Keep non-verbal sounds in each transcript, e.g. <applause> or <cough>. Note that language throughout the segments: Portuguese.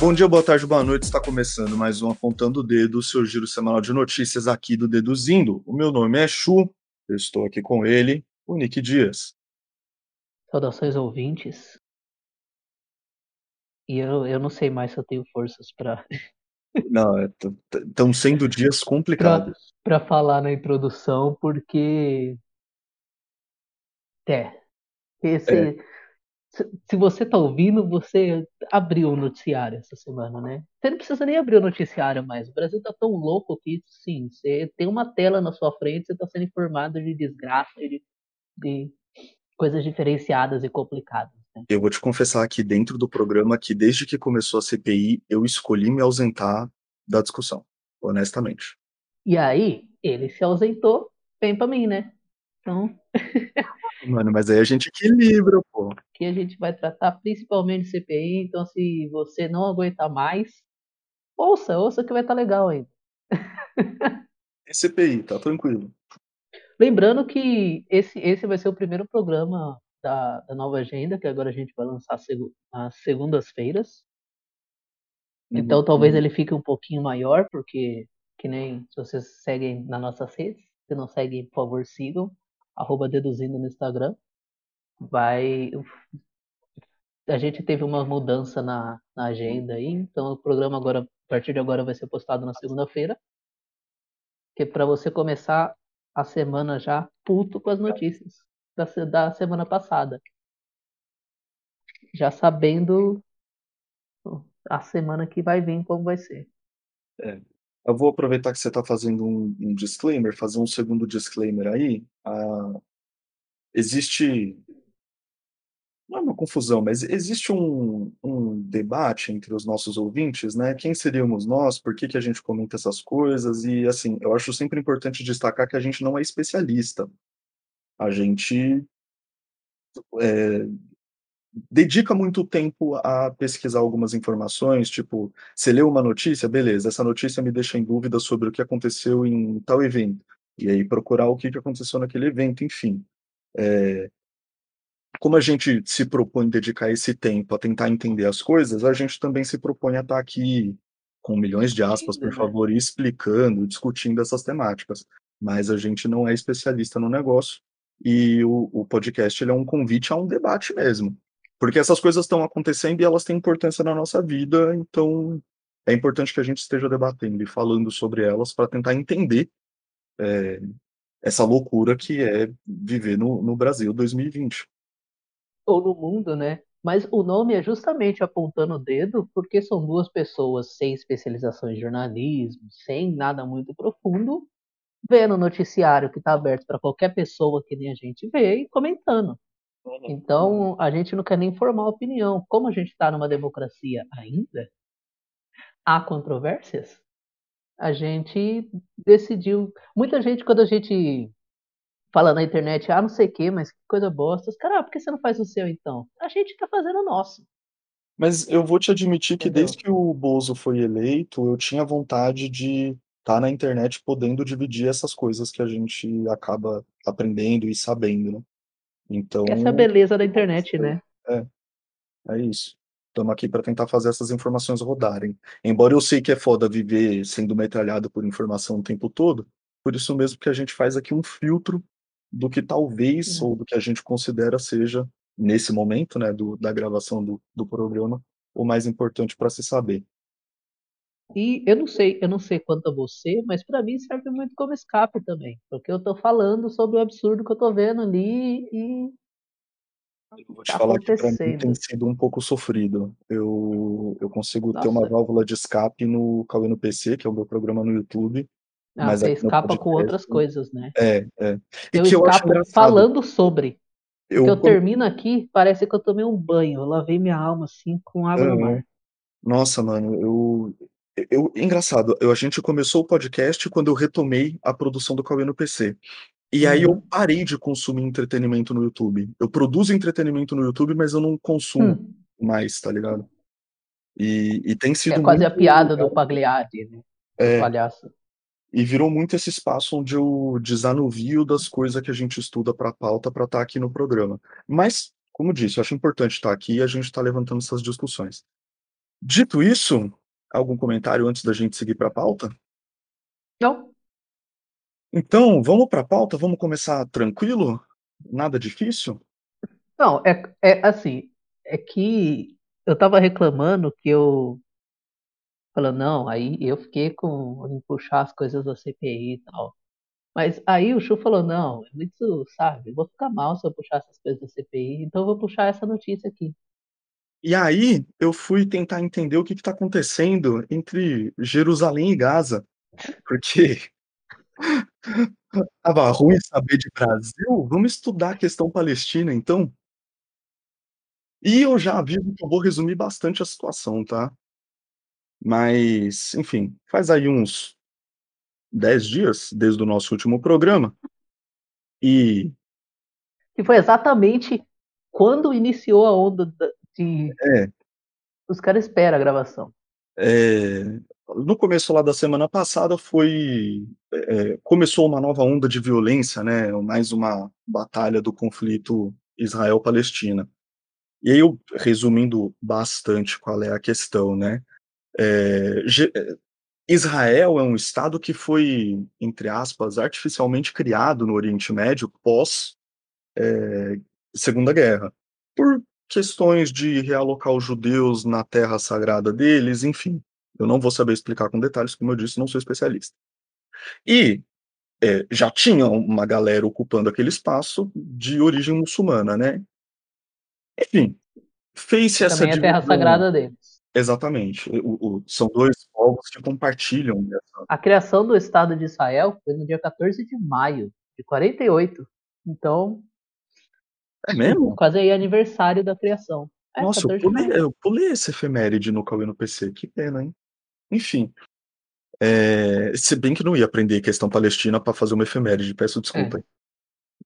Bom dia, boa tarde, boa noite. Está começando mais um Apontando o Dedo, seu giro semanal de notícias aqui do Deduzindo. O meu nome é Chu, eu estou aqui com ele, o Nick Dias. Saudações ouvintes. E eu, eu não sei mais se eu tenho forças para <laughs> Não, estão é, sendo dias complicados. Para falar na introdução, porque. É. Esse, é. Se você tá ouvindo, você abriu o noticiário essa semana, né? Você não precisa nem abrir o noticiário mais. O Brasil tá tão louco que, sim, você tem uma tela na sua frente, você tá sendo informado de desgraça, de, de coisas diferenciadas e complicadas. Né? Eu vou te confessar aqui dentro do programa que desde que começou a CPI, eu escolhi me ausentar da discussão, honestamente. E aí, ele se ausentou, vem para mim, né? Então. <laughs> Mano, mas aí a gente equilibra, pô. Que a gente vai tratar principalmente CPI, então se você não aguentar mais, ouça, ouça que vai estar tá legal ainda. É CPI, tá tranquilo. Lembrando que esse, esse vai ser o primeiro programa da, da nova agenda, que agora a gente vai lançar às segundas-feiras. Uhum. Então talvez ele fique um pouquinho maior, porque que nem se vocês seguem na nossas redes, se não seguem, por favor, sigam, arroba deduzindo no Instagram. Vai. A gente teve uma mudança na, na agenda aí, então o programa agora, a partir de agora, vai ser postado na segunda-feira. Que é para você começar a semana já puto com as notícias da, da semana passada. Já sabendo a semana que vai vir como vai ser. É. Eu vou aproveitar que você está fazendo um, um, disclaimer, fazer um segundo disclaimer aí. Ah, existe. Não é uma confusão, mas existe um, um, debate entre os nossos ouvintes, né? Quem seríamos nós? Por que, que a gente comenta essas coisas? E, assim, eu acho sempre importante destacar que a gente não é especialista. A gente é, dedica muito tempo a pesquisar algumas informações, tipo, você leu uma notícia, beleza, essa notícia me deixa em dúvida sobre o que aconteceu em tal evento, e aí procurar o que aconteceu naquele evento, enfim. É, como a gente se propõe dedicar esse tempo a tentar entender as coisas, a gente também se propõe a estar aqui com milhões de aspas, por favor, explicando, discutindo essas temáticas. Mas a gente não é especialista no negócio e o, o podcast é um convite a um debate mesmo. Porque essas coisas estão acontecendo e elas têm importância na nossa vida, então é importante que a gente esteja debatendo e falando sobre elas para tentar entender é, essa loucura que é viver no, no Brasil 2020. Ou no mundo, né? Mas o nome é justamente apontando o dedo, porque são duas pessoas sem especialização em jornalismo, sem nada muito profundo, vendo o noticiário que está aberto para qualquer pessoa que nem a gente vê e comentando. Uhum. Então, a gente não quer nem formar opinião. Como a gente está numa democracia ainda, há controvérsias, a gente decidiu. Muita gente, quando a gente fala na internet, ah, não sei o que, mas que coisa bosta, os caras, ah, por que você não faz o seu então? A gente está fazendo o nosso. Mas eu vou te admitir que Entendeu? desde que o Bozo foi eleito, eu tinha vontade de estar tá na internet podendo dividir essas coisas que a gente acaba aprendendo e sabendo, né? Então. Essa é a beleza da internet, né? É. É isso. Estamos aqui para tentar fazer essas informações rodarem. Embora eu sei que é foda viver sendo metralhado por informação o tempo todo, por isso mesmo que a gente faz aqui um filtro do que talvez, uhum. ou do que a gente considera seja, nesse momento, né, do, da gravação do, do programa, o mais importante para se saber. E eu não sei, eu não sei quanto a você, mas para mim serve muito como escape também, porque eu tô falando sobre o absurdo que eu tô vendo ali e eu vou te tá falar que para mim tem sido um pouco sofrido. Eu, eu consigo Nossa. ter uma válvula de escape no Cauê no PC, que é o meu programa no YouTube. Ah, mas você escapa podcast, com outras coisas, né? É, é. E eu que escapo eu falando sobre. Eu, eu termino aqui, parece que eu tomei um banho. Eu lavei minha alma assim com água no mar. Nossa, mano, eu, eu, engraçado, eu, a gente começou o podcast quando eu retomei a produção do Cauê no PC. E aí eu uhum. parei de consumir entretenimento no YouTube. Eu produzo entretenimento no YouTube, mas eu não consumo hum. mais, tá ligado? E, e tem sido. É quase a piada legal. do Pagliari, né? É, palhaço. E virou muito esse espaço onde eu desanuvio das coisas que a gente estuda para pauta para estar tá aqui no programa. Mas, como disse, eu acho importante estar tá aqui e a gente estar tá levantando essas discussões. Dito isso, algum comentário antes da gente seguir pra pauta? Não. Então, vamos pra pauta, vamos começar tranquilo? Nada difícil? Não, é é assim, é que eu estava reclamando que eu falando: "Não", aí eu fiquei com em puxar as coisas da CPI e tal. Mas aí o Chu falou: "Não, é muito, sabe, eu vou ficar mal se eu puxar essas coisas da CPI, então eu vou puxar essa notícia aqui". E aí, eu fui tentar entender o que que tá acontecendo entre Jerusalém e Gaza, porque <laughs> estava ruim saber de Brasil, vamos estudar a questão palestina então? E eu já aviso que eu vou resumir bastante a situação, tá? Mas, enfim, faz aí uns 10 dias desde o nosso último programa e Que foi exatamente quando iniciou a onda É. os cara espera a gravação. Eh, no começo lá da semana passada foi eh, começou uma nova onda de violência, né, mais uma batalha do conflito Israel-Palestina. E aí eu resumindo bastante qual é a questão, né, Je eh, Israel é um estado que foi, entre aspas, "artificialmente criado" no Oriente Médio pós, eh, Segunda Guerra, por questões de realocar os judeus na terra sagrada deles, enfim, eu não vou saber explicar com detalhes, como eu disse, não sou especialista. E, eh, já tinha uma galera ocupando aquele espaço de origem muçulmana, né. Enfim, fez-se essa Também é terra sagrada deles. exatamente, o o são 2 povos que compartilham dessa A criação do Estado de Israel foi no dia 14 de maio de 48, então É mesmo? quase aí aniversário da criação. É, Nossa, eu 14 de pulei eu pulei essa efeméride no Cauê no PC, que pena, hein. Enfim, eh, se bem que não ia aprender questão palestina pra fazer uma efeméride, peço desculpa É.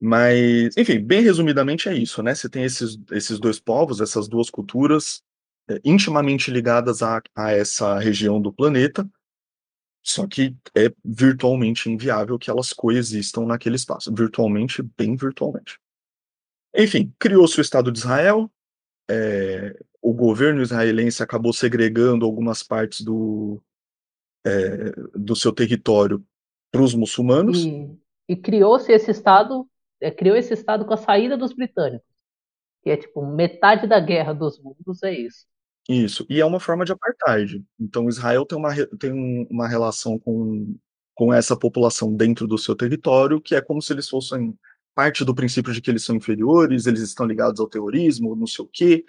Mas, enfim, bem resumidamente é isso, né, você tem esses esses 2 povos, essas 2 culturas, eh, intimamente ligadas a a essa região do planeta, só que é virtualmente inviável que elas coexistam naquele espaço, virtualmente, bem virtualmente. Enfim, criou-se o Estado de Israel, eh, o governo israelense acabou segregando algumas partes do, eh, do seu território para os muçulmanos. E e criou-se esse estado eh, criou esse estado com a saída dos britânicos, que é tipo metade da guerra dos mundos é isso. Isso, e é uma forma de apartheid, então Israel tem uma tem um uma relação com com essa população dentro do seu território, que é como se eles fossem parte do princípio de que eles são inferiores, eles estão ligados ao terrorismo, não sei o quê,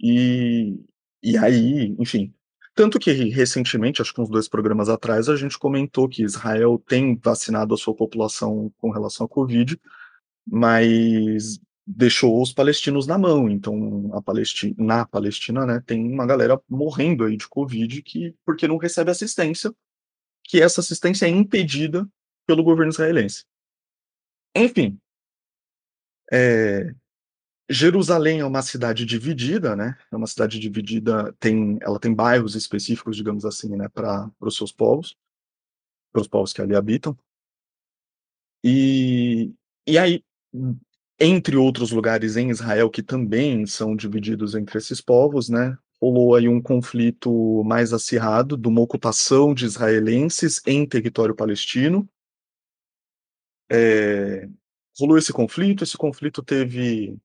e e aí, enfim, tanto que recentemente, acho que uns 2 programas atrás, a gente comentou que Israel tem vacinado a sua população com relação à covid, mas deixou os palestinos na mão, então a Palesti na Palestina, né, tem uma galera morrendo aí de covid que porque não recebe assistência, que essa assistência é impedida pelo governo israelense. Enfim. Eh, Jerusalém é uma cidade dividida, né, é uma cidade dividida, tem ela tem bairros específicos, digamos assim, né, para os seus povos, para os povos que ali habitam. E e aí, entre outros lugares em Israel que também são divididos entre esses povos, né, rolou aí um conflito mais acirrado de uma ocupação de israelenses em território palestino. Eh, rolou esse conflito, esse conflito teve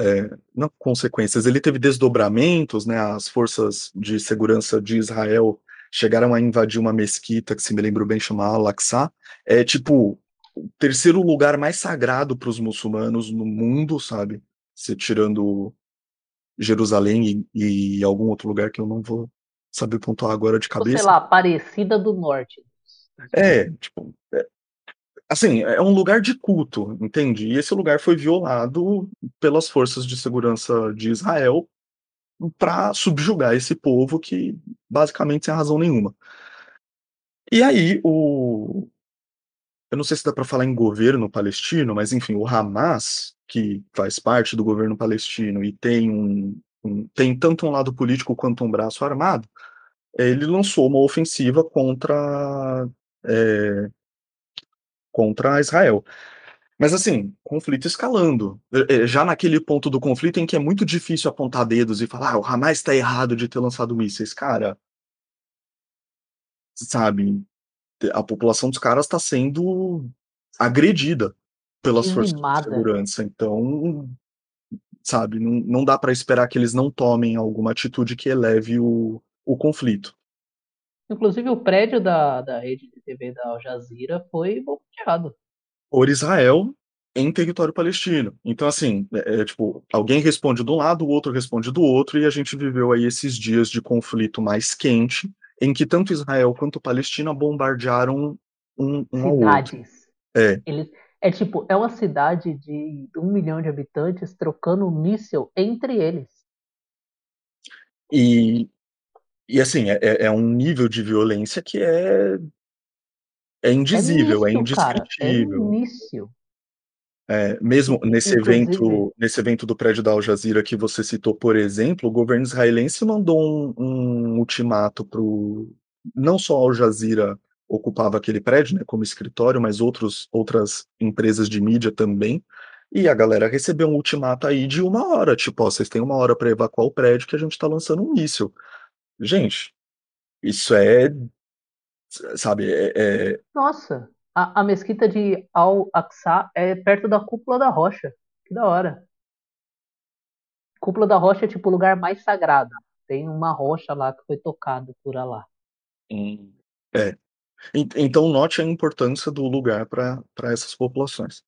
eh, não consequências, ele teve desdobramentos, né, as forças de segurança de Israel chegaram a invadir uma mesquita que, se me lembro bem, chama Al-Aqsa, é tipo o 3º lugar mais sagrado para os muçulmanos no mundo, sabe, você tirando Jerusalém e e algum outro lugar que eu não vou saber pontuar agora de Tipo, sei cabeça. lá, Aparecida do Norte. É, tipo, é assim, é um lugar de culto, entende, e esse lugar foi violado pelas forças de segurança de Israel pra subjugar esse povo que, basicamente, sem razão nenhuma. E aí o eu não sei se dá pra falar em governo palestino, mas enfim, o Hamas, que faz parte do governo palestino e tem um um tem tanto um lado político quanto um braço armado, ele lançou uma ofensiva contra, eh contra Israel. Mas assim, conflito escalando. Eh eh, já naquele ponto do conflito em que é muito difícil apontar dedos e falar: "Ah, o Hamas tá errado de ter lançado mísseis", cara sabe, a população dos caras tá sendo agredida pelas forças de segurança, então, sabe, não não dá pra esperar que eles não tomem alguma atitude que eleve o o conflito. Inclusive o prédio da da rede de TV da Al Jazeera foi bombardeado. Por Israel, em território palestino. Então assim, é é tipo, alguém responde de um lado, o outro responde do outro, e a gente viveu aí esses dias de conflito mais quente, em que tanto Israel quanto Palestina bombardearam um um ao outro. Cidades. É. Eles é tipo, é uma cidade de 1.000.000 de habitantes trocando míssil entre eles. E e assim, é é é um nível de violência que é é É indizível, é cara, é indescritível. míssil. É, mesmo In nesse inclusive evento nesse evento do prédio da Al Jazeera que você citou, por exemplo, o governo israelense mandou um um ultimato para não só a Al Jazeera ocupava aquele prédio, né, como escritório, mas outros outras empresas de mídia também, e a galera recebeu um ultimato aí de 1 hora, tipo: "Ó, vocês têm 1 hora pra evacuar o prédio que a gente tá lançando um míssil". Gente, isso é sa sabe, é é Nossa, a a mesquita de Al-Aqsa é perto da Cúpula da Rocha, que da hora. Cúpula da Rocha é tipo o lugar mais sagrado, tem uma rocha lá que foi tocada por Alá. Hum, é. En então note a importância do lugar pra essas populações.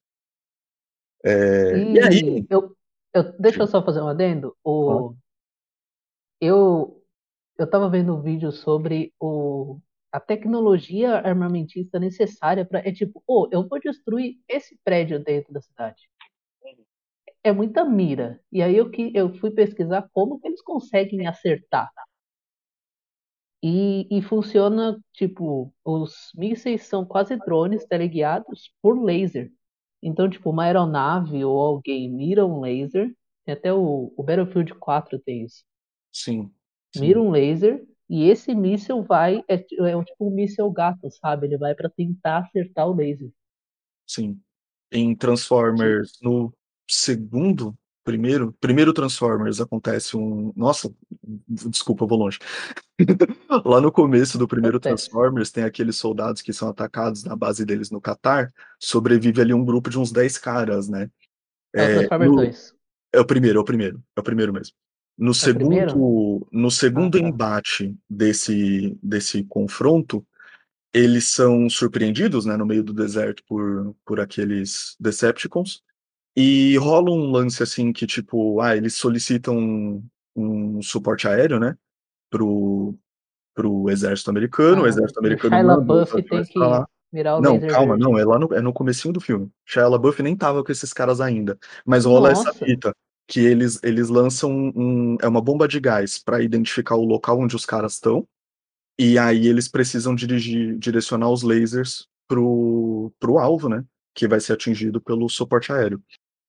Eh, e E aí eu eu deixa eu só fazer um adendo, o eu eu estava vendo um vídeo sobre o a tecnologia armamentista necessária pra é tipo: "Ô, eu vou destruir esse prédio dentro da cidade". É muita mira, e aí eu que eu fui pesquisar como que eles conseguem acertar. E e funciona, tipo, os mísseis são quase drones teleguiados por laser. Então, tipo, uma aeronave ou alguém mira um laser, até o o Battlefield 4 tem isso. Sim, Mira um laser, e esse míssil vai é é tipo um míssil gato, sabe, ele vai pra tentar acertar o laser. Sim. Em Transformers, no segundo, primeiro primeiro Transformers acontece um nossa, desculpa, eu vou longe. <laughs> Lá no começo do primeiro Acontece. Transformers tem aqueles soldados que são atacados na base deles no Catar, sobrevive ali um grupo de uns 10 caras, né. É o Eh, Transformers no 2. é o primeiro, é o primeiro, é o primeiro mesmo. No É primeiro? segundo no Ah, segundo tá. embate desse desse confronto, eles são surpreendidos, né, no meio do deserto por por aqueles Decepticons, e rola um lance, assim, que tipo, ah, eles solicitam um suporte aéreo, né, para o para o exército americano, o Ah, exército o americano Shia LaBeouf tem que lá mirar o não, laser calma, verde. não, é lá no é no comecinho do filme. Shia LaBeouf nem estava com esses caras ainda, mas rola essa Nossa! fita, que eles eles lançam um é uma bomba de gás pra identificar o local onde os caras estão, e aí eles precisam dirigir direcionar os lasers para o para o alvo, né, que vai ser atingido pelo suporte aéreo.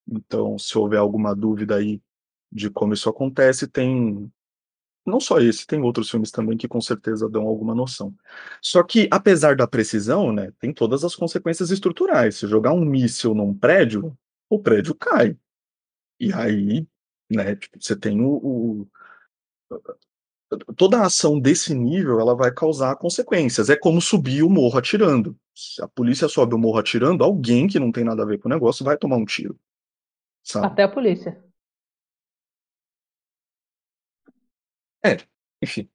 Então, se houver alguma dúvida aí de como isso acontece, tem não só esse, tem outros filmes também que com certeza dão alguma noção. Só que apesar da precisão, né, tem todas as consequências estruturais, se jogar um míssil num prédio, o prédio cai. E aí, né, tipo, você tem o o toda a ação desse nível, ela vai causar consequências, é como subir o morro atirando. Se a polícia sobe o morro atirando, alguém que não tem nada a ver com o negócio vai tomar um tiro, sabe. Até a polícia. É, enfim.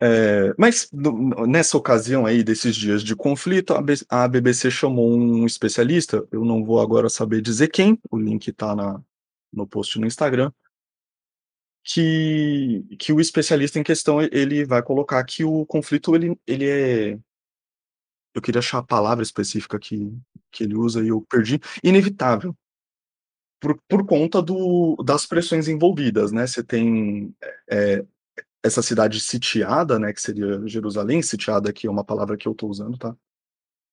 Eh, mas no nessa ocasião aí desses dias de conflito, a B a BBC chamou um especialista, eu não vou agora saber dizer quem, o link tá na no post no Instagram que que o especialista em questão, ele vai colocar que o conflito ele ele é eu queria achar a palavra específica que que ele usa e eu perdi, inevitável. Por por conta do das pressões envolvidas, né, você tem, eh, essa cidade sitiada, né, que seria Jerusalém, sitiada aqui é uma palavra que eu tô usando, tá.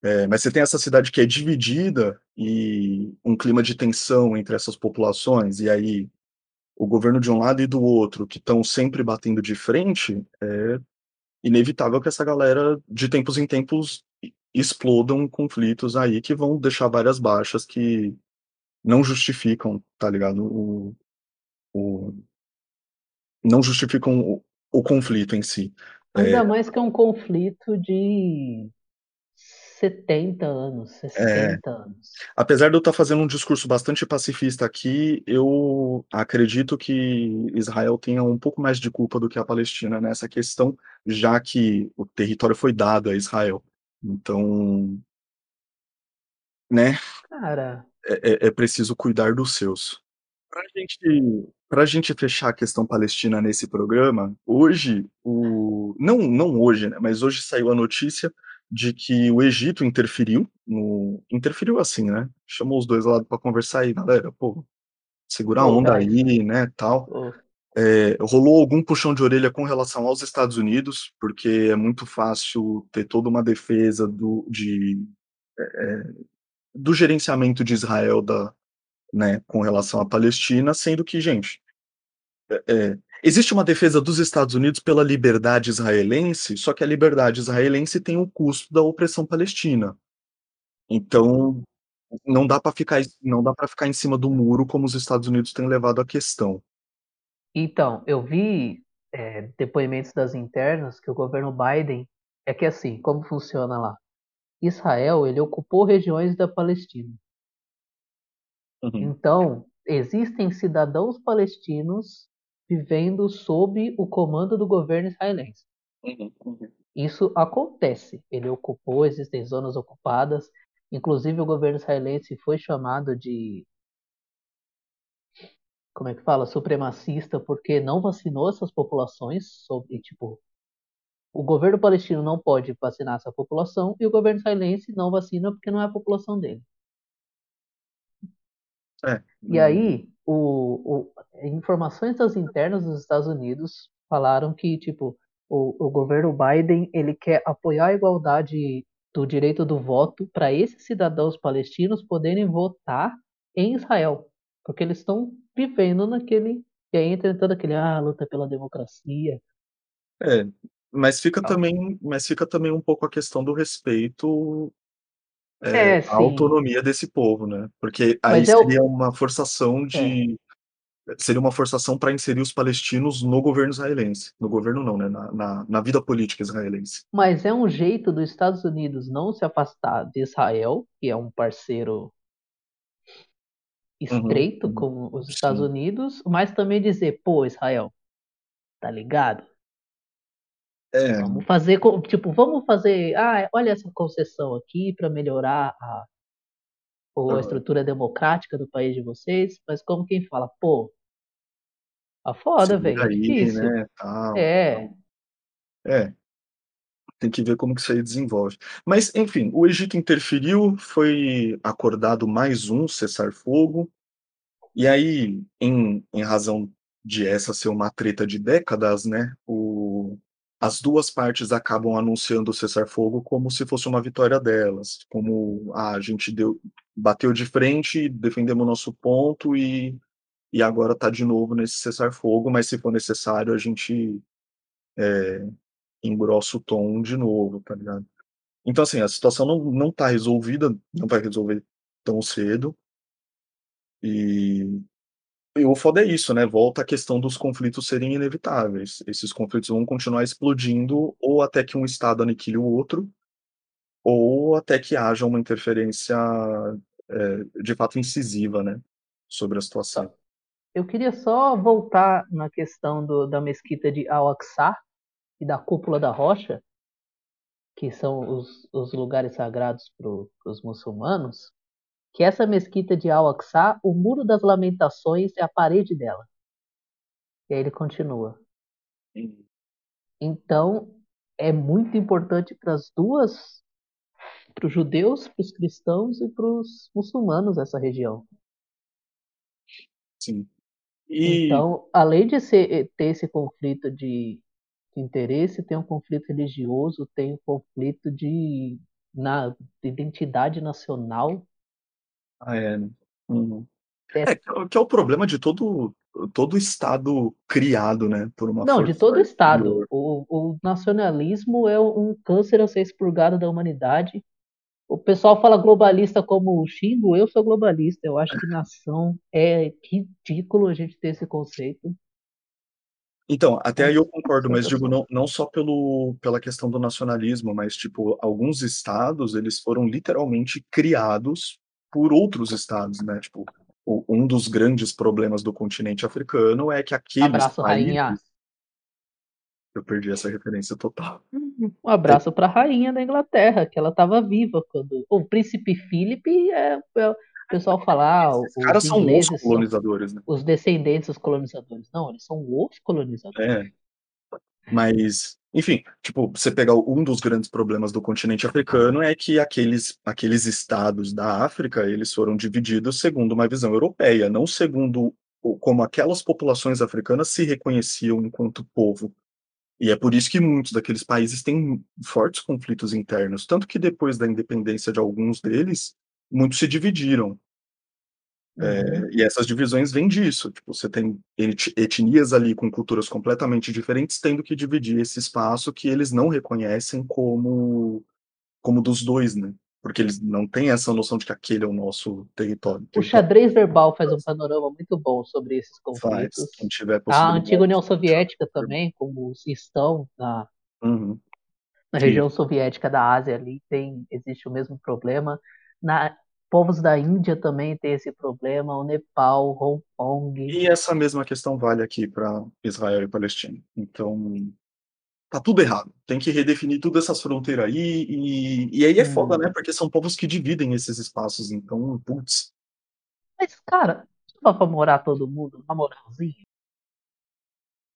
Eh, mas você tem essa cidade que é dividida, e um clima de tensão entre essas populações, e aí, o governo de um lado e do outro que estão sempre batendo de frente, é inevitável que essa galera, de tempos em tempos explodam conflitos aí que vão deixar várias baixas que não justificam, tá ligado, o o não justificam o o conflito em si. Eh Ainda mais que é um conflito de 70 anos, É. 60 anos. Apesar de eu estar fazendo um discurso bastante pacifista aqui, eu acredito que Israel tenha um pouco mais de culpa do que a Palestina nessa questão, já que o território foi dado a Israel. Então né, Cara é é é preciso cuidar dos seus. Pra gente pra gente fechar a questão Palestina nesse programa, hoje o não não hoje, né, mas hoje saiu a notícia de que o Egito interferiu no interferiu assim, né, chamou os 2 lados pra conversar aí: "Galera, pô, segura a onda aí, né, tal". Eh, rolou algum puxão de orelha com relação aos Estados Unidos, porque é muito fácil ter toda uma defesa do de, eh eh, do gerenciamento de Israel da né, com relação à Palestina, sendo que gente, eh eh, existe uma defesa dos Estados Unidos pela liberdade israelense, só que a liberdade israelense tem o custo da opressão palestina. Então, não dá pra ficar não dá pra ficar em cima do muro como os Estados Unidos têm levado a questão. Então, eu vi, eh, depoimentos das internas que o governo Biden é que assim, como funciona lá, Israel ele ocupou regiões da Palestina. Uhum. Então, existem cidadãos palestinos vivendo sob o comando do governo israelense. Uhum, uhum. Isso acontece, ele ocupou, existem zonas ocupadas, inclusive o governo israelense foi chamado de como é que fala? Supremacista, porque não vacinou essas populações sobre tipo, o governo palestino não pode vacinar essa população e o governo israelense não vacina, porque não é a população dele. É, E aí, o o informações das internas dos Estados Unidos falaram que tipo, o o governo Biden ele quer apoiar a igualdade do direito do voto pra esses cidadãos palestinos poderem votar em Israel, porque eles estão vivendo naquele e aí entra todo aquele: "Ah, luta pela democracia". É, mas fica Tal. também mas fica também um pouco a questão do respeito, É, à sim. autonomia desse povo, né, porque aí Mas é seria uma forçação É. de seria uma forçação pra inserir os palestinos no governo israelense, no governo não, né, na na na vida política israelense. Mas é um jeito dos Estados Unidos não se afastar de Israel, que é um parceiro Uhum, estreito uhum. com os Estados Sim. Unidos, mas também dizer: "Pô, Israel, tá ligado?" É. Vamos fazer tipo, vamos fazer: "Ah, olha essa concessão aqui pra melhorar a" "ou a estrutura democrática do país de vocês", mas como quem fala: "Pô" "tá foda, velho, difícil". né, tal, É. tal. É. Tem que ver como que isso aí desenvolve. Mas, enfim, o Egito interferiu, foi acordado mais um cessar-fogo, e aí, em em razão de essa ser uma treta de décadas, né, o as 2 partes acabam anunciando o cessar-fogo como se fosse uma vitória delas, como: "Ah, a gente deu bateu de frente, defendemos o nosso ponto e e agora tá de novo nesse cessar-fogo, mas se for necessário a gente, eh, engrossa o tom de novo", tá ligado. Então, assim, a situação não não tá resolvida, não vai resolver tão cedo. E e o foda é isso, né, volta a questão dos conflitos serem inevitáveis. Esses conflitos vão continuar explodindo ou até que um estado aniquile o outro, ou até que haja uma interferência, eh, de fato incisiva, né, sobre a situação. Eu queria só voltar na questão do da mesquita de Al-Aqsa e da Cúpula da Rocha que são os os lugares sagrados para os muçulmanos, que essa mesquita de Al-Aqsa, o Muro das Lamentações é a parede dela. E aí ele continua Uhum. então, é muito importante para as 2 para os judeus, para os cristãos e para os muçulmanos essa região. Sim. E Então, além de ser e ter esse conflito de de interesse, tem um conflito religioso, tem um conflito de na identidade nacional. Ah, é, né. Uhum. É, É que é o que é o problema de todo todo estado criado, né, por uma Não, de todo o estado. O o nacionalismo é um câncer a ser expurgado da humanidade. O pessoal fala globalista como xingo, eu sou globalista. Eu acho que nação é ridículo a gente ter esse conceito. Então, até aí eu concordo, mas digo, não, não só pelo, pela questão do nacionalismo, mas, tipo, alguns estados, eles foram literalmente criados por outros estados, né? Tipo, o- um dos grandes problemas do continente africano é que aqueles Abraço, rainha. países... Eu perdi essa referência total. Um abraço para a rainha da Inglaterra, que ela estava viva quando. O príncipe Philip é, é- o pessoal fala, ah, os caras são os ingleses são colonizadores, né? os descendentes dos colonizadores. Não, eles são os colonizadores. É. Mas, enfim, tipo, você pegar um dos grandes problemas do continente africano é que aqueles, aqueles estados da África, eles foram divididos segundo uma visão europeia, não segundo como aquelas populações africanas se reconheciam enquanto povo. E é por isso que muitos daqueles países têm fortes conflitos internos, tanto que depois da independência de alguns deles, muitos se dividiram. Uhum. E essas divisões vêm disso, tipo, você tem et etnias ali com culturas completamente diferentes, tendo que dividir esse espaço que eles não reconhecem como como dos 2, né, porque eles não têm essa noção de que aquele é o nosso território. O xadrez verbal faz um panorama muito bom sobre esses faz, conflitos. tiver A antiga União Soviética também, como estão na, Uhum. na Sim. região soviética da Ásia ali, tem, existe o mesmo problema. Na povos da Índia também tem esse problema, o Nepal, Hong Kong. E essa mesma questão vale aqui para Israel e Palestina. Então, tá tudo errado. Tem que redefinir todas essas fronteiras aí, e e aí é foda, Hum. né, porque são povos que dividem esses espaços, então, putz. Mas, cara, dá pra morar todo mundo na moralzinha?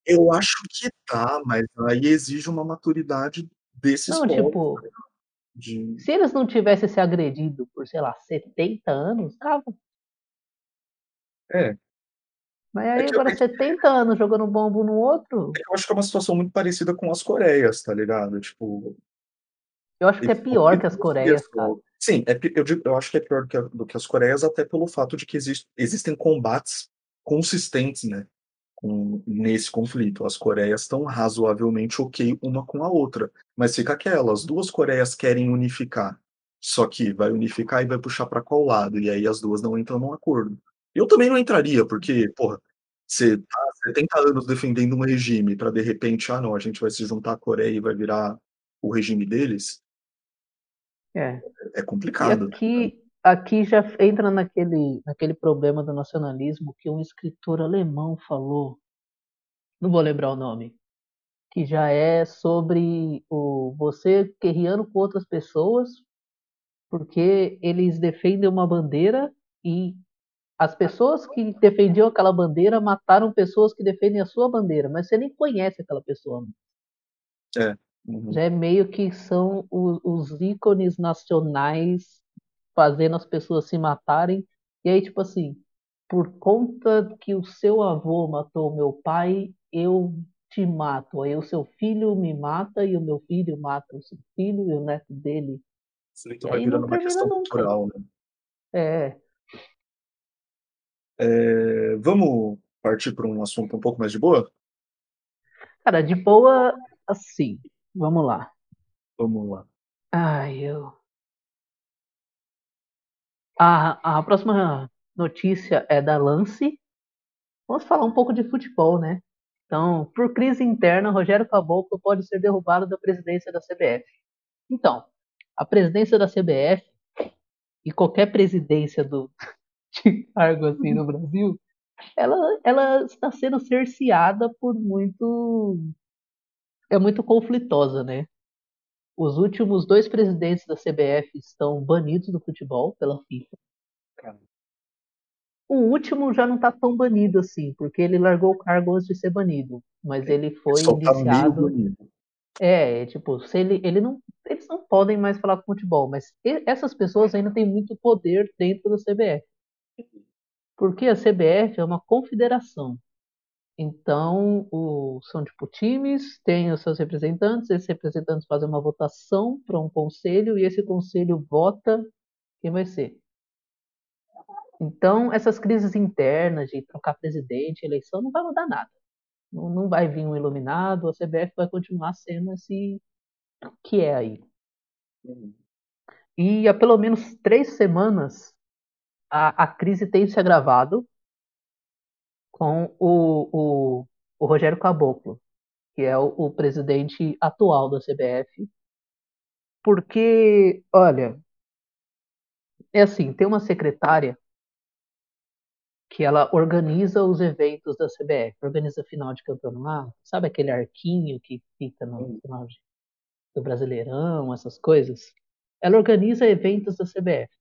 Eu acho que tá, mas aí exige uma maturidade desses Não, povos, tá tipo? De se eles não tivessem se agredido por, sei lá, 70 anos, tava. é. Mas É aí eu agora é que 70 anos jogando bomba um no outro, é eu acho que é uma situação muito parecida com as Coreias, tá ligado? Tipo, eu acho que é pior que as Coreias, cara. sim, é eu digo eu acho que é pior que a do que as Coreias, até pelo fato de que exis existem combates consistentes, né, com nesse conflito. As Coreias estão razoavelmente ok uma com a outra, mas fica aquela, as 2 Coreias querem unificar, só que vai unificar e vai puxar pra qual lado? E aí as 2 não entram num acordo. Eu também não entraria, porque, porra, você tá 70 anos defendendo um regime pra de repente, "Ah não, a gente vai se juntar à Coreia e vai virar o regime deles", É. é E complicado, ligado? aqui, aqui já entra naquele, naquele problema do nacionalismo que um escritor alemão falou, não vou lembrar o nome, que já é sobre o você guerreando com outras pessoas, porque eles defendem uma bandeira e as pessoas que defendiam aquela bandeira mataram pessoas que defendem a sua bandeira, mas você nem conhece aquela pessoa. É. Uhum. Já é meio que são os, os ícones nacionais fazendo as pessoas se matarem. E aí, tipo assim, por conta que o seu avô matou meu pai, eu te mato. Aí o seu filho me mata e o meu filho mata o seu filho e o neto dele. Isso aí E vai aí não virando uma questão nunca. cultural, né. É, Eh, vamos partir pra um assunto um pouco mais de boa? cara, de boa, assim, vamos lá. Vamos lá. Ai, eu. A, a próxima notícia é da Lance. Vamos falar um pouco de futebol, né? Então, por crise interna, Rogério Caboclo pode ser derrubado da presidência da CBF. Então, a presidência da CBF e qualquer presidência do, <laughs> de cargo assim no Brasil, ela, ela está sendo cerceada por muito. É muito conflitosa, né? Os últimos dois presidentes da CBF estão banidos do futebol pela FIFA. Cara. O último já não está tão banido assim, porque ele largou o cargo antes de ser banido. Mas ele foi Só tá indiciado. banido. É, tipo, se ele, ele não, eles não podem mais falar com futebol, mas essas pessoas ainda têm muito poder dentro da CBF. Porque a CBF é uma confederação. Então, o, são tipo times, tem os seus representantes, esses representantes fazem uma votação para um conselho e esse conselho vota quem vai ser. Então, essas crises internas de trocar presidente, eleição, não vai mudar nada. Não, não vai vir um iluminado, a CBF vai continuar sendo esse que é aí. Uhum. E há pelo menos três semanas a, a crise tem se agravado com o, o, o Rogério Caboclo, que é o, o presidente atual da CBF. Porque, olha, é assim, tem uma secretária que ela organiza os eventos da CBF, organiza final de campeonato, sabe aquele arquinho que fica no final de, do Brasileirão, essas coisas? Ela organiza eventos da CBF.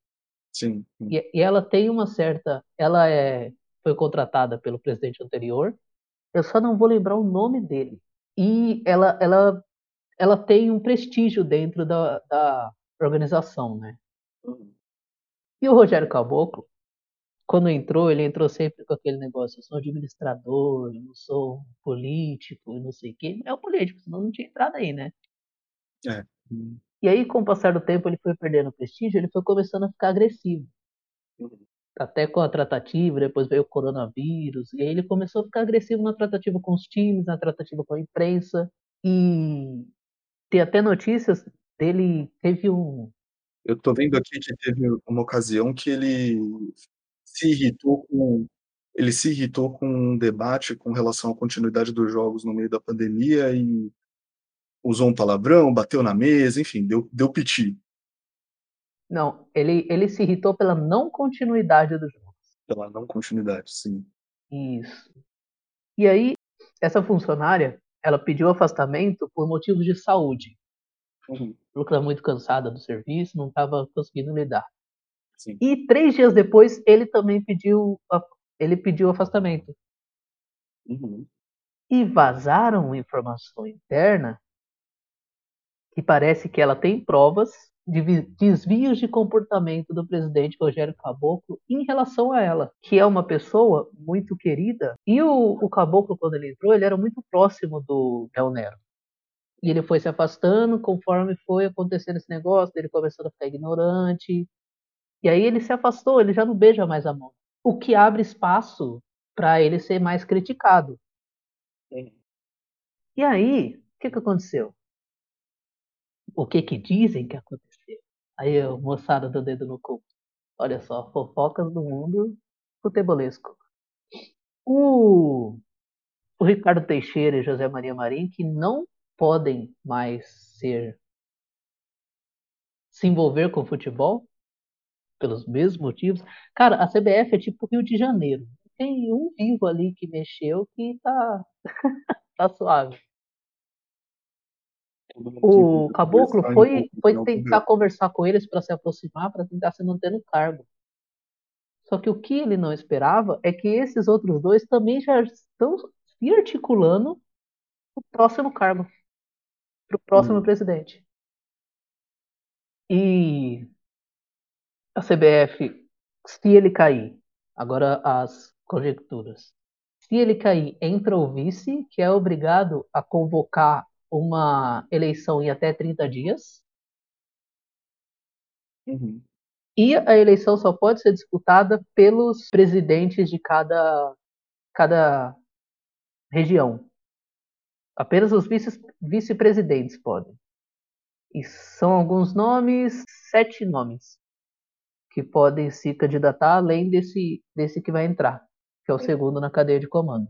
Sim. E, e ela tem uma certa, ela é foi contratada pelo presidente anterior. Eu só não vou lembrar o nome dele. E ela ela ela tem um prestígio dentro da, da organização, né? Uhum. E o Rogério Caboclo, quando entrou, ele entrou sempre com aquele negócio, eu sou administrador, eu não sou político, e não sei o quê. É o político, senão não tinha entrado aí, né? É. E aí, com o passar do tempo, ele foi perdendo prestígio, ele foi começando a ficar agressivo. Uhum. Até com a tratativa, depois veio o coronavírus, e aí ele começou a ficar agressivo na tratativa com os times, na tratativa com a imprensa, e tem até notícias dele, teve um... Eu tô vendo aqui que teve uma ocasião que ele se irritou com ele se irritou com um debate com relação à continuidade dos jogos no meio da pandemia e usou um palavrão, bateu na mesa, enfim, deu, deu piti. Não, ele, ele se irritou pela não continuidade dos jogos. Pela não continuidade, sim. Isso. E aí, essa funcionária, ela pediu afastamento por motivos de saúde. Uhum. Ela estava muito cansada do serviço, não estava conseguindo lidar. Sim. E três dias depois, ele também pediu, ele pediu afastamento. Uhum. E vazaram informação interna que parece que ela tem provas desvios de comportamento do presidente Rogério Caboclo em relação a ela, que é uma pessoa muito querida. E o, o Caboclo, quando ele entrou, ele era muito próximo do Del Nero. E ele foi se afastando conforme foi acontecendo esse negócio, ele começou a ficar ignorante. E aí ele se afastou, ele já não beija mais a mão. O que abre espaço para ele ser mais criticado. Sim. E aí, o que, que aconteceu? O que que dizem que aconteceu? Aí a moçada do dedo no cu. Olha só, fofocas do mundo futebolesco. O, o Ricardo Teixeira e José Maria Marim, que não podem mais ser se envolver com futebol pelos mesmos motivos. Cara, a CBF é tipo Rio de Janeiro. Tem um vivo ali que mexeu que tá <laughs> tá suave. O Caboclo foi, foi tentar conversar com eles para se aproximar, para tentar se manter no cargo. Só que o que ele não esperava é que esses outros dois também já estão se articulando para o próximo cargo, para o próximo Hum. presidente. E a CBF, se ele cair, agora as conjecturas, se ele cair, entra o vice, que é obrigado a convocar uma eleição em até 30 dias. Uhum. E a eleição só pode ser disputada pelos presidentes de cada, cada região. Apenas os vice- vice-presidentes podem. E são alguns nomes, sete nomes, que podem se candidatar além desse, desse que vai entrar, que é o segundo na cadeia de comando.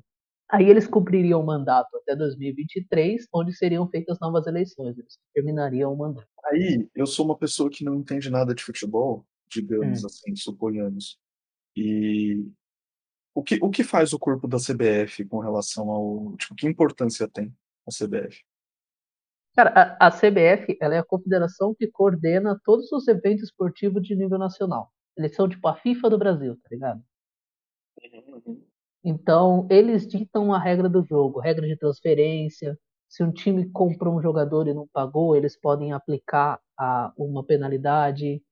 Aí eles cumpririam o mandato até 2023, onde seriam feitas novas eleições. Eles terminariam o mandato. Aí, eu sou uma pessoa que não entende nada de futebol, digamos Hum. assim, suponhamos. E o que, o que faz o corpo da CBF com relação ao. Tipo, que importância tem a CBF? Cara, a, a CBF ela é a confederação que coordena todos os eventos esportivos de nível nacional. Eles são tipo a FIFA do Brasil, tá ligado? Então, eles ditam a regra do jogo, regra de transferência. Se um time comprou um jogador e não pagou, eles podem aplicar a, uma penalidade.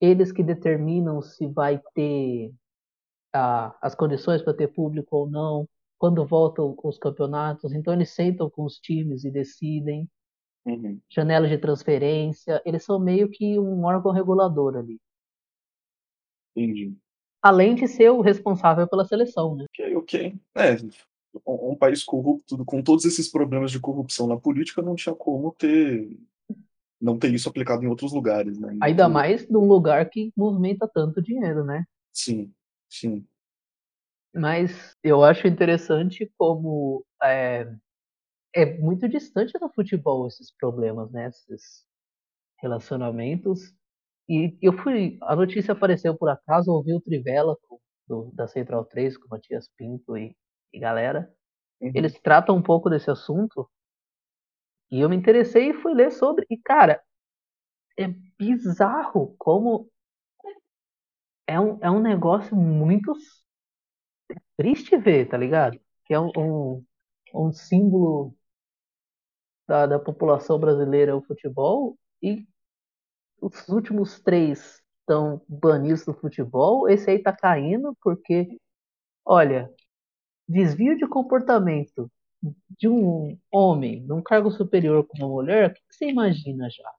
Eles que determinam se vai ter a, as condições para ter público ou não, quando voltam os campeonatos. Então, eles sentam com os times e decidem. Uhum. Janelas de transferência, eles são meio que um órgão regulador ali. Entendi. Além de ser o responsável pela seleção, né? Ok, ok. É, um, país corrupto, com todos esses problemas de corrupção na política, não tinha como ter não ter isso aplicado em outros lugares, né, Ainda outro mais num lugar que movimenta tanto dinheiro, né. Sim, sim. Mas eu acho interessante como, eh, é muito distante do futebol esses problemas, né, esses relacionamentos. E eu fui a notícia apareceu por acaso, ouvi o Trivela do da Central 3 com o Matias Pinto e e galera. Uhum. Eles tratam um pouco desse assunto e eu me interessei e fui ler sobre, e cara, é bizarro como é um é um negócio muito s triste ver, tá ligado? Que é um um um símbolo da da população brasileira é o futebol e os últimos 3 estão banidos do futebol, esse aí tá caindo porque, olha, desvio de comportamento de um homem num cargo superior com uma mulher, o que você imagina já?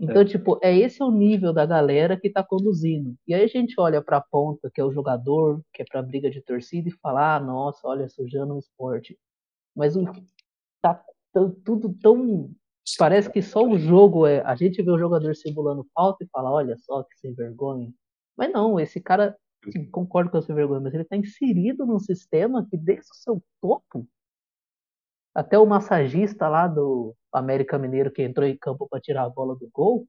Então, É. tipo, é esse o nível da galera que tá conduzindo. E aí a gente olha pra ponta, que é o jogador, que é pra briga de torcida e fala: "Ah, nossa, olha, sujando o esporte". Mas o tá tudo tão parece que só o jogo é a gente vê o jogador simulando falta e fala: "Olha só que sem vergonha". Mas não, esse cara, sim, concordo com a sem vergonha, mas ele tá inserido num sistema que desde o seu topo até o massagista lá do América Mineiro que entrou em campo pra tirar a bola do gol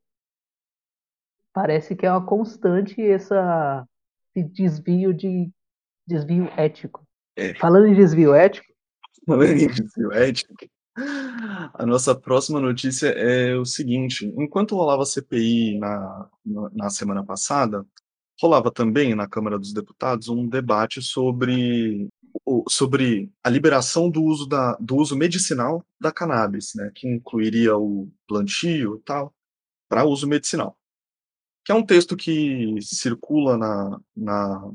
parece que é uma constante essa esse desvio de desvio ético. É. Falando em desvio ético Falando em desvio ético, a nossa próxima notícia é o seguinte, enquanto rolava CPI na na na semana passada, rolava também na Câmara dos Deputados um debate sobre sobre a liberação do uso da do uso medicinal da cannabis, né, que incluiria o plantio e tal, pra uso medicinal. Que é um texto que circula na na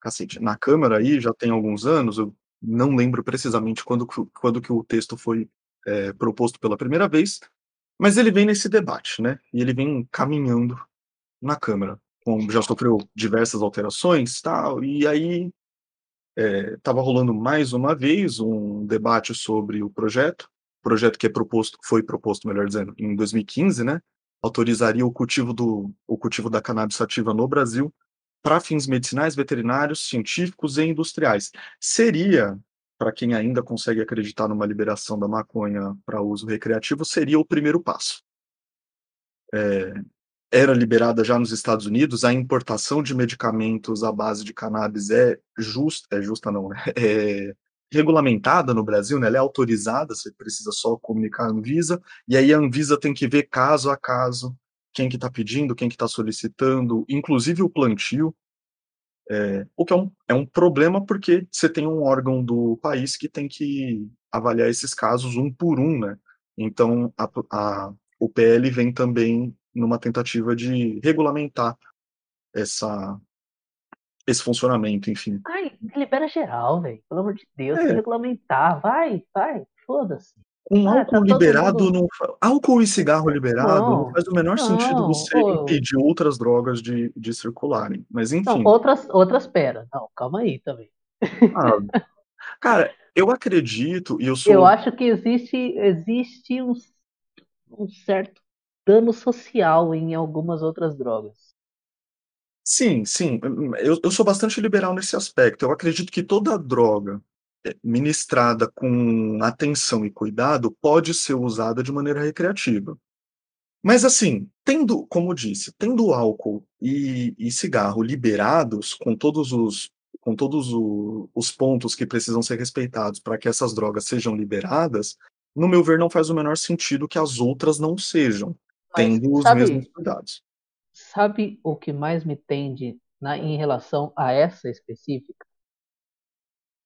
cacete, na Câmara aí já tem alguns anos, eu não lembro precisamente quando quando que o texto foi, eh, proposto pela primeira vez, mas ele vem nesse debate, né, e ele vem caminhando na Câmara, com já sofreu diversas alterações, tal, e aí, estava rolando mais uma vez um debate sobre o projeto, projeto que é proposto foi proposto, melhor dizendo, em 2015, né, autorizaria o cultivo do o cultivo da cannabis sativa no Brasil, pra fins medicinais, veterinários, científicos e industriais. Seria, pra quem ainda consegue acreditar numa liberação da maconha pra uso recreativo, seria o primeiro passo. Eh, era liberada já nos Estados Unidos, a importação de medicamentos à base de cannabis é jus é justa não, né, é regulamentada no Brasil, né, ela é autorizada, você precisa só comunicar à Anvisa, e aí a Anvisa tem que ver caso a caso, quem que tá pedindo, quem que tá solicitando, inclusive o plantio. Eh, o que é um é um problema, porque você tem um órgão do país que tem que avaliar esses casos um por um, né, então a a o PL vem também numa tentativa de regulamentar essa esse funcionamento, enfim. Ai, libera geral, velho, pelo amor de Deus, É. regulamentar, vai, vai, foda-se. Com Ah, tá álcool todo liberado mundo não álcool e cigarro liberado não não, faz o menor sentido não, você ô impedir outras drogas de de circularem, mas Não, enfim. outras outras espera, não, calma aí também. Ah, cara, eu acredito e eu Eu sou acho que existe existe um um certo dano social em algumas outras drogas. Sim, sim, hum hum, eu eu sou bastante liberal nesse aspecto, eu acredito que toda droga, ministrada com atenção e cuidado, pode ser usada de maneira recreativa. Mas assim, tendo como disse, tendo álcool e e cigarro liberados, com todos os com todos o os pontos que precisam ser respeitados pra que essas drogas sejam liberadas, no meu ver não faz o menor sentido que as outras não sejam, Mas tendo os mesmos sabe cuidados. sabe o que mais me tende na em relação a essa específica?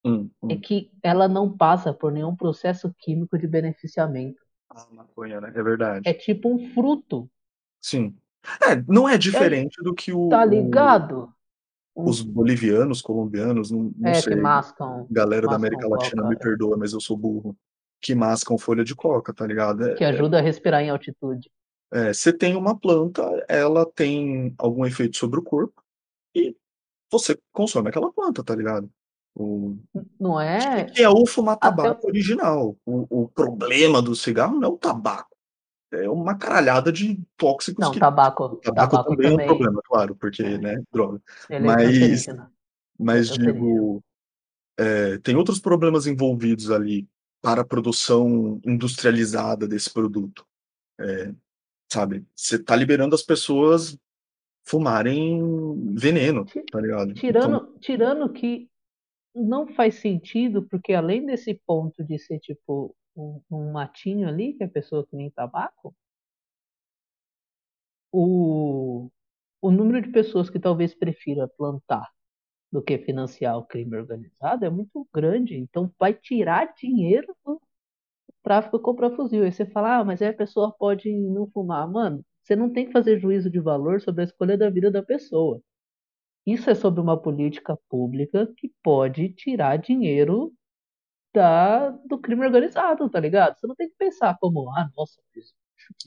Hum, É hum. que ela não passa por nenhum processo químico de beneficiamento. A maconha, né, é É verdade. tipo um fruto. Sim. É, não é diferente do que o tá o ligado? os Um bolivianos, colombianos, não não É, que sei, mascam galera da mascam América Latina me coca, é. perdoa, mas eu sou burro, que mascam folha de coca, tá ligado? É Que é ajuda a respirar em altitude. É, você tem uma planta, ela tem algum efeito sobre o corpo, e você consome aquela planta, tá ligado? Não é que é o fumar até tabaco original, o o problema do cigarro não é o tabaco, é uma caralhada de tóxicos Não, que o tabaco tabaco tabaco também é um também problema, claro, porque, é. né, droga. Ele é Mas é mas digo, eh, tem outros problemas envolvidos ali, para a produção industrializada desse produto. Eh, sabe, você tá liberando as pessoas fumarem veneno, tá ligado? Então tirando tirando que não faz sentido, porque além desse ponto de ser tipo um um matinho ali, que a pessoa que nem tabaco o o número de pessoas que talvez prefira plantar, do que financiar o crime organizado é muito grande, então vai tirar dinheiro do tráfico comprar fuzil, aí você fala: "Ah, mas aí a pessoa pode não fumar", mano, você não tem que fazer juízo de valor sobre a escolha da vida da pessoa. Isso é sobre uma política pública que pode tirar dinheiro da do crime organizado, tá ligado? Você não tem que pensar como: "Ah, nossa, mas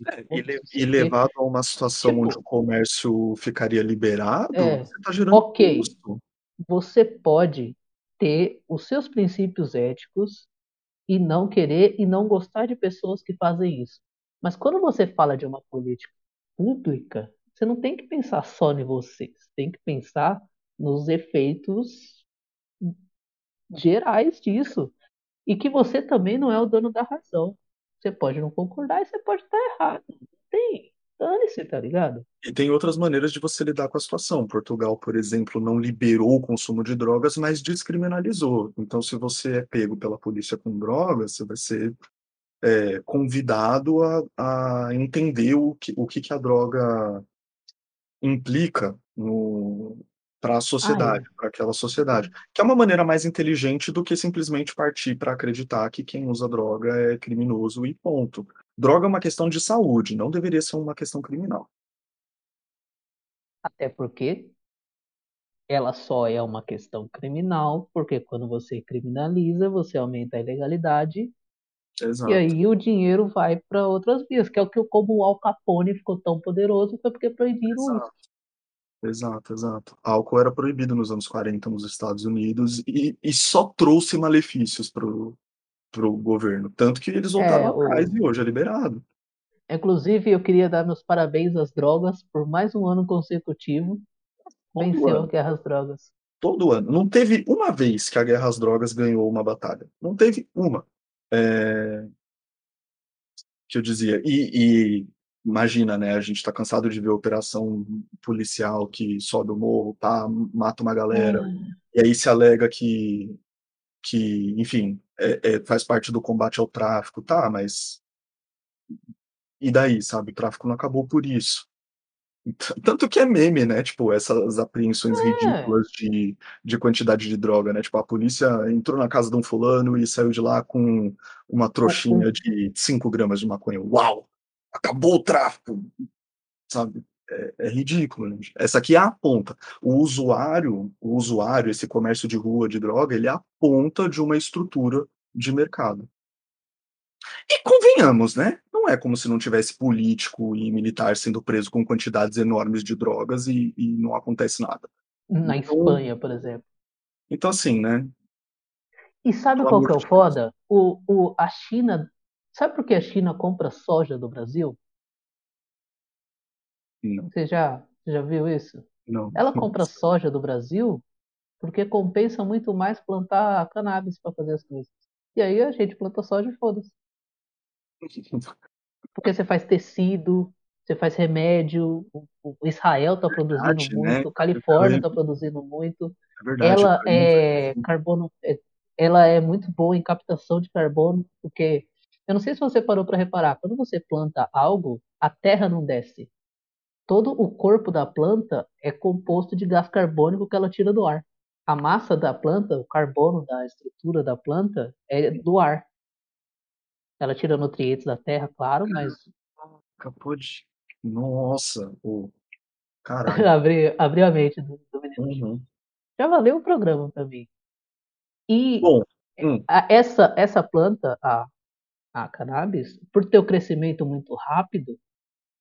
É, e le e o quê", levado a uma situação onde o tipo comércio ficaria liberado, É, você tá gerando ok, custo. você pode ter os seus princípios éticos, e não querer e não gostar de pessoas que fazem isso. Mas quando você fala de uma política pública, você não tem que pensar só em você, você tem que pensar nos efeitos gerais disso, e que você também não é o dono da razão. Você pode não concordar e você pode estar errado, tem, dane-se, tá ligado? E tem outras maneiras de você lidar com a situação, Portugal, por exemplo, não liberou o consumo de drogas, mas descriminalizou. Então se você é pego pela polícia com drogas, você vai ser, eh, convidado a a entender o que o que que a droga implica pra Ah, sociedade, é. pra aquela sociedade. Que é uma maneira mais inteligente do que simplesmente partir pra acreditar que quem usa droga é criminoso e ponto. Droga é uma questão de saúde, não deveria ser uma questão criminal. Até porque ela só é uma questão criminal, porque quando você criminaliza, você aumenta a ilegalidade, e Exato. aí o dinheiro vai pra outras vias, que é o que como o Al Capone ficou tão poderoso, foi porque proibiram isso. Exato. Exato, exato. Álcool era proibido nos anos 40 nos Estados Unidos e e só trouxe malefícios para o para o governo, tanto que eles voltaram É, atrás o e hoje é liberado. Inclusive eu queria dar meus parabéns às drogas, por mais um ano consecutivo, Todo venceu a ano. guerra às drogas. Todo ano. Não teve uma vez que a guerra às drogas ganhou uma batalha, não teve uma. Eh que eu dizia e e imagina, né, a gente tá cansado de ver operação policial que sobe o morro, pá, mata uma galera, É. e aí se alega que que, enfim, eh eh, faz parte do combate ao tráfico, tá, mas e daí, sabe, o tráfico não acabou por isso. Tan tanto que é meme, né, tipo, essas apreensões É. ridículas de de quantidade de droga, né, tipo, a polícia entrou na casa de um fulano e saiu de lá com uma trouxinha de 5 gramas de maconha. "Uau, acabou o tráfico", sabe, é é ridículo, gente. Essa aqui é a ponta. O usuário o usuário, esse comércio de rua de droga, ele é a ponta de uma estrutura de mercado. E convenhamos, né, não é como se não tivesse político e militar sendo preso com quantidades enormes de drogas e e não acontece nada. Na Então Espanha, por exemplo. então assim, né E sabe pelo qual que é o foda? O o a China sabe por que a China compra soja do Brasil? Não. Você já já viu isso? Não, Ela compra soja do Brasil, porque compensa muito mais plantar cannabis pra fazer as coisas. E aí a gente planta soja e foda-se. <laughs> Porque você faz tecido, você faz remédio, o Israel tá produzindo Verdade, né, muito, eu Califórnia tá lembro. produzindo muito. É verdade, Ela é veneno. carbono eh, ela é muito boa em captação de carbono, porque eu não sei se você parou pra reparar, quando você planta algo, a terra não desce. Todo o corpo da planta é composto de gás carbônico que ela tira do ar. A massa da planta, o carbono da estrutura da planta, é do ar. Ela tira nutrientes da terra, claro, mas Acabou de nossa, o <laughs> caralho. Abri abri a mente do do menino. Uhum. Já valeu o programa pra mim. E, Bom hum. a essa essa planta, a a cannabis, por ter o crescimento muito rápido,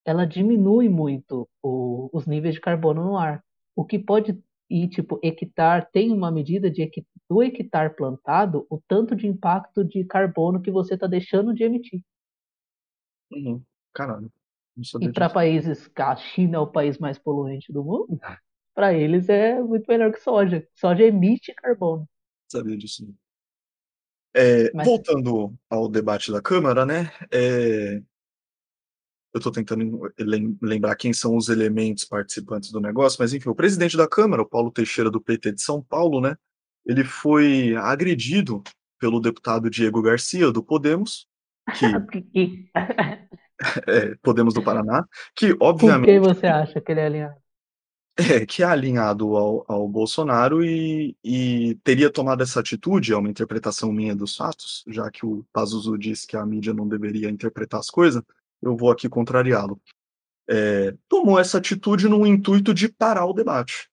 ela diminui muito o os níveis de carbono no ar, o que pode e tipo, hectare tem uma medida de do hectare plantado, o tanto de impacto de carbono que você tá deixando de emitir. Uhum. Caralho, E para países que a China é o país mais poluente do mundo, para eles é muito melhor que soja. Soja emite carbono. Sabia disso. não. É, Mas voltando ao debate da Câmara, né? é, eu estou tentando lem- lembrar quem são os elementos participantes do negócio, mas enfim, o presidente da Câmara, o Paulo Teixeira do PT de São Paulo, né? Ele foi agredido pelo deputado Diego Garcia do Podemos, que <laughs> que- <laughs> é, Podemos do Paraná, que obviamente quem você acha que ele é alinhado? É, que é alinhado ao, ao Bolsonaro e, e teria tomado essa atitude, é uma interpretação minha dos fatos, já que o Pazuzu disse que a mídia não deveria interpretar as coisas, eu vou aqui contrariá-lo. É, tomou essa atitude no intuito de parar o debate,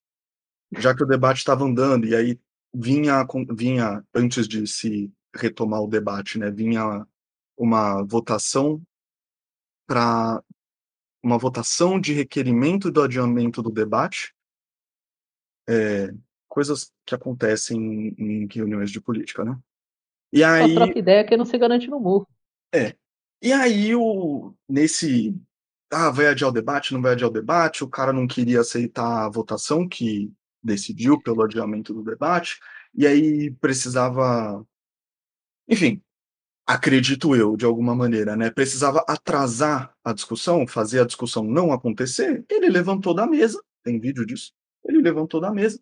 já que o debate estava andando e aí vinha, vinha, antes de se retomar o debate, né, vinha uma votação para uma votação de requerimento do adiamento do debate, é, coisas que acontecem em, em reuniões de política, né? E aí, troca ideia que não se garante no murro. é, e aí o nesse ah, vai adiar o debate, não vai adiar o debate, o cara não queria aceitar a votação que decidiu pelo adiamento do debate, e aí precisava, enfim, acredito eu, de alguma maneira, né? Precisava atrasar a discussão, fazer a discussão não acontecer. Ele levantou da mesa, tem vídeo disso. Ele levantou da mesa,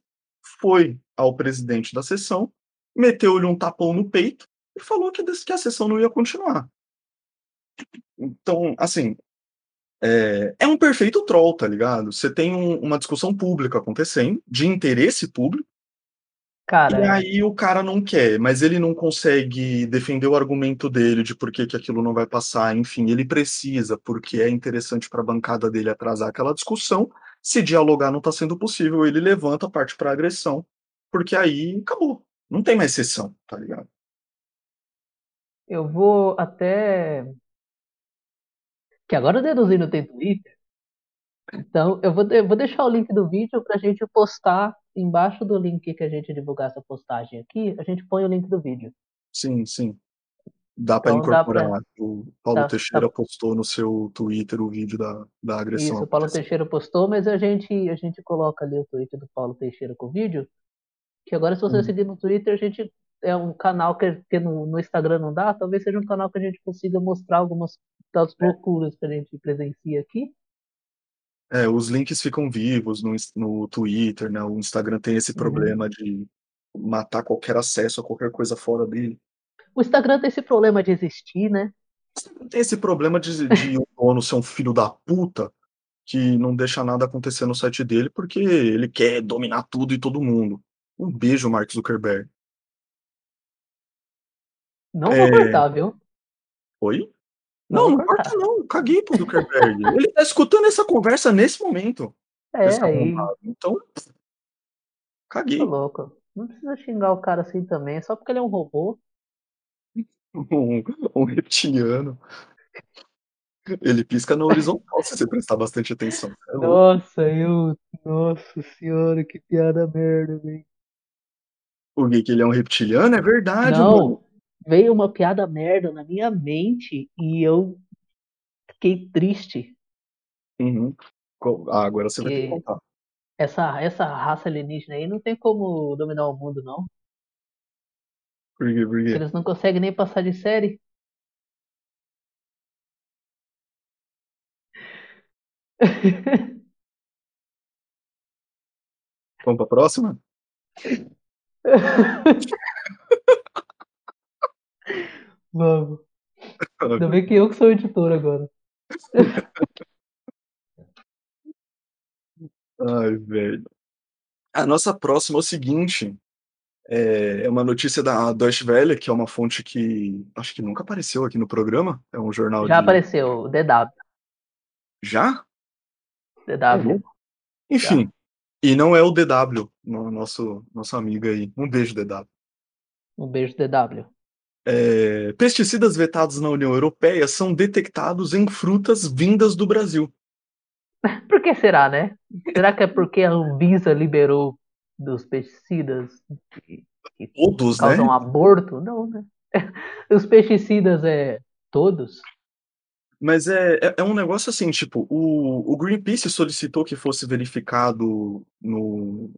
foi ao presidente da sessão, meteu-lhe um tapão no peito e falou que, que a sessão não ia continuar. Então, assim, é, é um perfeito troll, tá ligado? Você tem um, uma discussão pública acontecendo, de interesse público, Cara, E aí o cara não quer, mas ele não consegue defender o argumento dele de por que, que aquilo não vai passar. Enfim, ele precisa, porque é interessante para a bancada dele atrasar aquela discussão. Se dialogar não está sendo possível, ele levanta, parte para agressão, porque aí acabou. Não tem mais sessão, tá ligado? eu vou até. Que agora o Deduzindo tem Twitter. Então, eu vou, eu vou deixar o link do vídeo pra gente postar embaixo do link que a gente divulgar essa postagem aqui. A gente põe o link do vídeo. Sim, sim. Dá para Então, dá pra. incorporar. O Paulo Teixeira postou no seu Twitter o vídeo da, da agressão isso, o Paulo. Teixeira postou, mas a gente, a gente coloca ali o tweet do Paulo Teixeira com o vídeo. Que agora, se você Hum. seguir no Twitter, a gente. É um canal que, que no, no Instagram não dá. Talvez seja um canal que a gente consiga mostrar algumas das loucuras que a gente presencia aqui. É, os links ficam vivos no, no Twitter, né? O Instagram tem esse Uhum. problema de matar qualquer acesso a qualquer coisa fora dele. O Instagram tem esse problema de existir, né? Tem esse problema de, de o <laughs> dono ser um filho da puta que não deixa nada acontecer no site dele porque ele quer dominar tudo e todo mundo. Um beijo, Mark Zuckerberg. Não É. vou cortar, viu? Oi? Não Não, não corta não. Caguei pro Zuckerberg. ele tá escutando essa conversa nesse momento. Esse É, aí. Então, caguei. louco. Não precisa xingar o cara assim também, só porque ele é um robô. <laughs> Um, um reptiliano. Ele pisca na horizontal se você prestar bastante atenção. É. Nossa, eu. Nossa senhora, que piada merda, velho. O que ele é um reptiliano? É verdade, mano. Veio uma piada merda na minha mente e eu fiquei triste. Uhum. Ah, agora você vai ter que Que contar. essa, essa raça alienígena aí não tem como dominar o mundo, não. Por quê? Por quê? Eles não conseguem nem passar de série. Vamos pra próxima? <laughs> Vamos. Ainda bem que eu que sou o editor agora. <laughs> Ai, velho. A nossa próxima é o seguinte. É é uma notícia da Deutsche Welle, que é uma fonte que acho que nunca apareceu aqui no programa. É um jornal Já de. apareceu o DW. Já? DW. louco. Enfim. E não é o DW, no- nosso, nosso amigo aí. Um beijo, DW. Um beijo, DW. É, pesticidas vetados na União Europeia são detectados em frutas vindas do Brasil. <laughs> Por que será, né? Será que é porque a Anvisa liberou dos pesticidas que, que Todos, né? causam aborto? Não, né? <laughs> Os pesticidas é todos? Mas é é é um negócio assim, tipo, o o Greenpeace solicitou que fosse verificado no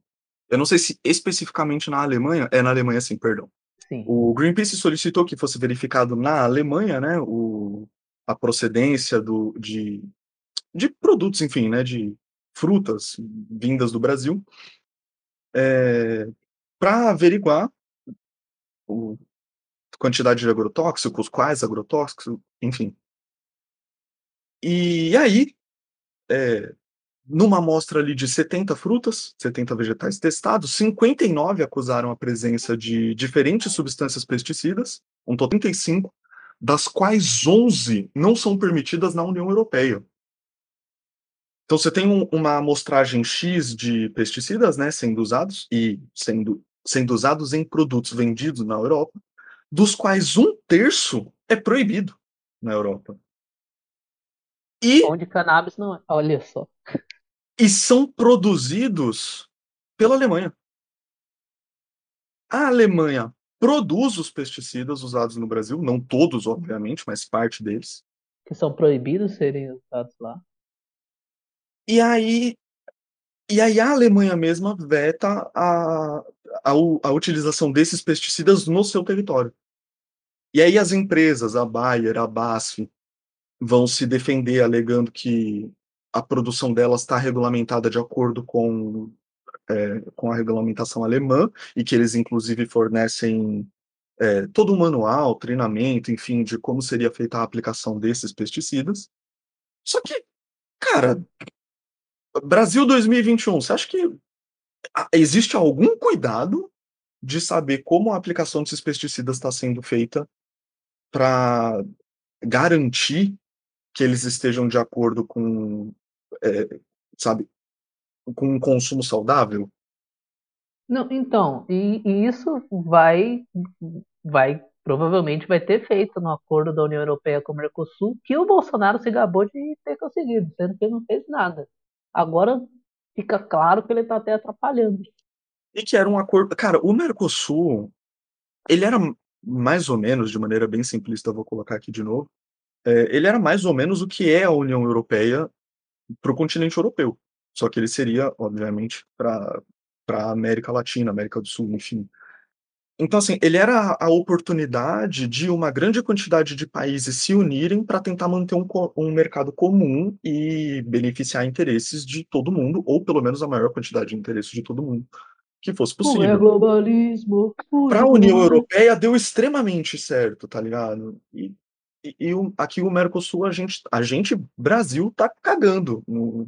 eu não sei se especificamente na Alemanha é na Alemanha sim, perdão. Sim. O Greenpeace solicitou que fosse verificado na Alemanha, né, o a procedência do de de produtos, enfim, né, de frutas vindas do Brasil. Eh, pra averiguar o quantidade de agrotóxicos, quais agrotóxicos, enfim. E aí, eh, numa amostra ali de 70 frutas, 70 vegetais testados, 59 acusaram a presença de diferentes substâncias pesticidas, um total 35, das quais 11 não são permitidas na União Europeia. Então você tem um uma amostragem X de pesticidas, né, sendo usados e sendo sendo usados em produtos vendidos na Europa, dos quais 1/3 é proibido na Europa. E Onde cannabis não é. Olha só. E são produzidos pela Alemanha. A Alemanha produz os pesticidas usados no Brasil, não todos obviamente, mas parte deles. Que são proibidos serem usados lá. E aí e aí a Alemanha mesma veta a a a utilização desses pesticidas no seu território. E aí as empresas, a Bayer, a BASF, vão se defender alegando que a produção delas tá regulamentada de acordo com, eh, com a regulamentação alemã, e que eles inclusive fornecem, eh, todo o manual, treinamento, enfim, de como seria feita a aplicação desses pesticidas. Só que, cara, Brasil 2021, você acha que existe algum cuidado de saber como a aplicação desses pesticidas tá sendo feita pra garantir que eles estejam de acordo com, eh, sabe, com um consumo saudável? Não, então, e e isso vai vai provavelmente vai ter feito no acordo da União Europeia com o Mercosul, que o Bolsonaro se gabou de ter conseguido, sendo que ele não fez nada. Agora fica claro que ele tá até atrapalhando. E que era um acordo cara, o Mercosul, ele era mais ou menos, de maneira bem simplista, vou colocar aqui de novo, eh, ele era mais ou menos o que é a União Europeia para o continente europeu, só que ele seria, obviamente, pra pra América Latina, América do Sul, enfim. Então, assim, ele era a oportunidade de uma grande quantidade de países se unirem pra tentar manter um um mercado comum e beneficiar interesses de todo mundo, ou pelo menos a maior quantidade de interesses de todo mundo, que fosse é possível. globalismo, Pra fuja do União. Europeia deu extremamente certo, tá ligado? E e e o aqui o Mercosul a gente a gente, Brasil, tá cagando no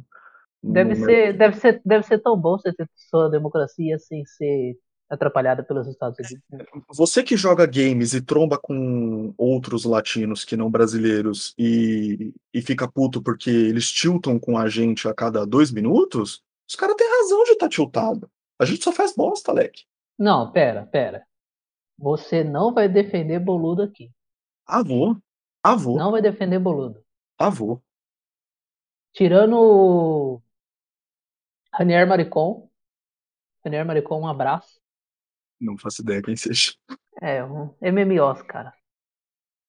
Deve no ser Mercosul. deve ser deve ser tão bom você ter sua democracia sem ser atrapalhada pelos Estados Unidos, né. Você que joga games e tromba com outros latinos que não brasileiros, e e fica puto porque eles tiltam com a gente a cada 2 minutos, os cara têm razão de tá tiltado. A gente só faz bosta, leque. Não, espera, espera. Você não vai defender boludo aqui. Ah, vou. Vou. Não vai defender boludo. Vou. Tirando Ranier Maricon. Ranier Maricon, um abraço. Não faço ideia quem seja. É, um MMOs, cara.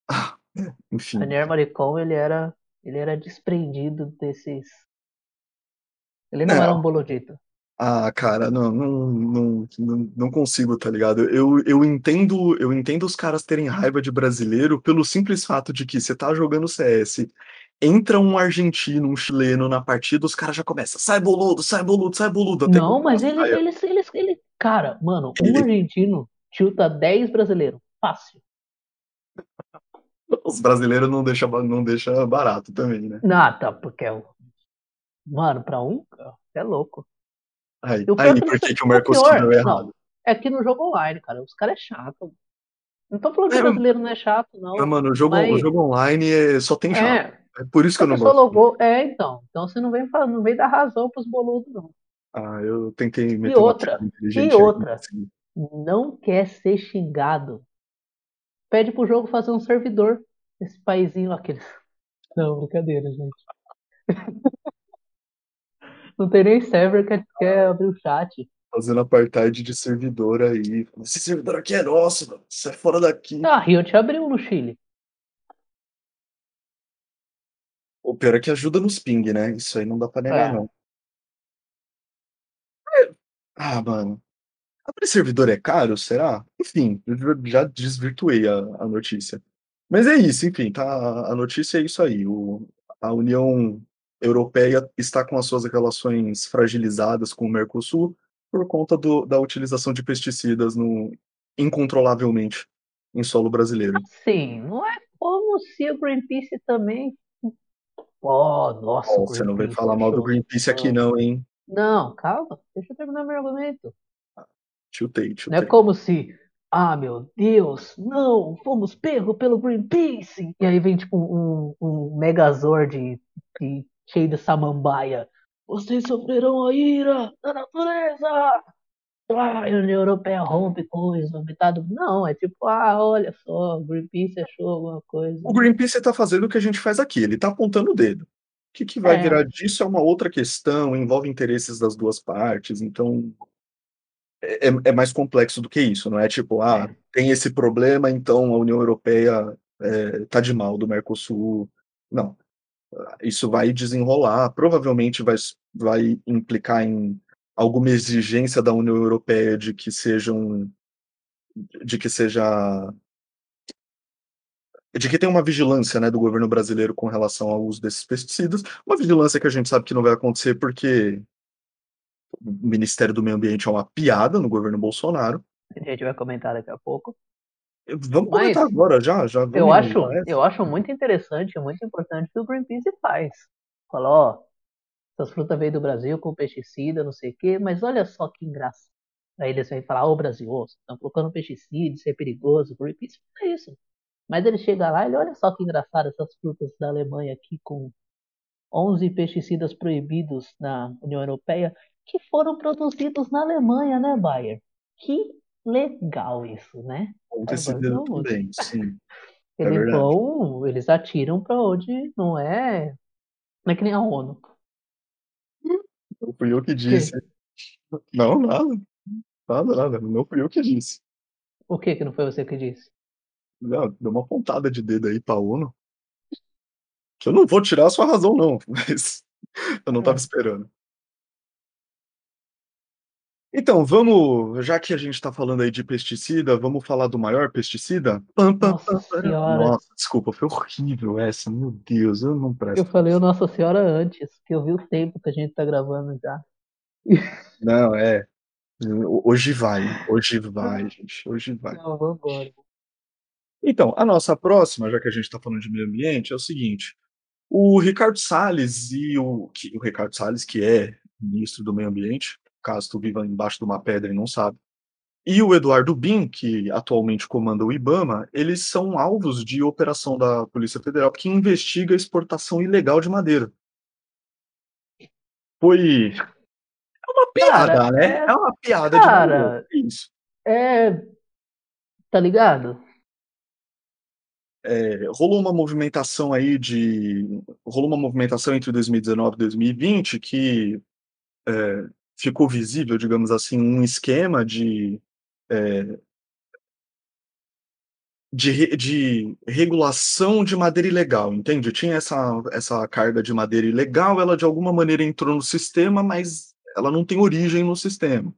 Ah, <laughs> é, enfim. Ranier Maricon, ele era ele era desprendido desses ele não era Não. um boludito. Ah, cara, não não não não não consigo, tá ligado? Eu eu entendo eu entendo os caras terem raiva de brasileiro pelo simples fato de que você tá jogando CS, entra um argentino, um chileno na partida, os cara já começa: "Sai boludo, sai boludo, sai boludo", até Não, cara mas eles saia. eles eles ele cara, mano, um Ele argentino tilta 10 brasileiro, fácil. Os brasileiro não deixa ba não deixa barato também, né. Ah, tá, porque é o mano, pra um, você é louco. Aí E o aí não por que que o o Mercosul deu não, errado. é que no jogo online, cara, os cara é chato. Não tô falando que É brasileiro não é chato Ah, não, mano, o jogo o mas jogo online, eh, só tem chato. É, É por isso que eu não gosto logou é, então, então você não vem não vem dar razão para os boludo não. Ah, eu tentei E meter uma outra e não outra, consegui. não quer ser xingado, pede para o jogo fazer um servidor, esse paizinho aqueles <laughs> não, brincadeira, gente. Não tem nem server, quer quer abrir o chat. Fazendo apartheid de servidor aí, "Esse servidor aqui é nosso mano, sai fora daqui". Ah, a Riot abriu no Chile. O pior é que ajuda nos ping, né, isso aí não dá pra negar É. não. É ah, mano, abrir servidor é caro, será? Enfim, já desvirtuei a a notícia. Mas é isso, enfim, tá a notícia é isso aí, o a União Europeia está com as suas relações fragilizadas com o Mercosul, por conta do da utilização de pesticidas no incontrolavelmente, em solo brasileiro. Assim, não é como se o Greenpeace também ó, nossa, o Ó, você não vem falar mal do Greenpeace aqui não. hein. Não, calma, deixa eu terminar meu argumento. Ah, chutei, Não é chutei. como se: "Ah, meu Deus, não, fomos pego pelo Greenpeace", e aí vem tipo um um megazord de cheio de samambaia: "Vocês sofrerão a ira da natureza!". Ah, a União Europeia rompe coisa, metade não, é tipo: "Ah, olha só, o Greenpeace achou alguma coisa". O Greenpeace tá fazendo o que a gente faz aqui, ele tá apontando o dedo. O que que vai É. virar disso é uma outra questão, envolve interesses das 2 partes, então é é é mais complexo do que isso, não é tipo: "Ah, É. tem esse problema, então a União Europeia, eh, tá de mal do Mercosul", não. Isso vai desenrolar, provavelmente vai vai implicar em alguma exigência da União Europeia de que sejam de que seja de que tenha uma vigilância, né, do governo brasileiro com relação ao uso desses pesticidas, uma vigilância que a gente sabe que não vai acontecer, porque o Ministério do Meio Ambiente é uma piada no governo Bolsonaro. A gente vai comentar daqui a pouco. Vamos Mas, comentar agora já, já eu acho essa? eu acho muito interessante, muito importante o que o Greenpeace faz. Fala: "Ó, essas fruta veio do Brasil com pesticida, não sei o quê, mas olha só que engraçado". Aí eles vêm falar: "Ô Brasil, ô, vocês estão colocando pesticida, isso é perigoso", o Greenpeace fala isso. Mas ele chega lá, ele: "Olha só que engraçado essas frutas da Alemanha aqui com 11 pesticidas proibidos na União Europeia, que foram produzidos na Alemanha, né, Bayer. Que legal isso, né". Não, também, sim. <laughs> É eles vão eles atiram pra onde não é não é que nem a ONU. Não fui eu que disse. Não, nada. Nada, nada, não fui eu que disse. O que que não foi você que disse? Não, deu uma pontada de dedo aí pra ONU. Que eu não vou tirar a sua razão não, <laughs> mas eu não estava Hum. esperando. Então, vamos já que a gente tá falando aí de pesticida, vamos falar do maior pesticida? Pam, pam, Nossa pam, senhora. Nossa, desculpa, foi horrível essa, meu Deus, eu não Eu presto falei o. Nossa Senhora antes, que eu vi o tempo que a gente tá gravando já. <laughs> Não, é. Ho hoje vai, hoje vai gente, hoje vai. Não, vambora. Então, a nossa próxima, já que a gente tá falando de meio ambiente, é o seguinte, o Ricardo Salles e o o Ricardo Salles, que é ministro do meio ambiente, caso tu viva embaixo de uma pedra e não sabe, e o Eduardo Bin, que atualmente comanda o IBAMA, eles são alvos de operação da Polícia Federal, que investiga a exportação ilegal de madeira. Foi é uma Cara, piada, né, é é uma piada de cara, é isso. é tá ligado? Eh, rolou uma movimentação aí de rolou uma movimentação entre 2019 e 2020 que, eh, ficou visível, digamos assim, um esquema de, eh de de regulação de madeira ilegal, entende? Tinha essa essa carga de madeira ilegal, ela de alguma maneira entrou no sistema, mas ela não tem origem no sistema.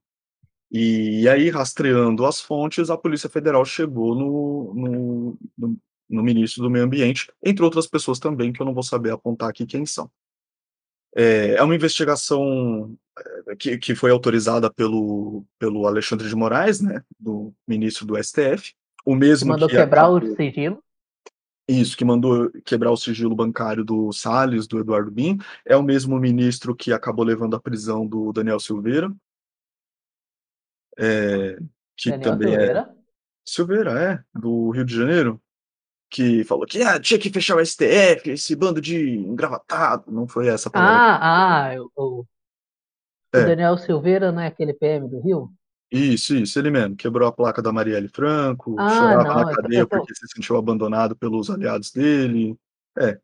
E aí, rastreando as fontes, a Polícia Federal chegou no no no no ministro do meio ambiente, entre outras pessoas também, que eu não vou saber apontar aqui quem são. Eh, é uma investigação, eh, que que foi autorizada pelo pelo Alexandre de Moraes, né, do ministro do STF, o Que mesmo mandou que quebrar o acabou sigilo. Isso, que mandou quebrar o sigilo bancário do Salles, do Eduardo Bin, é o mesmo ministro que acabou levando à prisão do Daniel Silveira. Eh, que Daniel também é Silveira? Silveira, é, do Rio de Janeiro, que falou que: "Ah, tinha que fechar o STF, esse bando de engravatado", não foi essa a palavra ele usou. Ah, ah, o o É. Daniel Silveira não é aquele PM do Rio? Isso, isso, ele mesmo, quebrou a placa da Marielle Franco, Ah, chorava na não, eu cadeia tô porque se sentiu abandonado pelos aliados dele. É,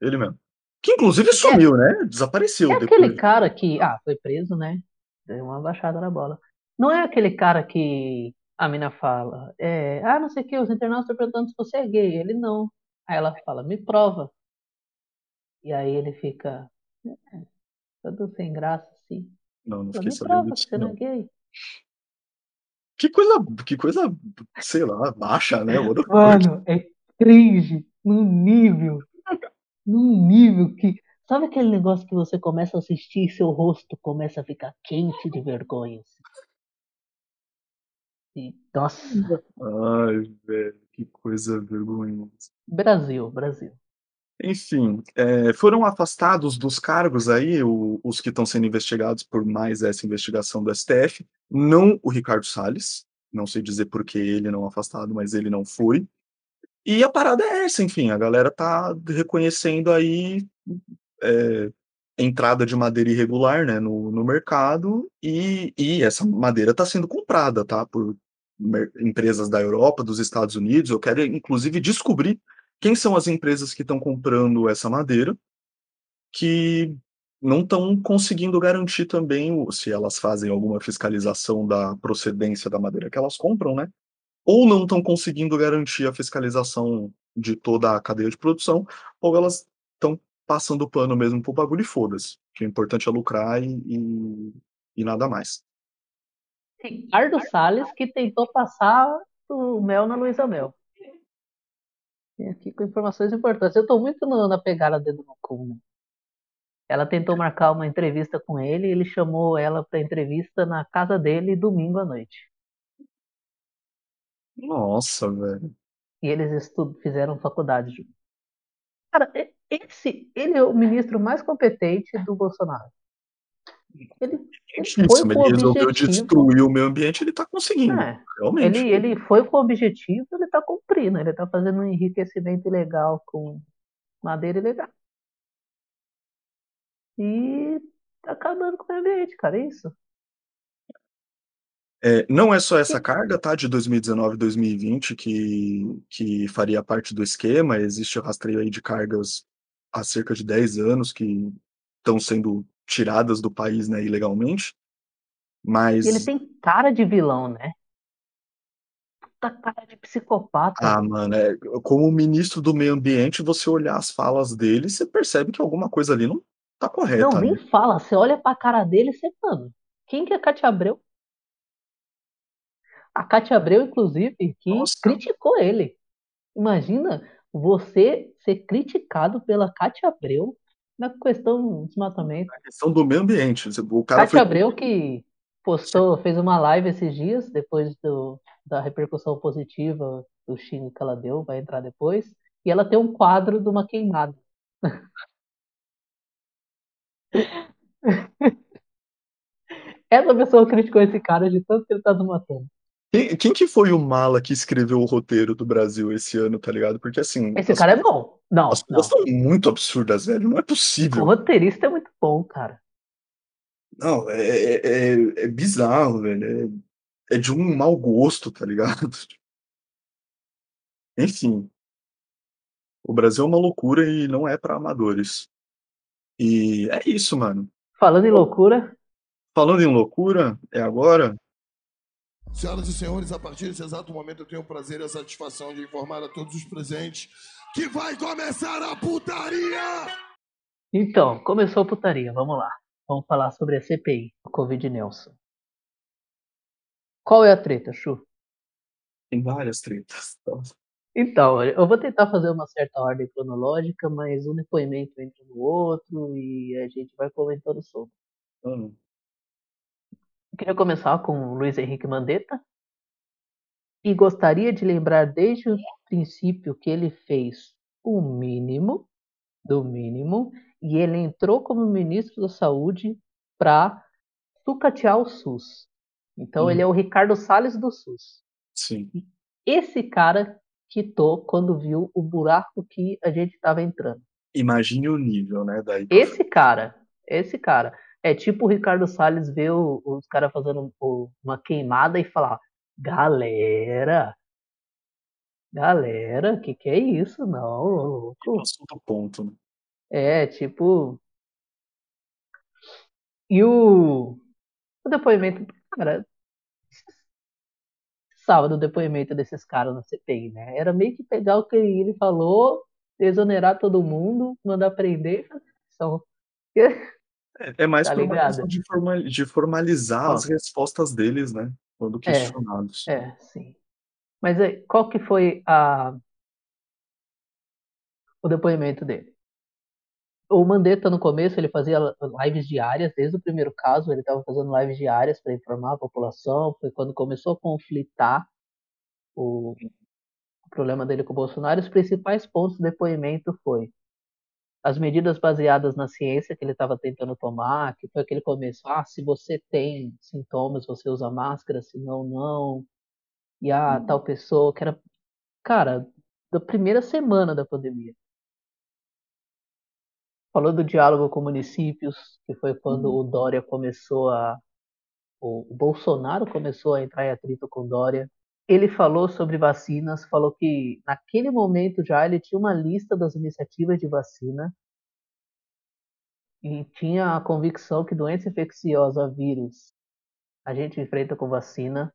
ele mesmo. Que inclusive É sumiu, né, é desapareceu aquele depois. cara que ah, foi preso, né, deu uma baixada na bola. Não é aquele cara que a mina fala, eh: "Ah, não sei o quê, os internautas estão perguntando se você é gay", ele: "Não". Aí ela fala: "Me prova". E aí ele fica é, todo sem graça, assim. Não, não fiquei me sabendo prova que disso, você não é não. gay. Que coisa, que coisa, sei lá, baixa, né? Mano, é cringe num nível, num nível que. Sabe aquele negócio que você começa a assistir e seu rosto começa a ficar quente de vergonha? E, nossa, Ai, velho, que coisa vergonhosa. Brasil, Brasil. Enfim, é, foram afastados dos cargos aí o- os que estão sendo investigados por mais essa investigação do STF, não o Ricardo Salles, não sei dizer por que ele não afastado, mas ele não foi. E a parada é essa, enfim, a galera tá reconhecendo aí é, entrada de madeira irregular, né, no, no mercado e, e essa madeira está sendo comprada, tá, por empresas da Europa, dos Estados Unidos. Eu quero, inclusive, descobrir quem são as empresas que estão comprando essa madeira, que não estão conseguindo garantir também, o- se elas fazem alguma fiscalização da procedência da madeira que elas compram, né? Ou não estão conseguindo garantir a fiscalização de toda a cadeia de produção, ou elas estão passando pano mesmo pro bagulho e foda-se. Que o importante é lucrar e, e, e nada mais. Ricardo Salles que tentou passar o mel na Luísa Mel. Vem aqui com informações importantes. Eu tô muito no- na pegada dedo no cu, né? Ela tentou marcar uma entrevista com ele, ele chamou ela pra entrevista na casa dele domingo à noite. Nossa, velho. E eles fizeram faculdade juntos. Cara, e- esse, ele é o ministro mais competente do Bolsonaro. Ele, ele Sim, foi se com ele o resolveu objetivo. destruir o meio ambiente, ele tá conseguindo. É, realmente. ele, ele foi com o objetivo, ele tá cumprindo. Ele tá fazendo um enriquecimento ilegal com madeira ilegal. E tá acabando com o meio ambiente, cara. É isso. É, não é só essa carga, tá? De 2019 e 2020 que, que faria parte do esquema. Existe o rastreio aí de cargas há cerca de 10 anos que estão sendo tiradas do país, né, ilegalmente. Mas, ele tem cara de vilão, né? Puta cara de psicopata. ah, mano, é, como ministro do meio ambiente, você olhar as falas dele, você percebe que alguma coisa ali não tá Não, correta, nem né? fala. Você olha pra cara dele e você, mano, quem que é Cátia Abreu? A Cátia Abreu, inclusive, que Nossa. criticou ele. Imagina você ser criticado pela Cátia Abreu na questão do desmatamento. A questão do meio ambiente. O cara Cátia foi Abreu que postou, fez uma live esses dias, depois do, da repercussão positiva do xingo que ela deu, vai entrar depois, e ela tem um quadro de uma queimada. <laughs> Essa pessoa criticou esse cara de tanto que ele tá desmatando. Quem, quem que foi o mala que escreveu o roteiro do Brasil esse ano, tá ligado? Porque assim, Esse as, cara é bom. Não, as coisas estão muito absurdas, velho. Não é O possível. roteirista é muito bom, cara. Não, é, é, é- é bizarro, velho. É, é de um mau gosto, tá ligado? <laughs> Enfim, o Brasil é uma loucura e não é pra amadores. E é isso, mano. Falando em loucura, Falando em loucura, é agora? Senhoras e senhores, a partir desse exato momento eu tenho o prazer e a satisfação de informar a todos os presentes que vai começar a putaria! então, começou a putaria, vamos lá. Vamos falar sobre a CPI, o Covid Nelson. Qual é a treta, Chu? Tem várias tretas. tá? Então, eu vou tentar fazer uma certa ordem cronológica, mas um depoimento entra no outro e a gente vai comentando sobre. Mano, Eu queria começar com o Luiz Henrique Mandetta e gostaria de lembrar desde o princípio que ele fez o mínimo do mínimo e ele entrou como ministro da Saúde para sucatear o SUS. Então Hum. ele é o Ricardo Salles do SUS. sim. Esse cara quitou quando viu o buraco que a gente estava entrando. Imagine o nível, né? Daí Esse cara, esse cara, é tipo o Ricardo Salles ver o- os caras fazendo o- uma queimada e falar: galera, galera, que que é isso? Não, louco. passou do ponto, né? É, tipo. E o, o depoimento, cara, sábado o depoimento desses caras na CPI, né? Era meio que pegar o que ele falou exonerar todo mundo, mandar prender. São... É, é mais Tá por uma questão de, forma- de formalizar Ó. as respostas deles, né? Quando questionados. É, sim. Mas aí, qual que foi a... o depoimento dele? O Mandetta, no começo, ele fazia lives diárias, desde o primeiro caso, ele estava fazendo lives diárias para informar a população. Foi quando começou a conflitar o, o problema dele com o Bolsonaro. Os principais pontos do depoimento foi as medidas baseadas na ciência que ele estava tentando tomar, que foi aquele começo, ah, se você tem sintomas, você usa máscara, se não, não. E ah, Uhum. tal pessoa, que era, cara, da primeira semana da pandemia. Falou do diálogo com municípios, que foi quando Uhum. o Dória começou a. O, o Bolsonaro começou a entrar em atrito com o Dória. Ele falou sobre vacinas, falou que naquele momento já ele tinha uma lista das iniciativas de vacina e tinha a convicção que doença infecciosa, vírus, a gente enfrenta com vacina.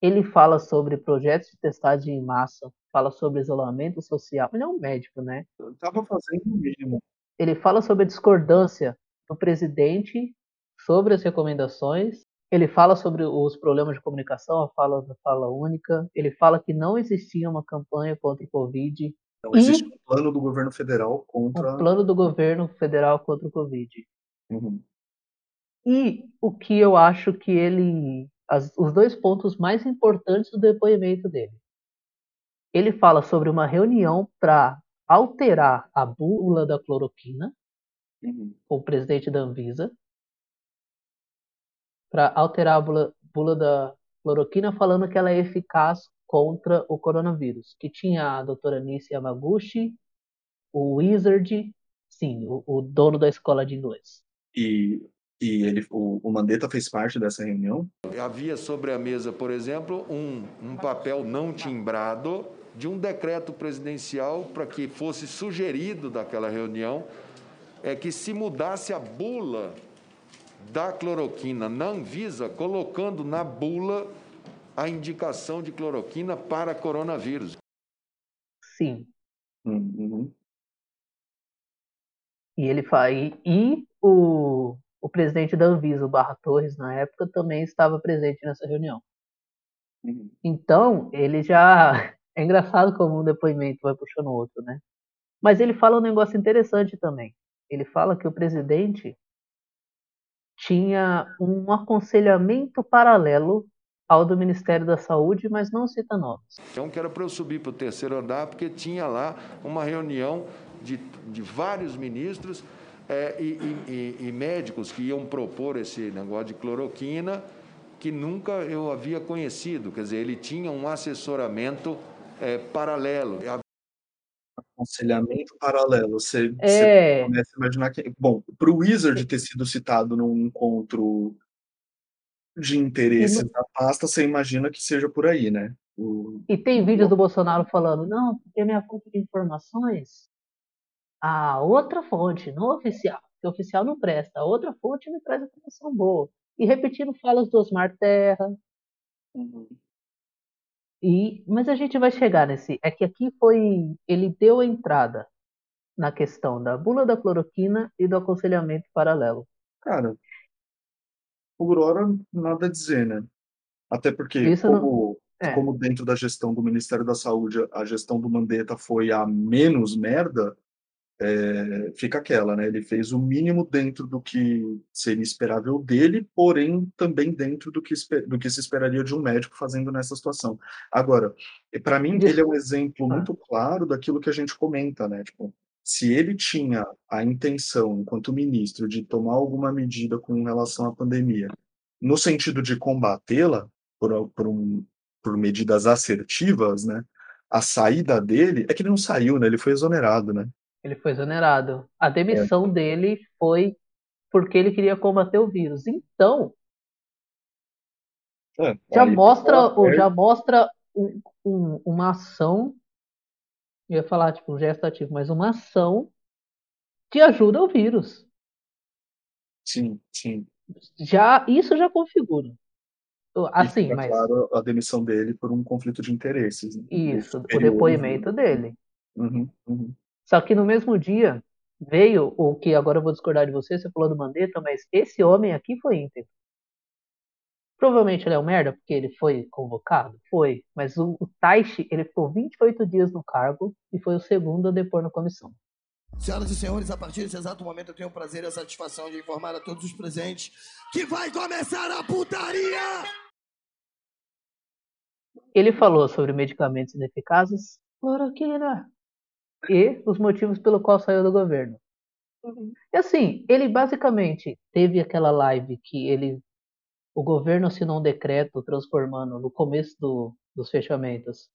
Ele fala sobre projetos de testagem em massa, fala sobre isolamento social. Ele é um médico, né? Eu tava fazendo o mínimo. ele fala sobre a discordância do presidente sobre as recomendações. Ele fala sobre os problemas de comunicação, a fala da fala única. Ele fala que não existia uma campanha contra o Covid, Então, existe um plano do governo federal contra. um plano do governo federal contra o Covid. Uhum. E o que eu acho que ele. as- os dois pontos mais importantes do depoimento dele. Ele fala sobre uma reunião para alterar a bula da cloroquina, Uhum. com o presidente da Anvisa para alterar a bula, bula da cloroquina, falando que ela é eficaz contra o coronavírus. Que tinha a doutora Nice Yamaguchi, o Wizard, sim, o, o dono da escola de inglês. E, e ele, o, o Mandetta fez parte dessa reunião? Havia sobre a mesa, por exemplo, um, um papel não timbrado de um decreto presidencial para que fosse sugerido daquela reunião é que se mudasse a bula da cloroquina na Anvisa, colocando na bula a indicação de cloroquina para coronavírus. Sim. Uhum. E ele faz. E, e o, o presidente da Anvisa, o Barra Torres, na época, também estava presente nessa reunião. Uhum. Então, ele já. <laughs> É engraçado como um depoimento vai puxando o outro, né? Mas ele fala um negócio interessante também. Ele fala que o presidente tinha um aconselhamento paralelo ao do Ministério da Saúde, mas não cita nomes. Então, que era para eu subir para o terceiro andar, porque tinha lá uma reunião de, de vários ministros é, e, e, e, médicos que iam propor esse negócio de cloroquina, que nunca eu havia conhecido. Quer dizer, ele tinha um assessoramento é, paralelo. Aconselhamento paralelo. Você, É. você começa a imaginar que. Bom, para o Wizard ter sido citado num encontro de interesses da pasta, você imagina que seja por aí, né? O... E tem vídeos do Bolsonaro falando, não, porque minha fonte de informações, a outra fonte, não oficial, que oficial não presta, a outra fonte me traz informação boa. E repetindo falas do Osmar Terra. Uhum. E, mas a gente vai chegar nesse. É que aqui foi. Ele deu a entrada na questão da bula da cloroquina e do aconselhamento paralelo. Cara, por hora, nada a dizer, né? Até porque, Isso como, não... é. como dentro da gestão do Ministério da Saúde, a gestão do Mandetta foi a menos merda, é, fica aquela, né? Ele fez o mínimo dentro do que seria esperável dele, porém também dentro do que, do que se esperaria de um médico fazendo nessa situação. Agora, para mim, ele é um exemplo muito claro daquilo que a gente comenta, né? Tipo, se ele tinha a intenção, enquanto ministro, de tomar alguma medida com relação à pandemia, no sentido de combatê-la por, por, um, por medidas assertivas, né? A saída dele é que ele não saiu, né? Ele foi exonerado, né? Ele foi exonerado. A demissão é. dele foi porque ele queria combater o vírus. Então, é, já, mostra, ou já mostra um, um, uma ação, eu ia falar tipo um gesto ativo, mas uma ação de ajuda ao vírus. Sim, sim. Já, isso já configura. Assim, e mas. claro a demissão dele por um conflito de interesses. Né? Isso, o depoimento dele. Uhum, uhum. Só que no mesmo dia veio o que agora eu vou discordar de você, você falou do Mandetta, mas esse homem aqui foi íntegro. Provavelmente ele é um merda porque ele foi convocado? Foi. Mas o, o Taishi, ele ficou 28 dias no cargo e foi o segundo a depor na comissão. Senhoras e senhores, a partir desse exato momento eu tenho o prazer e a satisfação de informar a todos os presentes que vai começar a putaria! Ele falou sobre medicamentos ineficazes, cloroquina, e os motivos pelo qual saiu do governo. E assim, ele basicamente teve aquela live que ele, o governo assinou um decreto transformando no começo do, dos fechamentos,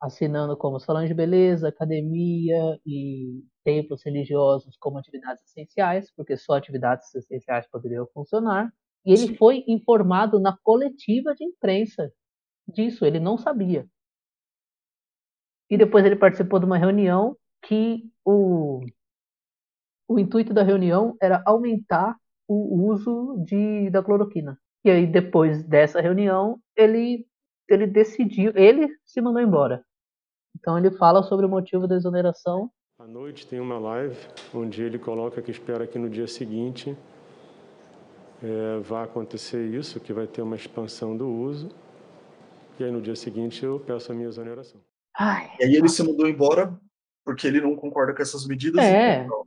assinando como salão de beleza, academia e templos religiosos como atividades essenciais, porque só atividades essenciais poderiam funcionar. E ele foi informado na coletiva de imprensa disso, ele não sabia. E depois ele participou de uma reunião que o, o intuito da reunião era aumentar o uso de, da cloroquina. E aí, depois dessa reunião, ele, ele decidiu, ele se mandou embora. Então ele fala sobre o motivo da exoneração. À noite tem uma live onde ele coloca que espera que no dia seguinte é, vá acontecer isso, que vai ter uma expansão do uso. E aí no dia seguinte eu peço a minha exoneração. Ai, E aí ele se mudou embora porque ele não concorda com essas medidas. É. Então,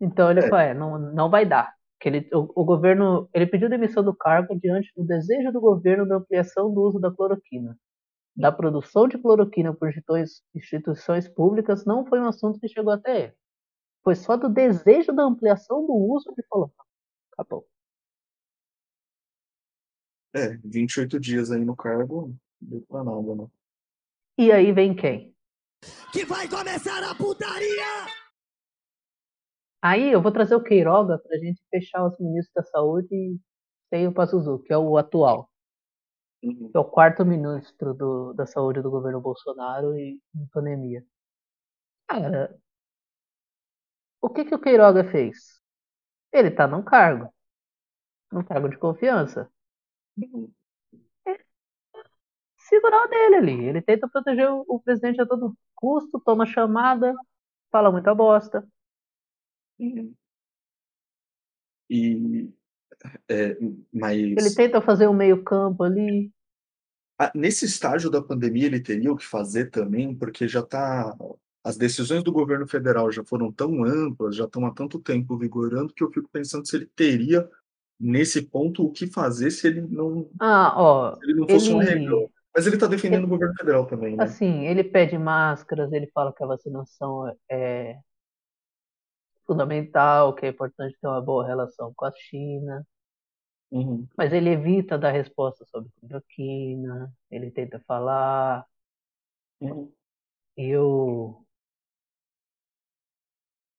Então ele É. falou, é, não, não vai dar. Que ele, o, o governo, ele pediu demissão do cargo diante do desejo do governo da ampliação do uso da cloroquina. Da produção de cloroquina por instituições, públicas não foi um assunto que chegou até ele. Foi só do desejo da ampliação do uso que falou. Acabou. É, 28 dias aí no cargo, deu pra nada, né? E aí vem quem? Que vai começar a putaria! Aí eu vou trazer o Queiroga para a gente fechar os ministros da saúde sem o Pazuzu, que é o atual. Uhum. que é o quarto ministro do, da saúde do governo Bolsonaro e em pandemia. Cara, o que, que o Queiroga fez? Ele tá num cargo, num cargo de confiança. Segurar o dele ali. Ele tenta proteger o, o presidente a todo custo, toma chamada, fala muita bosta. E, é, mas Ele tenta fazer um meio campo ali. ah, nesse estágio da pandemia ele teria o que fazer também, porque já tá, as decisões do governo federal já foram tão amplas, já estão há tanto tempo vigorando, que eu fico pensando se ele teria, nesse ponto, o que fazer se ele não, Ah, ó, se ele não fosse um ele, regão. Mas ele está defendendo o governo federal também, né? assim, ele pede máscaras, ele fala que a vacinação é fundamental, que é importante ter uma boa relação com a China. Uhum. Mas ele evita dar resposta sobre cloroquina, ele tenta falar, Uhum. eu...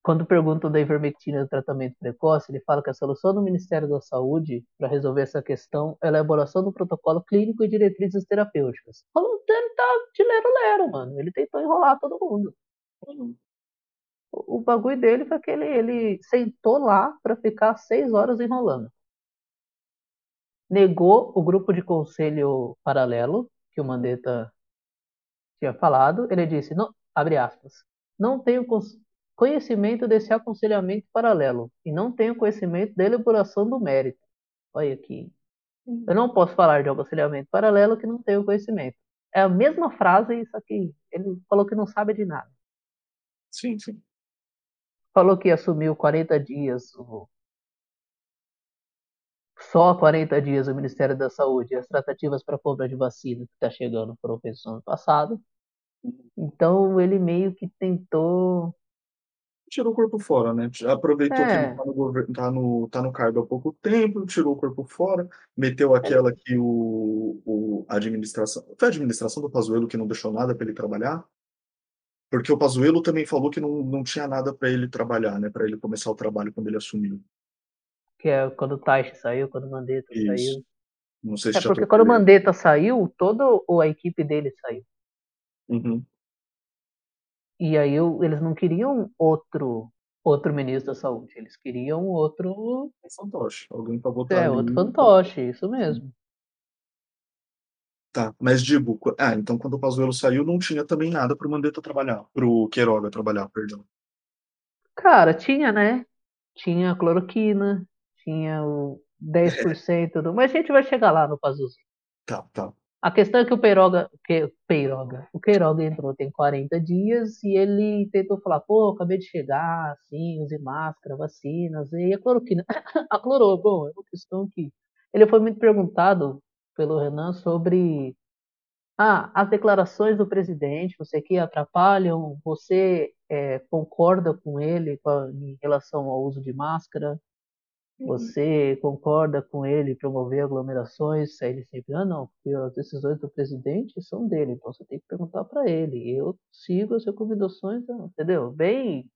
Quando perguntam da ivermectina do tratamento precoce, ele fala que a solução do Ministério da Saúde para resolver essa questão é a elaboração do protocolo clínico e diretrizes terapêuticas. Falou, ele tá de lero-lero, mano. Ele tentou enrolar todo mundo. Uhum. O, o bagulho dele foi que ele, ele sentou lá para ficar seis horas enrolando. Negou o grupo de conselho paralelo que o Mandetta tinha falado. Ele disse, não, abre aspas, não tenho cons- conhecimento desse aconselhamento paralelo e não tenho conhecimento da elaboração do mérito. Olha aqui. Eu não posso falar de aconselhamento paralelo que não tenho conhecimento. É a mesma frase, só que ele falou que não sabe de nada. Sim, sim. falou que assumiu 40 dias, só 40 dias o Ministério da Saúde, e as tratativas para compra de vacina que está chegando foram feitas no ano passado. Então ele meio que tentou. Tirou o corpo fora, né? Aproveitou que É. ele tá no, governo, tá, no, tá no cargo há pouco tempo, tirou o corpo fora, meteu aquela que o, o a administração. Foi a administração do Pazuello que não deixou nada para ele trabalhar? Porque o Pazuello também falou que não, não tinha nada para ele trabalhar, né? Para ele começar o trabalho quando ele assumiu. Que é quando o Taishi saiu, quando o Mandetta Isso. saiu. Não sei se É porque quando o. Mandetta saiu, toda a equipe dele saiu. Uhum. E aí o- eles não queriam outro outro ministro da saúde, eles queriam outro, fantoche. Alguém para botar é, ali. outro fantoche, isso mesmo. Tá, mas digo, ah, então quando o Pazuello saiu não tinha também nada pro Mandetta trabalhar, pro Queiroga trabalhar, perdão. Cara, tinha, né? Tinha cloroquina, tinha o 10% do. Mas a gente vai chegar lá no Pazuzu. Tá, tá. A questão é que o Peiroga, que, Peiroga, o Queiroga entrou tem 40 dias e ele tentou falar, pô, acabei de chegar, assim, use máscara, vacinas, e a cloroquina. <laughs> a cloro, bom, é uma questão que. Ele foi muito perguntado pelo Renan sobre ah, as declarações do presidente, você que atrapalham, você é, concorda com ele em relação ao uso de máscara? Uhum. Você concorda com ele promover aglomerações? Aí ele sempre, ah, não, porque as decisões do presidente são dele, então você tem que perguntar para ele. Eu sigo as recomendações, entendeu? Bem.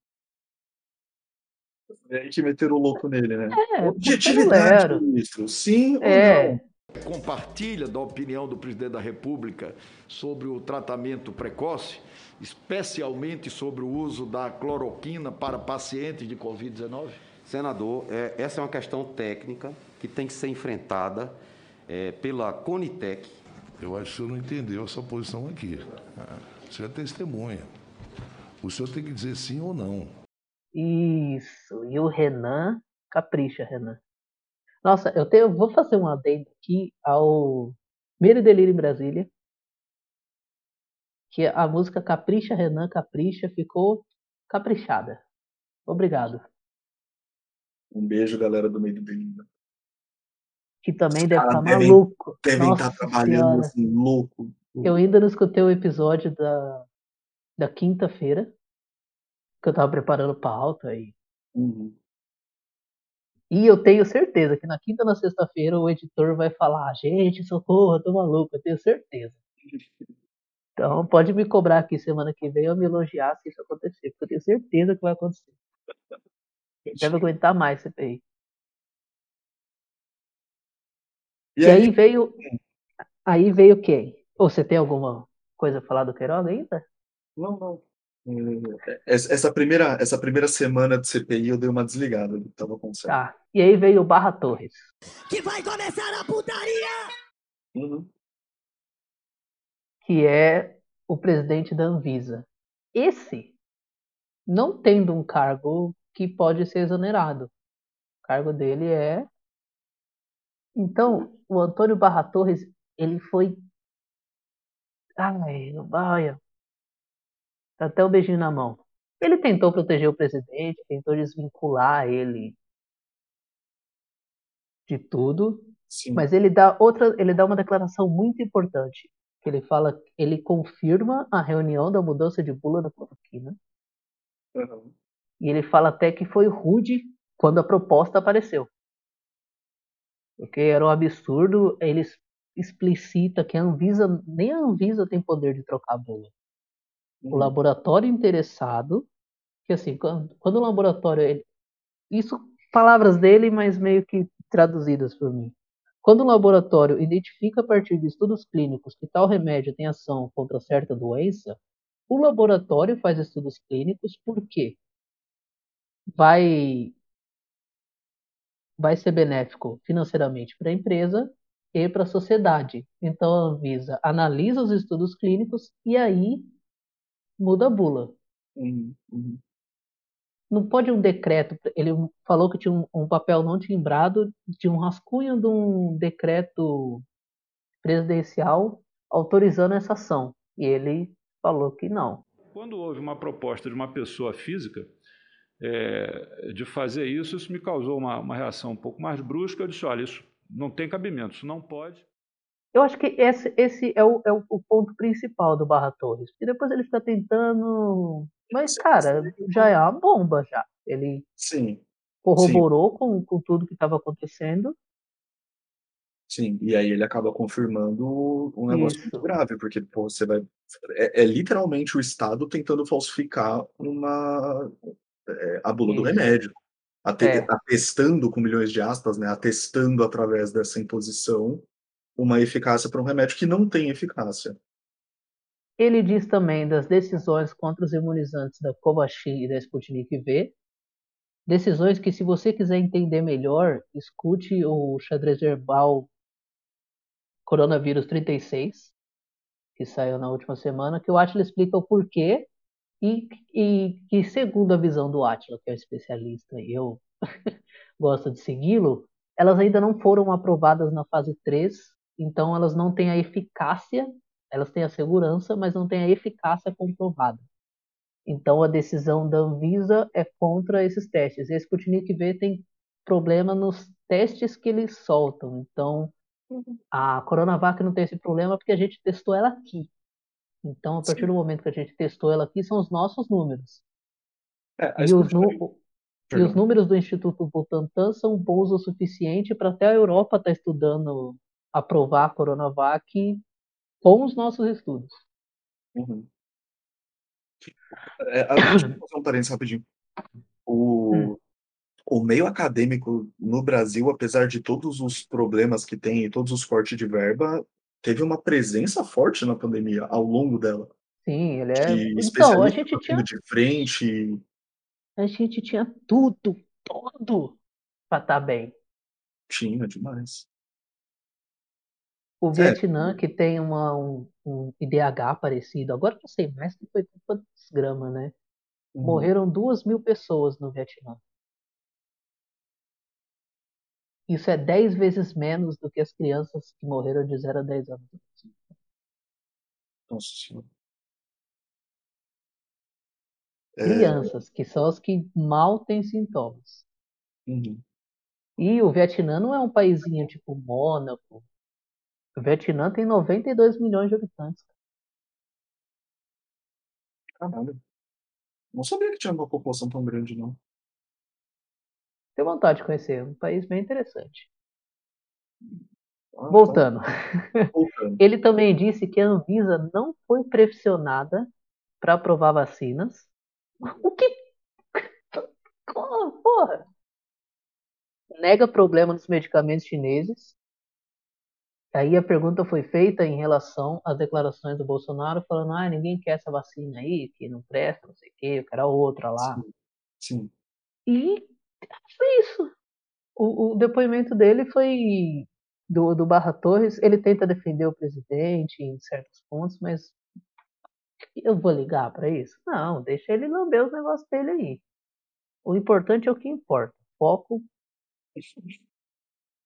É que meter o louco nele, né? É, Objetividade, ministro. Sim é. ou não? Compartilha da opinião do presidente da República sobre o tratamento precoce, especialmente sobre o uso da cloroquina para pacientes de Covid-19? Senador, é, essa é uma questão técnica que tem que ser enfrentada é, pela Conitec. Eu acho que o senhor não entendeu essa posição aqui. O senhor é testemunha. O senhor tem que dizer sim ou não. Isso. E o Renan, capricha, Renan. Nossa, eu tenho, vou fazer um adendo aqui ao Medo e Delírio em Brasília. Que a música Capricha, Renan, Capricha ficou caprichada. Obrigado. Um beijo, galera do Medo e Delírio. Que também deve estar tá maluco. Devem estar trabalhando assim, louco. Eu ainda não escutei o episódio da, da quinta-feira. Que eu tava preparando pauta aí. Uhum. E eu tenho certeza que na quinta ou na sexta-feira o editor vai falar: gente, socorro, eu tô maluco, eu tenho certeza. <laughs> Então pode me cobrar aqui semana que vem ou me elogiar se isso acontecer, porque eu tenho certeza que vai acontecer. Deve aguentar mais CPI. E, e aí? aí veio. Aí veio quem? Ou você tem alguma coisa a falar do Queiroga ainda? Não, não. É, essa primeira, essa primeira semana de CPI eu dei uma desligada, tava com Tá. E aí veio o Barra Torres. Que vai começar a putaria! Uhum. Que é o presidente da Anvisa. Esse, não tendo um cargo que pode ser exonerado. O cargo dele é. Então, o Antônio Barra Torres, ele foi. Ai, vai, até o beijinho na mão. Ele tentou proteger o presidente, tentou desvincular ele de tudo, Sim. mas ele dá outra, ele dá uma declaração muito importante, que ele fala, ele confirma a reunião da mudança de bula da cloroquina. Uhum. E ele fala até que foi rude quando a proposta apareceu. Porque era um absurdo, ele explicita que a Anvisa, nem a Anvisa tem poder de trocar a bula o laboratório interessado, que assim, quando, quando o laboratório, ele, isso palavras dele, mas meio que traduzidas por mim. Quando o laboratório identifica a partir de estudos clínicos que tal remédio tem ação contra certa doença, o laboratório faz estudos clínicos porque vai vai ser benéfico financeiramente para a empresa e para a sociedade. Então a Anvisa analisa os estudos clínicos e aí muda a bula. Uhum, uhum. Não pode um decreto. Ele falou que tinha um, um, papel não timbrado de um rascunho de um decreto presidencial autorizando essa ação. E ele falou que não. Quando houve uma proposta de uma pessoa física é, de fazer isso, isso me causou uma, uma reação um pouco mais brusca. Eu disse: olha, isso não tem cabimento, isso não pode. Eu acho que esse, esse é, o, é o, ponto principal do Barra Torres. E depois ele fica tentando. Mas, cara, já é uma bomba já. Ele sim, corroborou sim. Com, com tudo que estava acontecendo. Sim, e aí ele acaba confirmando um negócio Isso. muito grave, porque pô, você vai. É, é, literalmente o Estado tentando falsificar uma, é, a bula do remédio. É. Atestando, com milhões de aspas, né? Atestando através dessa imposição uma eficácia para um remédio que não tem eficácia. Ele diz também das decisões contra os imunizantes da Covaxin e da Sputnik V, decisões que, se você quiser entender melhor, escute o xadrez verbal Coronavírus 36, que saiu na última semana, que o Atila explica o porquê e, e que, segundo a visão do Atila, que é o especialista, e eu <laughs> gosto de segui-lo, elas ainda não foram aprovadas na fase 3, então elas não têm a eficácia, elas têm a segurança, mas não têm a eficácia comprovada. Então a decisão da Anvisa é contra esses testes. E a Sputnik V tem problema nos testes que eles soltam. Então a Coronavac não tem esse problema porque a gente testou ela aqui. Então, a partir Sim. do momento que a gente testou ela aqui, são os nossos números. É, e, os e, os números do Instituto Butantan são bons o suficiente para até a Europa estar tá estudando aprovar a Coronavac com os nossos estudos. Uhum. É, deixa eu fazer um parênteses rapidinho. O, hum. o meio acadêmico no Brasil, apesar de todos os problemas que tem e todos os cortes de verba, teve uma presença forte na pandemia ao longo dela. Sim, ele é. então, a gente tinha de frente. A gente tinha tudo, todo para estar tá bem. Tinha demais. O é. Vietnã, que tem uma, um, um IDH parecido, agora não sei mais que foi quantos gramas, né? Uhum. Morreram duas mil pessoas no Vietnã. Isso é 10 vezes menos do que as crianças que morreram de 0 a 10 anos. Nossa Senhora. É. Crianças, é... que são as que mal têm sintomas. Uhum. E o Vietnã não é um paísinho tipo Mônaco. O Vietnã tem 92 milhões de habitantes. Caralho. Não sabia que tinha uma população tão grande, não. Tenho vontade de conhecer. É um país bem interessante. Ah, Voltando. Voltando. <laughs> Ele também disse que a Anvisa não foi pressionada para aprovar vacinas. O que? <laughs> Porra! Nega problema nos medicamentos chineses. Aí a pergunta foi feita em relação às declarações do Bolsonaro, falando: ah, ninguém quer essa vacina aí, que não presta, não sei o quê, eu quero outra lá. Sim. Sim. E foi isso. O, o depoimento dele foi do, do Barra Torres. Ele tenta defender o presidente em certos pontos, mas eu vou ligar para isso? Não, deixa ele lamber os negócios dele aí. O importante é o que importa. Foco.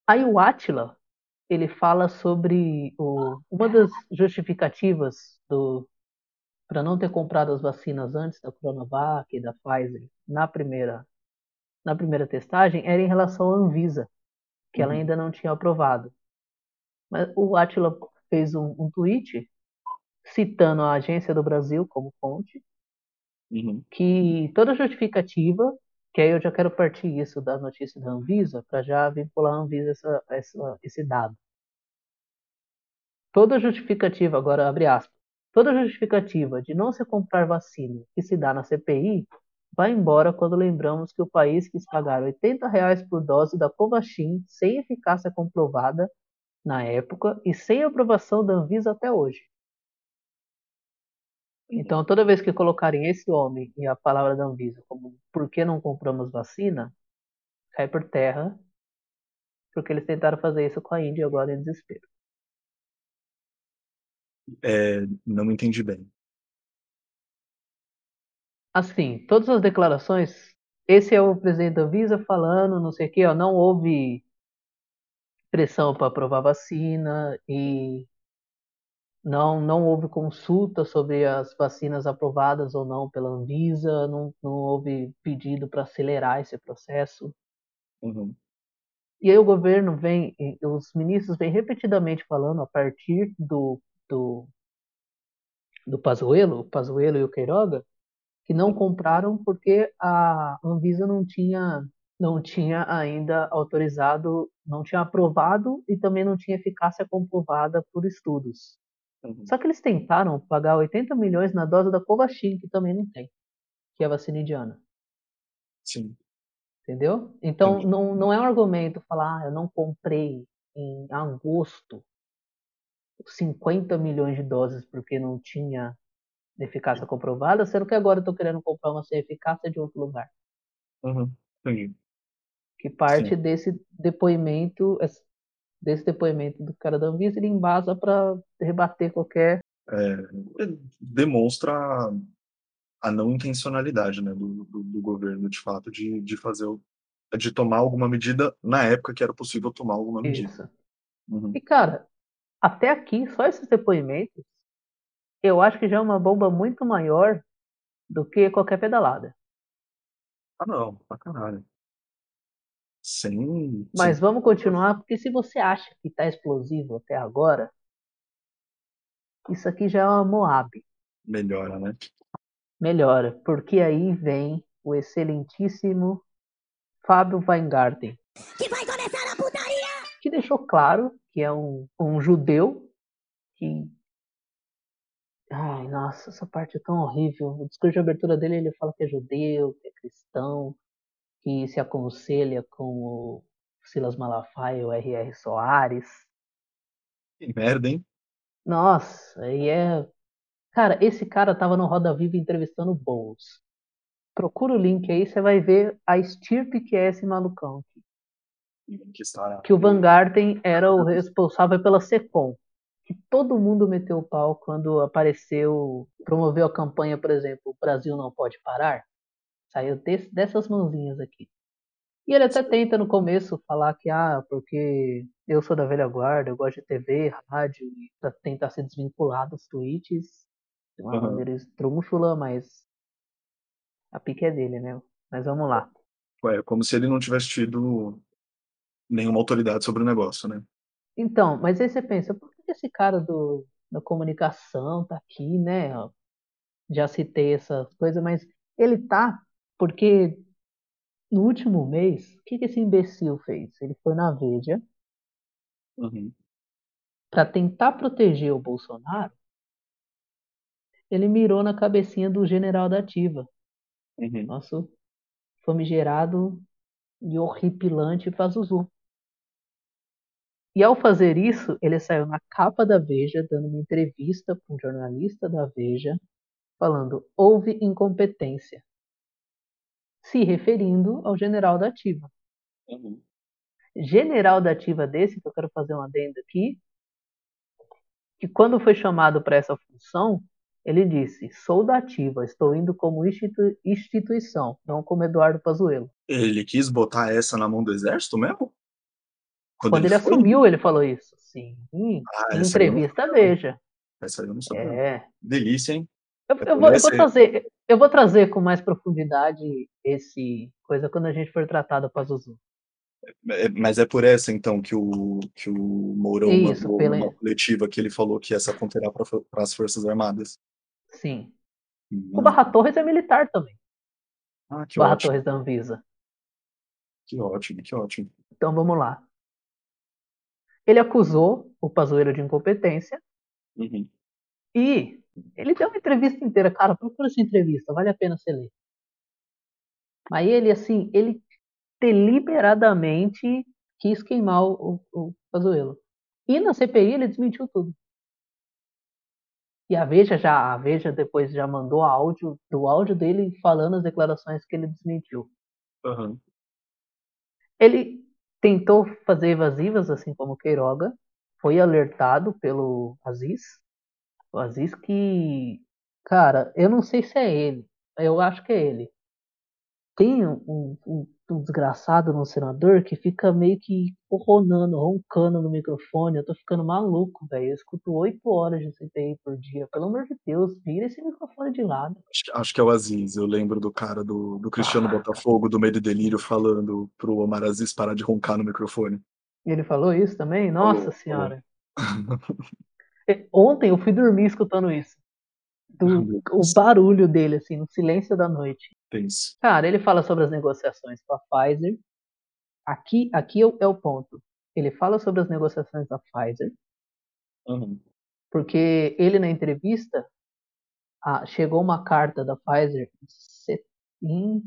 Aí o Atila, ele fala sobre o, uma das justificativas do para não ter comprado as vacinas antes da Coronavac e da Pfizer na primeira na primeira testagem era em relação à Anvisa, que uhum. ela ainda não tinha aprovado. Mas o Atila fez um, um tweet citando a Agência do Brasil como fonte, uhum. que toda justificativa, que aí eu já quero partir isso da notícia da Anvisa, para já vincular a Anvisa essa, essa, esse dado. Toda justificativa, agora abre aspas, toda justificativa de não se comprar vacina que se dá na CPI vai embora quando lembramos que o país quis pagar 80 reais por dose da Covaxin sem eficácia comprovada na época e sem aprovação da Anvisa até hoje. Então, toda vez que colocarem esse homem e a palavra da Anvisa como por que não compramos vacina, cai por terra, porque eles tentaram fazer isso com a Índia agora em desespero. É, não entendi bem assim, todas as declarações, esse é o presidente da Visa falando, não sei o que, ó, não houve pressão para aprovar vacina e não, não houve consulta sobre as vacinas aprovadas ou não pela Anvisa, não, não houve pedido para acelerar esse processo. Uhum. E aí o governo vem, os ministros vêm repetidamente falando a partir do, do, do Pazuello, Pazuello e o Queiroga, que não compraram porque a Anvisa não tinha não tinha ainda autorizado, não tinha aprovado e também não tinha eficácia comprovada por estudos. Uhum. Só que eles tentaram pagar 80 milhões na dose da Covaxin, que também não tem, que é a vacina indiana. Sim. Entendeu? Então não, não é um argumento falar, ah, eu não comprei em agosto 50 milhões de doses porque não tinha eficácia comprovada, sendo que agora eu estou querendo comprar uma sem eficácia de outro lugar. Uhum, entendi. Que parte Sim. desse depoimento, desse depoimento do cara da Anvisa, ele embasa para rebater qualquer. É, demonstra a, não intencionalidade né, do, do, do, governo, de fato, de, de fazer de tomar alguma medida na época que era possível tomar alguma medida. Uhum. E, cara, até aqui, só esses depoimentos, eu acho que já é uma bomba muito maior do que qualquer pedalada. Ah, não, pra caralho. Sem. Mas sem... vamos continuar, porque se você acha que tá explosivo até agora, isso aqui já é uma Moab. Melhora, né? Melhora, porque aí vem o excelentíssimo Fábio Weingarten. Que vai começar a putaria! Que deixou claro que é um, um judeu que. Ai, nossa, essa parte é tão horrível. O discurso de abertura dele, ele fala que é judeu, que é cristão, que se aconselha com o Silas Malafaia e o R.R. Soares. Que merda, hein? Nossa, aí é. Cara, esse cara tava no Roda Viva entrevistando o Bowles. Procura o link aí, você vai ver a estirpe que é esse malucão aqui. Que, está... que o Van Garten era o <laughs> responsável pela SECOM. Que todo mundo meteu o pau quando apareceu, promoveu a campanha, por exemplo, o Brasil não pode parar. Saiu desse, dessas mãozinhas aqui. E ele até tenta no começo falar que, ah, porque eu sou da velha guarda, eu gosto de TV, rádio, e pra tentar se desvincular dos tweets de uma uhum. maneira estrúxula, mas a pique é dele, né? Mas vamos lá. Ué, como se ele não tivesse tido nenhuma autoridade sobre o negócio, né? Então, mas aí você pensa, por que esse cara do, da comunicação tá aqui, né? Já citei essa coisa, mas ele tá porque no último mês, o que, que esse imbecil fez? Ele foi na Veja uhum. para tentar proteger o Bolsonaro. Ele mirou na cabecinha do general da Ativa, uhum. nosso famigerado e horripilante Pazuzu. E ao fazer isso, ele saiu na capa da Veja, dando uma entrevista para um jornalista da Veja, falando: houve incompetência se referindo ao general da ativa. Uhum. General da ativa desse, que eu quero fazer um adendo aqui, que quando foi chamado para essa função, ele disse: Sou da ativa, estou indo como institu instituição, não como Eduardo Pazuello. Ele quis botar essa na mão do exército mesmo? Quando, quando ele, ele assumiu, ele falou isso. Sim. Ah, em entrevista, veja. Essa eu não sabia. É. Delícia, hein? Eu, eu, vou, eu, vou, trazer, eu vou trazer com mais profundidade esse coisa quando a gente for tratar do Pazuzu. É, mas é por essa, então, que o, que o Mourão Isso, mandou pela... uma coletiva que ele falou que essa conterá para as Forças Armadas. Sim. Hum. O Barra Torres é militar também. Ah, que Barra ótimo. Torres da Anvisa. Que ótimo, que ótimo. Então vamos lá. Ele acusou o Pazuello de incompetência uhum. e ele deu uma entrevista inteira, cara, procura essa entrevista, vale a pena você ler. Mas ele, assim, ele deliberadamente quis queimar o, o, o Pazuello. E na CPI ele desmentiu tudo. E a Veja já, a Veja depois já mandou áudio do áudio dele falando as declarações que ele desmentiu. Uhum. Ele tentou fazer evasivas, assim como Queiroga, foi alertado pelo Aziz, o Aziz que, cara, eu não sei se é ele, eu acho que é ele. Tem um, um, um desgraçado no senador que fica meio que ronando, roncando no microfone. Eu tô ficando maluco, velho. Eu escuto oito horas de CPI por dia. Pelo amor de Deus, vira esse microfone de lado. Acho, que é o Aziz. Eu lembro do cara do, do Cristiano ah. Botafogo, do Medo e Delírio, falando pro Omar Aziz parar de roncar no microfone. Ele falou isso também? Nossa falou, senhora. Falou. <laughs> Ontem eu fui dormir escutando isso. Do, o barulho dele, assim, no silêncio da noite. Penso. Cara, ele fala sobre as negociações com a Pfizer. Aqui, aqui é, é o ponto. Ele fala sobre as negociações da Pfizer. Uhum. Porque ele, na entrevista, ah, chegou uma carta da Pfizer em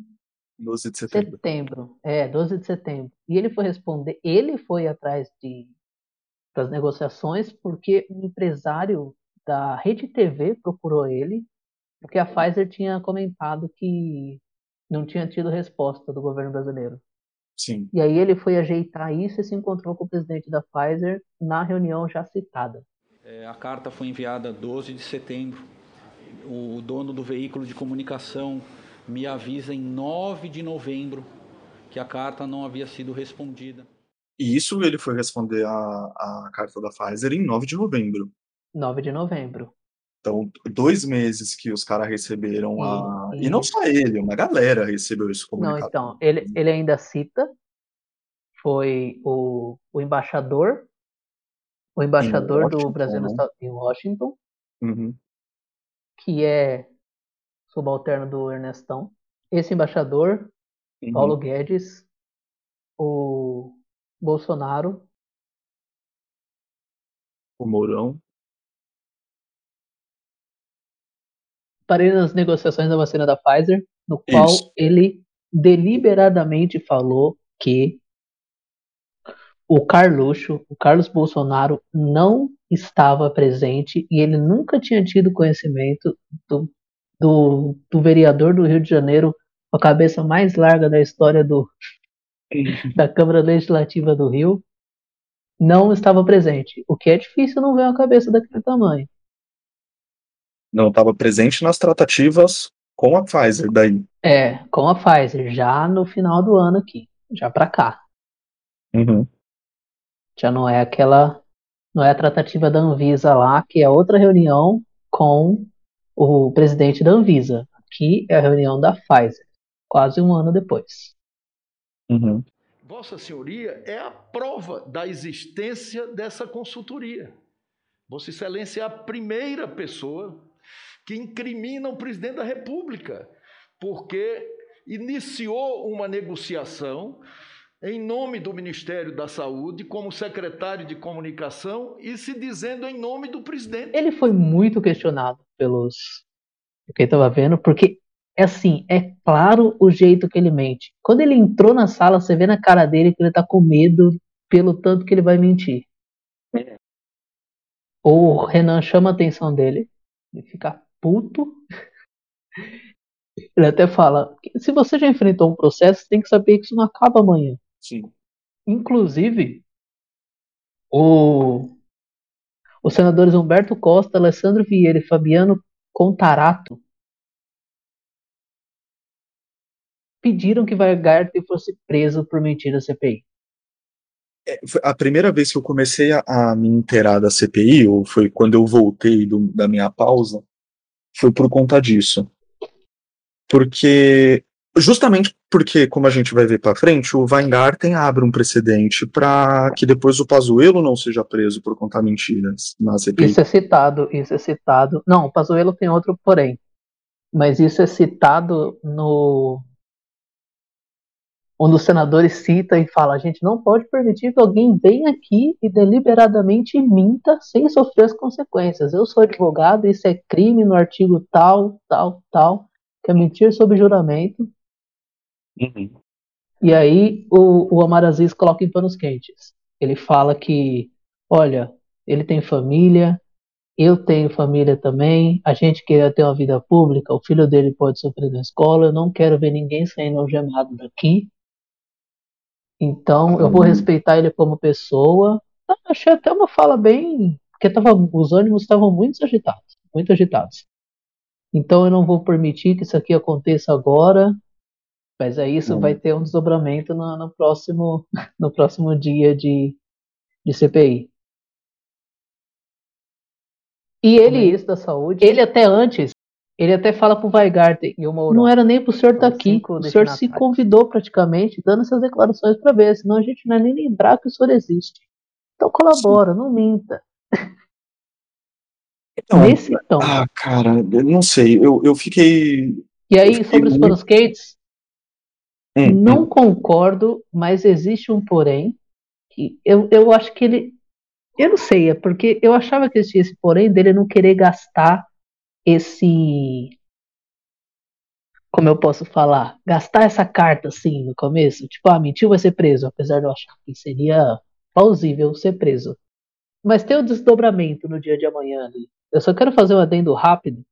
12 de setembro. setembro. É, 12 de setembro. E ele foi responder, ele foi atrás de para as negociações, porque um empresário da Rede TV procurou ele, porque a Pfizer tinha comentado que não tinha tido resposta do governo brasileiro. Sim. E aí ele foi ajeitar isso e se encontrou com o presidente da Pfizer na reunião já citada. É, a carta foi enviada 12 de setembro. O dono do veículo de comunicação me avisa em 9 de novembro que a carta não havia sido respondida. E isso ele foi responder a, a carta da Pfizer em 9 de novembro. 9 de novembro. Então, dois meses que os caras receberam a. E- E não só ele, uma galera recebeu esse Não, comunicado. então, ele, ele ainda cita, foi o, o embaixador, o embaixador do Brasil né? Estados- em Washington, Uhum. que é subalterno do Ernestão. Esse embaixador, Uhum. Paulo Guedes, o Bolsonaro, O Mourão. Parei nas negociações da vacina da Pfizer, no qual Isso. ele deliberadamente falou que o Carluxo, o Carlos Bolsonaro, não estava presente e ele nunca tinha tido conhecimento do, do, do vereador do Rio de Janeiro, a cabeça mais larga da história do, da Câmara Legislativa do Rio, não estava presente. O que é difícil não ver uma cabeça daquele tamanho. Não estava presente nas tratativas com a Pfizer daí. É, com a Pfizer, já no final do ano aqui, já pra cá. Uhum. Já não é aquela, não é a tratativa da Anvisa lá, que é outra reunião com o presidente da Anvisa. Aqui é a reunião da Pfizer, quase um ano depois. Uhum. Vossa Senhoria é a prova da existência dessa consultoria. Vossa Excelência é a primeira pessoa que incrimina o presidente da República, porque iniciou uma negociação em nome do Ministério da Saúde, como secretário de comunicação, e se dizendo em nome do presidente. Ele foi muito questionado pelos quem estava vendo, porque é assim, é claro o jeito que ele mente. Quando ele entrou na sala, você vê na cara dele que ele tá com medo pelo tanto que ele vai mentir. O Renan chama a atenção dele, ele fica puto. Ele até fala: se você já enfrentou um processo, tem que saber que isso não acaba amanhã. Sim. Inclusive, o, os senadores Humberto Costa, Alessandro Vieira e Fabiano Contarato pediram que Weigarten fosse preso por mentir à CPI. É, a primeira vez que eu comecei a, a me inteirar da CPI, ou foi quando eu voltei do- da minha pausa, foi por conta disso. Porque, justamente porque, como a gente vai ver pra frente, o Weingarten abre um precedente para que depois o Pazuello não seja preso por contar mentiras na CPI. Isso é citado, isso é citado. Não, o Pazuello tem outro porém. Mas isso é citado no onde os senadores cita e fala, a gente não pode permitir que alguém venha aqui e deliberadamente minta sem sofrer as consequências. Eu sou advogado, isso é crime no artigo tal, tal, tal, que é mentir sob juramento. Uhum. E aí o, o Omar Aziz coloca em panos quentes. Ele fala que, olha, ele tem família, eu tenho família também, a gente quer ter uma vida pública, o filho dele pode sofrer na escola, eu não quero ver ninguém saindo algemado daqui. Então eu vou respeitar ele como pessoa. Eu achei até uma fala bem. Porque tava, os ânimos estavam muito agitados, muito agitados. Então eu não vou permitir que isso aqui aconteça agora. Mas aí isso Hum. vai ter um desdobramento no, no próximo, <laughs> no próximo dia de, de CPI. E ele, isso da saúde, ele até antes, ele até fala pro Weigarten, E o Mourão? não era nem pro senhor estar São aqui, o senhor se convidou praticamente, dando essas declarações para ver, senão a gente não vai nem lembrar que o senhor existe. Então colabora, não minta. Então, Nesse tom. ah, cara, eu não sei, eu, eu fiquei. E aí, fiquei sobre os muito- panos quentes, Hum, não concordo, mas existe um porém, que eu, eu acho que ele. Eu não sei, é porque eu achava que existia esse porém dele não querer gastar esse. Como eu posso falar? Gastar essa carta assim no começo. Tipo, ah, mentiu, vai ser preso. Apesar de eu achar que seria plausível ser preso. Mas tem o desdobramento no dia de amanhã ali. Eu só quero fazer um adendo rápido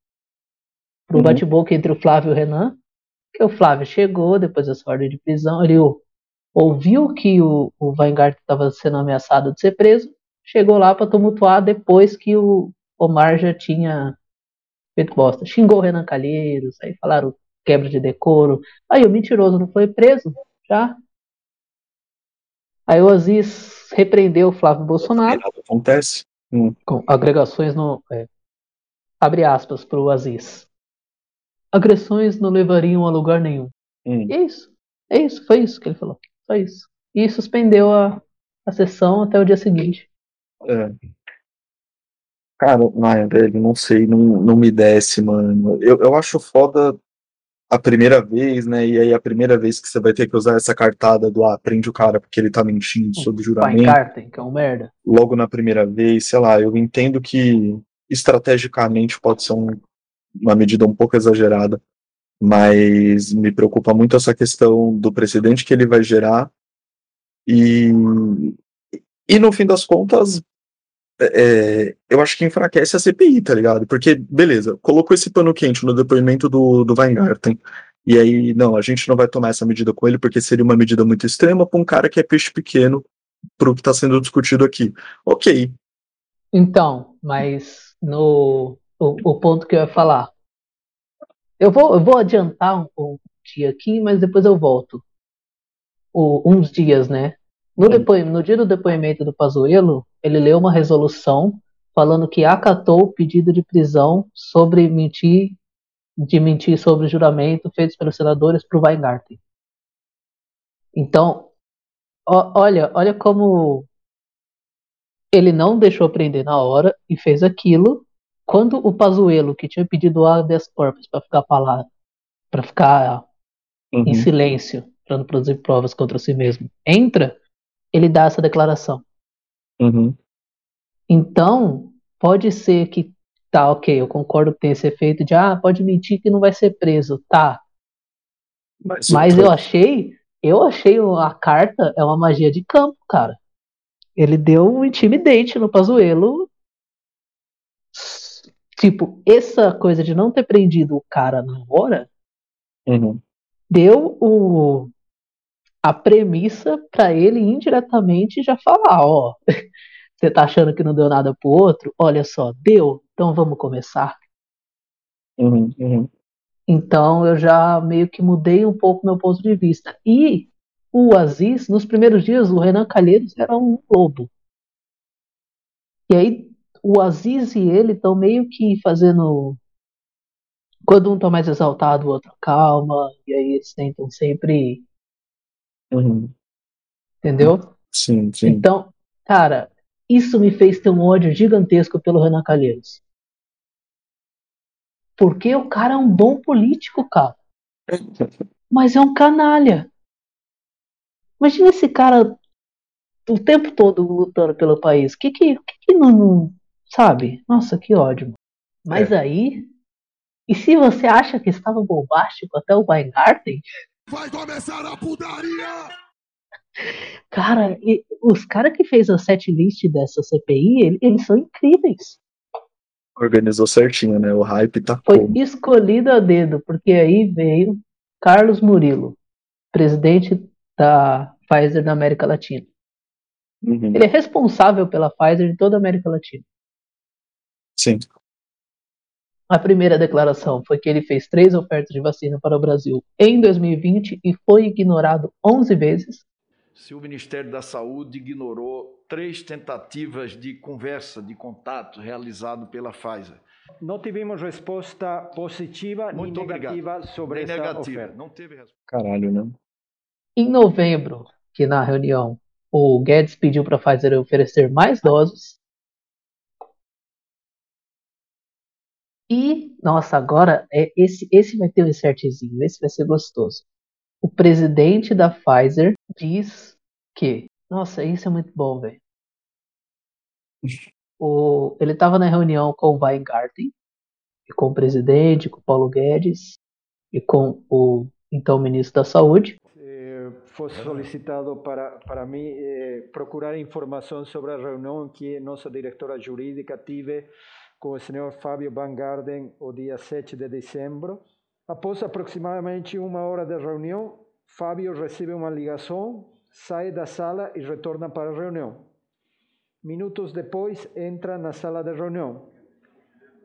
pro Uhum. bate-boca entre o Flávio e o Renan. Que o Flávio chegou depois dessa ordem de prisão. Ele, ouviu que o, o Weingarten estava sendo ameaçado de ser preso, chegou lá para tumultuar depois que o Omar já tinha feito bosta. Xingou o Renan Calheiros, aí falaram quebra de decoro. Aí o mentiroso não foi preso, já. Aí o Aziz repreendeu o Flávio Bolsonaro. Nada acontece. Hum. Com agregações no. É, abre aspas para o Aziz. Agressões não levariam a lugar nenhum. Hum. E é isso. É isso, foi isso que ele falou. Só isso. E suspendeu a, a sessão até o dia seguinte. É. Cara, ai, velho, não sei, não, não me desce, mano. Eu, eu acho foda a primeira vez, né? E aí a primeira vez que você vai ter que usar essa cartada do ah, prende o cara porque ele tá mentindo sobre o juramento. Que é um merda. Logo na primeira vez, sei lá, eu entendo que estrategicamente pode ser um- uma medida um pouco exagerada, mas me preocupa muito essa questão do precedente que ele vai gerar e, e no fim das contas, é, eu acho que enfraquece a CPI, tá ligado? Porque, beleza, colocou esse pano quente no depoimento do, do Weingarten. E aí, não, a gente não vai tomar essa medida com ele porque seria uma medida muito extrema para um cara que é peixe pequeno pro que está sendo discutido aqui. Ok, Então, mas no o, o ponto que eu ia falar. Eu vou, eu vou adiantar um, um dia aqui, mas depois eu volto. O- uns dias, né? No, depoim, no dia do depoimento do Pazuello, ele leu uma resolução falando que acatou o pedido de prisão sobre mentir, de mentir sobre o juramento feitos pelos senadores para o Weingarten. Então, ó- olha, olha como ele não deixou prender na hora e fez aquilo quando o Pazuello, que tinha pedido habeas corpus para ficar lá, para ficar em Uhum. silêncio, para não produzir provas contra si mesmo, entra, ele dá essa declaração. Uhum. Então, pode ser que tá, ok, eu concordo que tem esse efeito de ah, pode mentir que não vai ser preso, tá. Mas, Mas eu achei, eu achei a carta é uma magia de campo, cara. Ele deu um intimidate no Pazuello. Tipo, essa coisa de não ter prendido o cara na hora Uhum. deu o, a premissa pra ele indiretamente já falar, ó, <laughs> você tá achando que não deu nada pro outro? Olha só, deu, então vamos começar. Uhum. Uhum. Então eu já meio que mudei um pouco meu ponto de vista. E o Aziz, nos primeiros dias, o Renan Calheiros era um lobo. E aí o Aziz e ele estão meio que fazendo. Quando um tá mais exaltado, o outro calma. E aí eles tentam sempre. Uhum. Entendeu? Sim, sim. Então, cara, isso me fez ter um ódio gigantesco pelo Renan Calheiros. Porque o cara é um bom político, cara. Mas é um canalha. Imagina esse cara o tempo todo lutando pelo país. Que que, que, que não, não- Sabe? Nossa, que ódio. Mas aí. E se você acha que estava bombástico até o Weingarten, Vai começar a putaria! cara, e- os caras que fez a setlist dessa CPI, ele- eles são incríveis. Organizou certinho, né? O hype tá Foi como? escolhido a dedo, porque aí veio Carlos Murilo, presidente da Pfizer da América Latina. Uhum. Ele é responsável pela Pfizer em toda a América Latina. Sim. A primeira declaração foi que ele fez três ofertas de vacina para o Brasil em 2020 e foi ignorado 11 vezes. Se o Ministério da Saúde ignorou três tentativas de conversa, de contato realizado pela Pfizer. Não tivemos resposta positiva Muito nem negativa obrigado. sobre Nem essa negativa. oferta. Não teve resposta. Caralho, né? Em novembro, que na reunião o Guedes pediu para a Pfizer oferecer mais doses. E, nossa, agora é esse, esse vai ter um insertzinho, esse vai ser gostoso. O presidente da Pfizer diz que, nossa, isso é muito bom, velho. Ele estava na reunião com o Weingarten, e com o presidente, com o Paulo Guedes e com o então ministro da Saúde. Fosse solicitado para, para mim eh, procurar informação sobre a reunião que nossa diretora jurídica tive com o senhor Fábio Van Garden o dia 7 de dezembro. Após aproximadamente uma hora de reunião, Fábio recebe uma ligação sai da sala e retorna para a reunião. Minutos depois, entra na sala de reunião.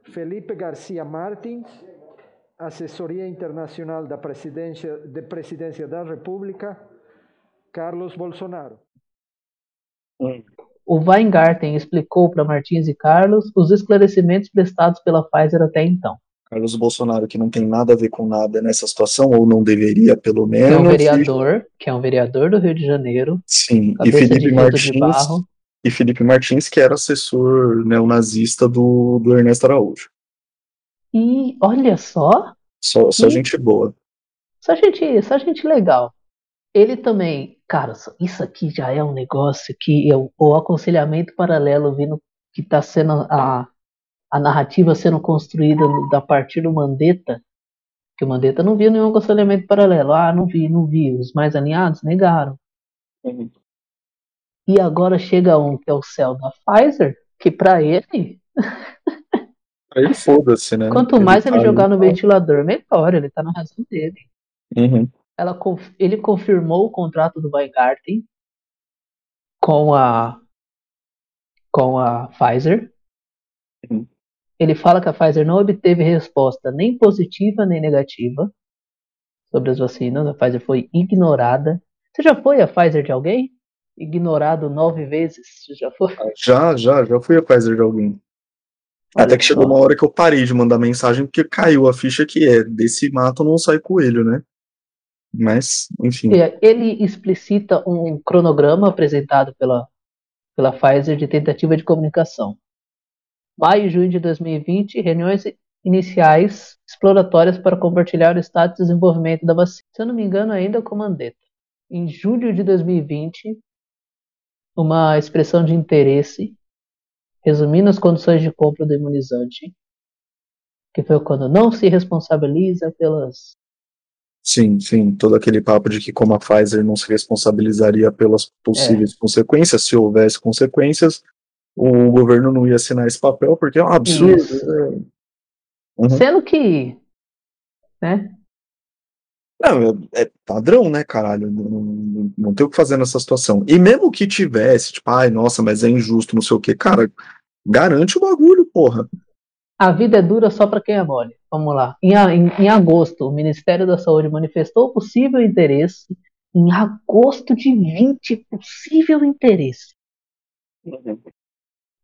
Felipe Garcia Martins, assessoria internacional da presidência, de presidência da República, Carlos Bolsonaro. O Weingarten explicou para Martins e Carlos os esclarecimentos prestados pela Pfizer até então. Carlos Bolsonaro, que não tem nada a ver com nada nessa situação, ou não deveria, pelo menos. Que é um vereador, que é um vereador do Rio de Janeiro. Sim, e Felipe Martins. E Felipe Martins, que era assessor neonazista do, do Ernesto Araújo. E olha só. Só, só gente boa. Só gente, só gente legal. Ele também, cara, isso aqui já é um negócio que é o, aconselhamento paralelo vindo que está sendo a, a narrativa sendo construída a partir do Mandetta, que o Mandetta não viu nenhum aconselhamento paralelo. Ah, não vi, não vi. Os mais alinhados negaram. Uhum. E agora chega um que é o céu da Pfizer, que para ele. <laughs> Aí foda-se, né? Quanto ele mais ele tá jogar no ventilador, melhor. Ele tá na razão dele. Uhum. Ela, ele confirmou o contrato do Weingarten com a com a Pfizer. Uhum. Ele fala que a Pfizer não obteve resposta nem positiva nem negativa sobre as vacinas. A Pfizer foi ignorada. Você já foi a Pfizer de alguém? Ignorado nove vezes? Você já foi? Já, já, já fui a Pfizer de alguém. Olha Até que chegou uma hora que eu parei de mandar mensagem porque caiu a ficha que é desse mato não sai coelho, né? Mas, enfim. Ele explicita um cronograma apresentado pela, pela Pfizer de tentativa de comunicação maio e junho de 2020, reuniões iniciais exploratórias para compartilhar o status de desenvolvimento da vacina. Se eu não me engano, ainda com Mandetta. Em julho de 2020, uma expressão de interesse, resumindo as condições de compra do imunizante, que foi quando não se responsabiliza pelas. Sim, sim, todo aquele papo de que como a Pfizer não se responsabilizaria pelas possíveis é. consequências, se houvesse consequências, o governo não ia assinar esse papel porque é um absurdo. Uhum. Sendo que, né? Não, é, é padrão, né, caralho? Não, não, não, tem o que fazer nessa situação. E mesmo que tivesse, tipo, ai, nossa, mas é injusto, não sei o que, cara, garante o bagulho, porra. A vida é dura só para quem é mole. Vamos lá. Em, em, em agosto, o Ministério da Saúde manifestou possível interesse. Em agosto de 20, possível interesse. Uhum.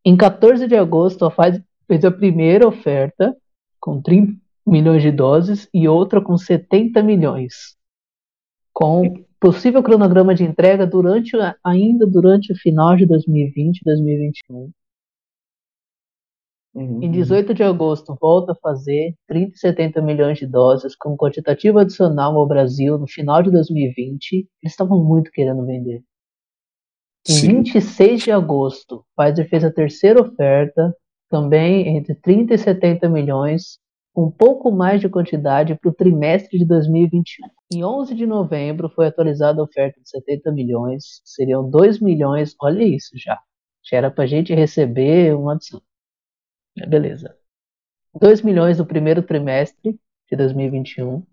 Em 14 de agosto, a Pfizer fez a primeira oferta com 30 milhões de doses e outra com 70 milhões, com possível cronograma de entrega durante ainda durante o final de 2020 e 2021. Uhum. Em 18 de agosto, volta a fazer 30 e 70 milhões de doses com quantitativo adicional ao Brasil no final de 2020. Eles estavam muito querendo vender. Em Sim. 26 de agosto, Pfizer fez a terceira oferta, também entre 30 e 70 milhões, um pouco mais de quantidade para o trimestre de 2021. Em 11 de novembro foi atualizada a oferta de 70 milhões, seriam 2 milhões, olha isso já. Já era para a gente receber uma adição. Beleza. 2 milhões no primeiro trimestre de 2021,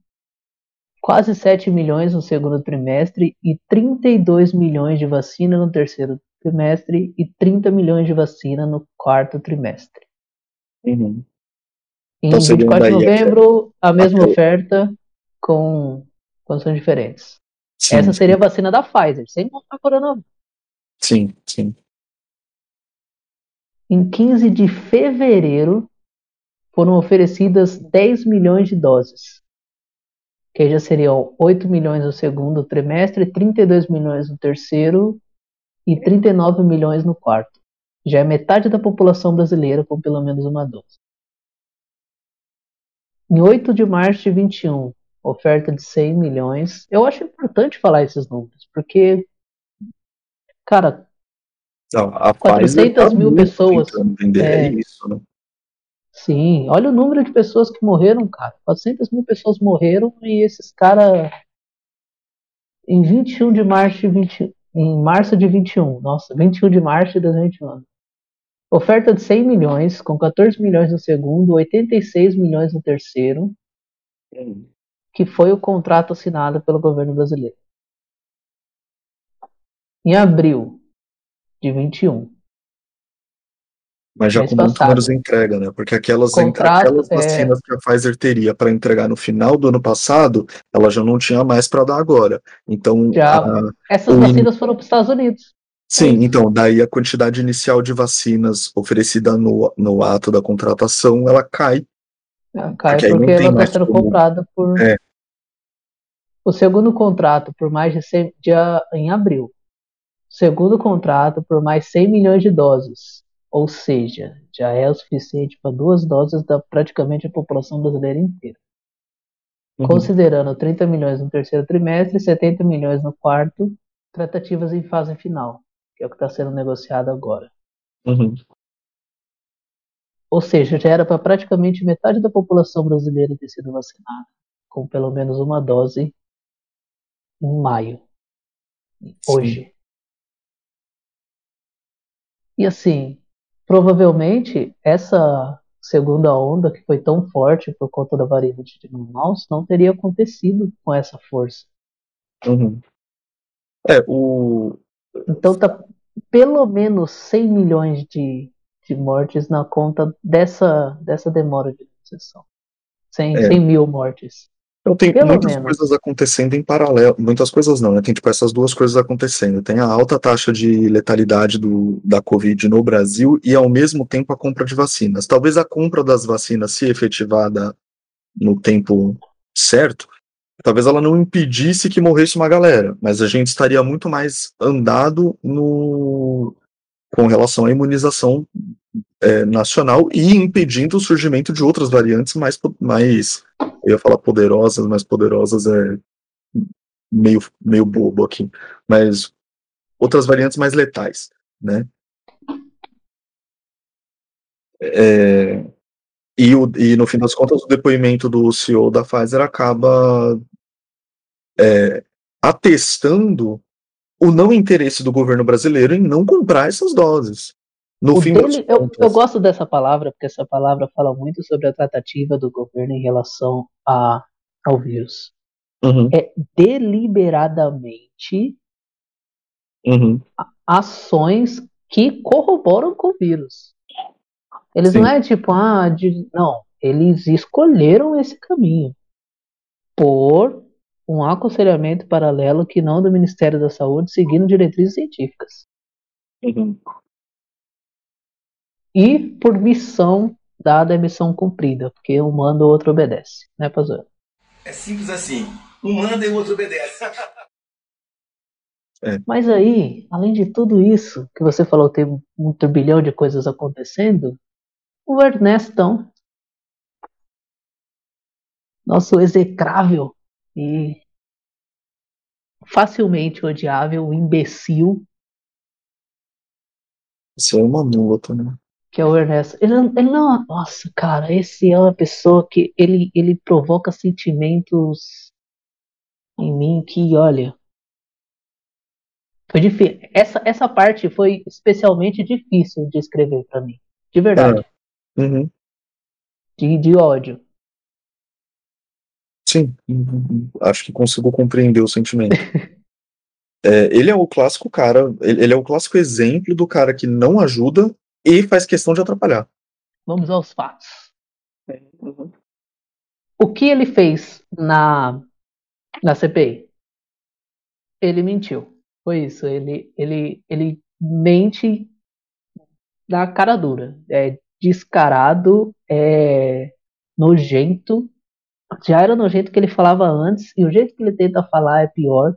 quase 7 milhões no segundo trimestre e 32 milhões de vacina no terceiro trimestre e 30 milhões de vacina no quarto trimestre. Uhum. Em então, 24 de novembro, a mesma oferta com condições diferentes. Sim, Essa seria a vacina da Pfizer, sem contar coronavírus. Sim, sim. Em 15 de fevereiro, foram oferecidas 10 milhões de doses que já seriam 8 milhões no segundo trimestre, 32 milhões no terceiro e 39 milhões no quarto. Já é metade da população brasileira com pelo menos uma dose. Em 8 de março de 21, oferta de 100 milhões. Eu acho importante falar esses números, porque, cara, Não, a 400 tá mil pessoas. É, é isso, né? Sim, olha o número de pessoas que morreram, cara. 400 mil pessoas morreram e esses caras. Em 21 de março de 20, em março de 21, nossa, 21 de março de 2021. Oferta de 100 milhões, com 14 milhões no segundo, 86 milhões no terceiro, que foi o contrato assinado pelo governo brasileiro. em abril de 21. Mas já com números de entrega, né? Porque aquelas, Contrato, aquelas é. vacinas que a Pfizer teria para entregar no final do ano passado, ela já não tinha mais para dar agora. Então, Já- a- Essas o vacinas foram para os Estados Unidos. Sim, então, daí a quantidade inicial de vacinas oferecida no, no ato da contratação, ela cai. Ela cai Porque porque ela está sendo como- comprada por. É. O segundo contrato por mais de 100, dia, em abril. Segundo contrato por mais 100 milhões de doses. Ou seja, já é o suficiente para duas doses da praticamente a população brasileira inteira. Uhum. Considerando 30 milhões no terceiro trimestre e 70 milhões no quarto, tratativas em fase final, que é o que está sendo negociado agora. Uhum. Ou seja, já era para praticamente metade da população brasileira ter sido vacinada, com pelo menos uma dose em maio, hoje. E assim, provavelmente essa segunda onda que foi tão forte por conta da variante de Manaus não teria acontecido com essa força. Uhum. É, o. Então tá pelo menos 100 milhões de, de mortes na conta dessa, dessa demora de imunização. 100, É. 100 mil mortes. Então tem Pelo muitas menos. coisas acontecendo em paralelo. Muitas coisas não, né? Tem tipo essas duas coisas acontecendo. Tem a alta taxa de letalidade do, da Covid no Brasil e ao mesmo tempo a compra de vacinas. Talvez a compra das vacinas, se efetivada no tempo certo, talvez ela não impedisse que morresse uma galera, mas a gente estaria muito mais andado no com relação à imunização é, nacional e impedindo o surgimento de outras variantes mais, mais eu ia falar poderosas, mas poderosas é meio, meio bobo aqui, mas outras variantes mais letais, né? É, e, o, e no fim das contas, o depoimento do CEO da Pfizer acaba é, atestando o não interesse do governo brasileiro em não comprar essas doses. No O fim dele, eu, contas, eu gosto dessa palavra, porque essa palavra fala muito sobre a tratativa do governo em relação a, ao vírus. Uhum, É deliberadamente uhum, ações que corroboram com o vírus. Eles não Sim. é tipo, ah, de, não, eles escolheram esse caminho por um aconselhamento paralelo que não do Ministério da Saúde, seguindo diretrizes científicas. uhum. E por missão dada é missão cumprida, porque um manda o outro obedece, né, Pazuello? É simples assim. Um manda e o outro obedece. Mas aí, além de tudo isso que você falou, tem um turbilhão de coisas acontecendo, o Ernestão, nosso execrável e facilmente odiável imbecil, Isso é uma mula também. Que é o Ernesto. Ele, não- ele não. Nossa, cara, esse é uma pessoa que ele, ele provoca sentimentos em mim que, olha. Foi difícil. Essa, essa parte foi especialmente difícil de escrever pra mim. De verdade. Uhum. De, de ódio. Sim, acho que consigo compreender o sentimento. <laughs> É, ele é o clássico cara, ele, ele é o clássico exemplo do cara que não ajuda e faz questão de atrapalhar. Vamos aos fatos. O que ele fez na, na CPI? Ele mentiu. Foi isso. Ele, ele, ele mente na cara dura. É descarado, é nojento. Já era nojento que ele falava antes, e o jeito que ele tenta falar é pior.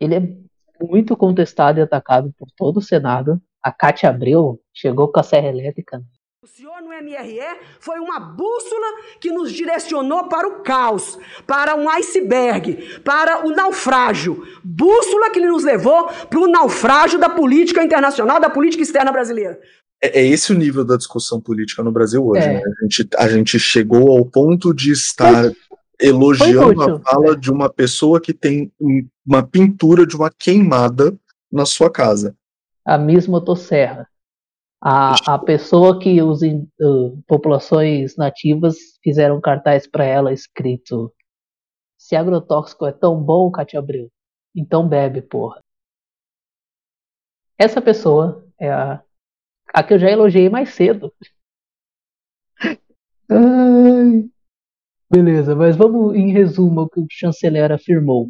Ele é muito contestado e atacado por todo o Senado. A Cátia Abreu chegou com a serra elétrica O senhor no MRE foi uma bússola que nos direcionou para o caos, para um iceberg, para o naufrágio. Bússola que nos levou para o naufrágio da política internacional, da política externa brasileira. É, é esse o nível da discussão política no Brasil hoje. É. né? A, gente, a gente chegou ao ponto de estar elogiando a fala de uma pessoa que tem um- uma pintura de uma queimada na sua casa. A Miss Motosserra. A, a pessoa que os uh, populações nativas fizeram cartaz para ela escrito: Se agrotóxico é tão bom, Cátia Abreu, então bebe, porra. Essa pessoa é a, a que eu já elogiei mais cedo. <laughs> Ai. Beleza, mas vamos em resumo ao que o chanceler afirmou.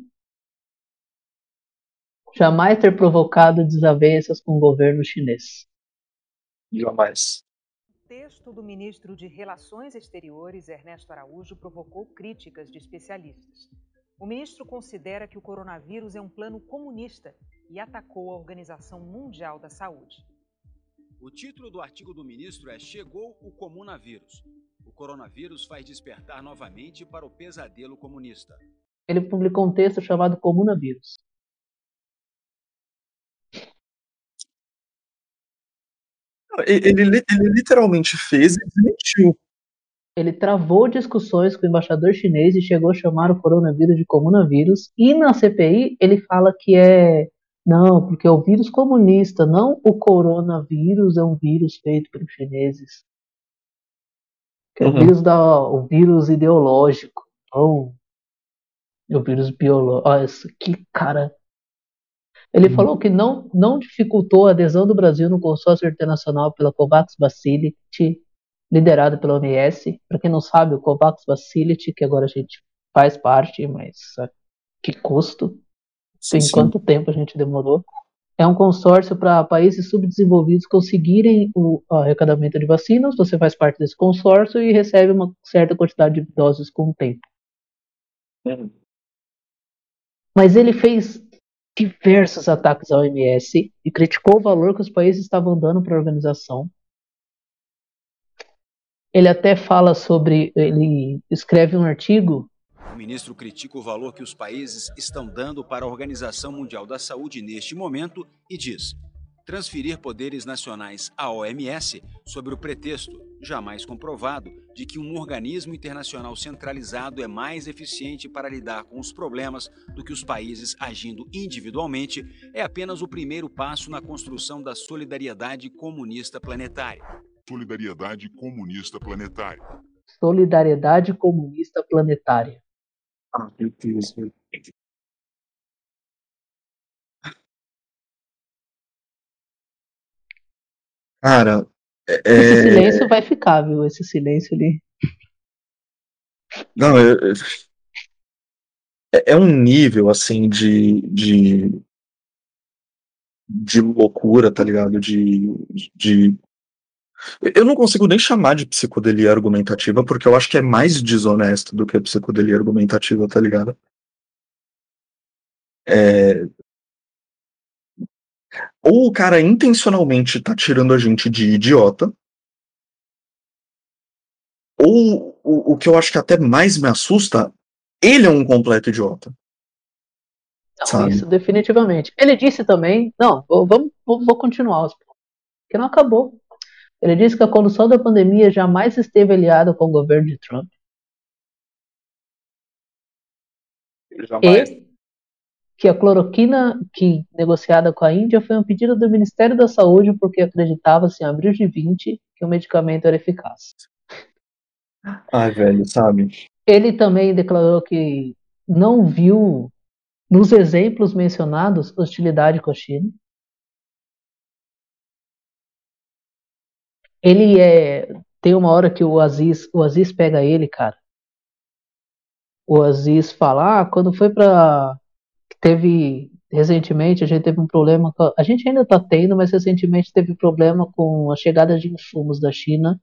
Jamais ter provocado desavenças com o governo chinês. Jamais. O texto do ministro de Relações Exteriores, Ernesto Araújo, provocou críticas de especialistas. O ministro considera que o coronavírus é um plano comunista e atacou a Organização Mundial da Saúde. O título do artigo do ministro é Chegou o comunavírus. O coronavírus faz despertar novamente para o pesadelo comunista. Ele publicou um texto chamado Comunavírus. Ele, ele, ele literalmente fez e desmentiu. Ele travou discussões com o embaixador chinês e chegou a chamar o coronavírus de comunavírus. E na CPI ele fala que é não, porque é o vírus comunista, não o coronavírus é um vírus feito pelos chineses. Que é o Uhum. vírus da, o vírus ideológico, ou o vírus biológico. Olha isso, que cara. Ele falou que não, não dificultou a adesão do Brasil no consórcio internacional pela COVAX Facility, liderado pela OMS. Para quem não sabe, o COVAX Facility, que agora a gente faz parte, mas a que custo? Sim, Em sim. quanto tempo a gente demorou? É um consórcio para países subdesenvolvidos conseguirem o arrecadamento de vacinas. Você faz parte desse consórcio e recebe uma certa quantidade de doses com o tempo. Mas ele fez diversos ataques à OMS e criticou o valor que os países estavam dando para a organização. Ele até fala sobre. Ele escreve um artigo O ministro critica o valor que os países estão dando para a Organização Mundial da Saúde neste momento e diz: transferir poderes nacionais à OMS sob o pretexto, jamais comprovado, de que um organismo internacional centralizado é mais eficiente para lidar com os problemas do que os países agindo individualmente, é apenas o primeiro passo na construção da solidariedade comunista planetária. Solidariedade comunista planetária. Solidariedade Comunista Planetária. Cara, é- Esse é, silêncio vai ficar, viu? Esse silêncio ali. não, é, é, é um nível assim de, de, de loucura, tá ligado? De, de. Eu não consigo nem chamar de psicodelia argumentativa, porque eu acho que é mais desonesto do que psicodelia argumentativa, tá ligado? É, Ou o cara intencionalmente tá tirando a gente de idiota, ou o, o que eu acho que até mais me assusta, ele é um completo idiota. Não, Sabe? isso definitivamente. Ele disse também, não, vou- vamos, vou, vou continuar, porque não acabou. Ele disse que a condução da pandemia jamais esteve aliada com o governo de Trump Jamais. e que a cloroquina que negociada com a Índia foi um pedido do Ministério da Saúde porque acreditava-se em abril de 20 que o medicamento era eficaz. Ai, velho, sabe? Ele também declarou que não viu nos exemplos mencionados hostilidade com a China. Ele é. Tem uma hora que o Aziz, o Aziz pega ele, cara. O Aziz fala, ah, quando foi pra. Teve. Recentemente a gente teve um problema. Com, a gente ainda tá tendo, mas recentemente teve problema com a chegada de insumos da China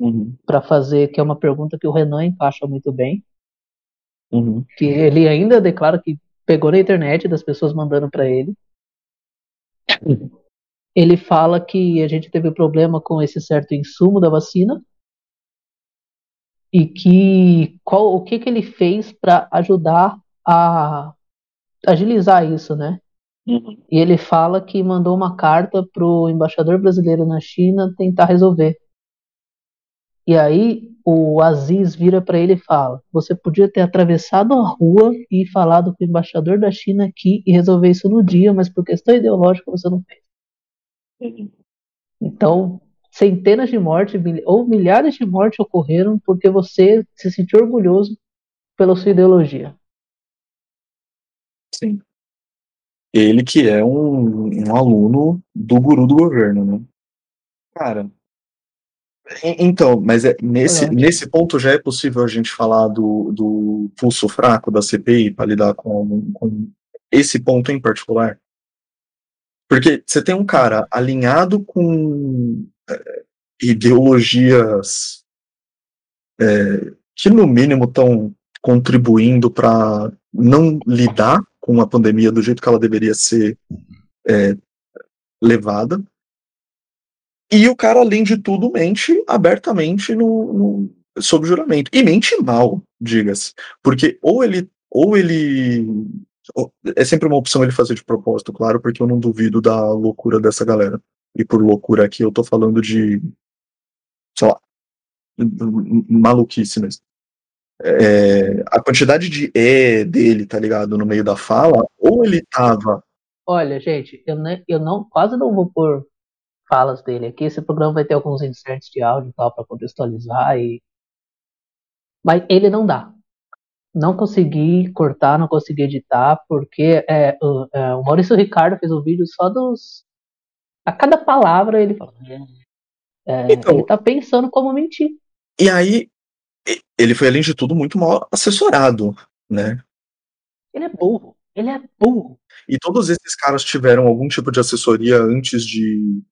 Uhum, para fazer, que é uma pergunta que o Renan encaixa muito bem. uhum. Que ele ainda declara que pegou na internet das pessoas mandando para ele. Ele fala que a gente teve problema com esse certo insumo da vacina e que qual o que que ele fez para ajudar a agilizar isso, né? Uhum. E ele fala que mandou uma carta pro embaixador brasileiro na China tentar resolver. E aí o Aziz vira para ele e fala: Você podia ter atravessado a rua e falado com o embaixador da China aqui e resolver isso no dia, mas por questão ideológica você não fez. Então, centenas de mortes ou milhares de mortes ocorreram porque você se sentiu orgulhoso pela sua ideologia. Sim. Ele que é um, um aluno do guru do governo, né? Cara, então, mas é, nesse, nesse ponto já é possível a gente falar do, do pulso fraco da CPI para lidar com, com esse ponto em particular? Porque você tem um cara alinhado com é, ideologias é, que, no mínimo, estão contribuindo para não lidar com a pandemia do jeito que ela deveria ser é, levada. E o cara, além de tudo, mente abertamente no, no sob juramento. E mente mal, diga-se. Porque ou ele. Ou ele. É sempre uma opção ele fazer de propósito, claro, porque eu não duvido da loucura dessa galera. E por loucura aqui eu tô falando de. sei lá. maluquice mesmo. É, a quantidade de é dele, tá ligado, no meio da fala, ou ele tava. Olha, gente, eu, ne, eu não quase não vou pôr falas dele aqui. Esse programa vai ter alguns inserts de áudio e tal para contextualizar e mas ele não dá. Não consegui cortar, não consegui editar, porque é, o, é, o, Maurício Ricardo fez um vídeo só dos. A cada palavra ele fala. É, então, ele tá pensando como mentir. E aí, ele foi, além de tudo, muito mal assessorado, né? Ele é burro. Ele é burro. E todos esses caras tiveram algum tipo de assessoria antes de,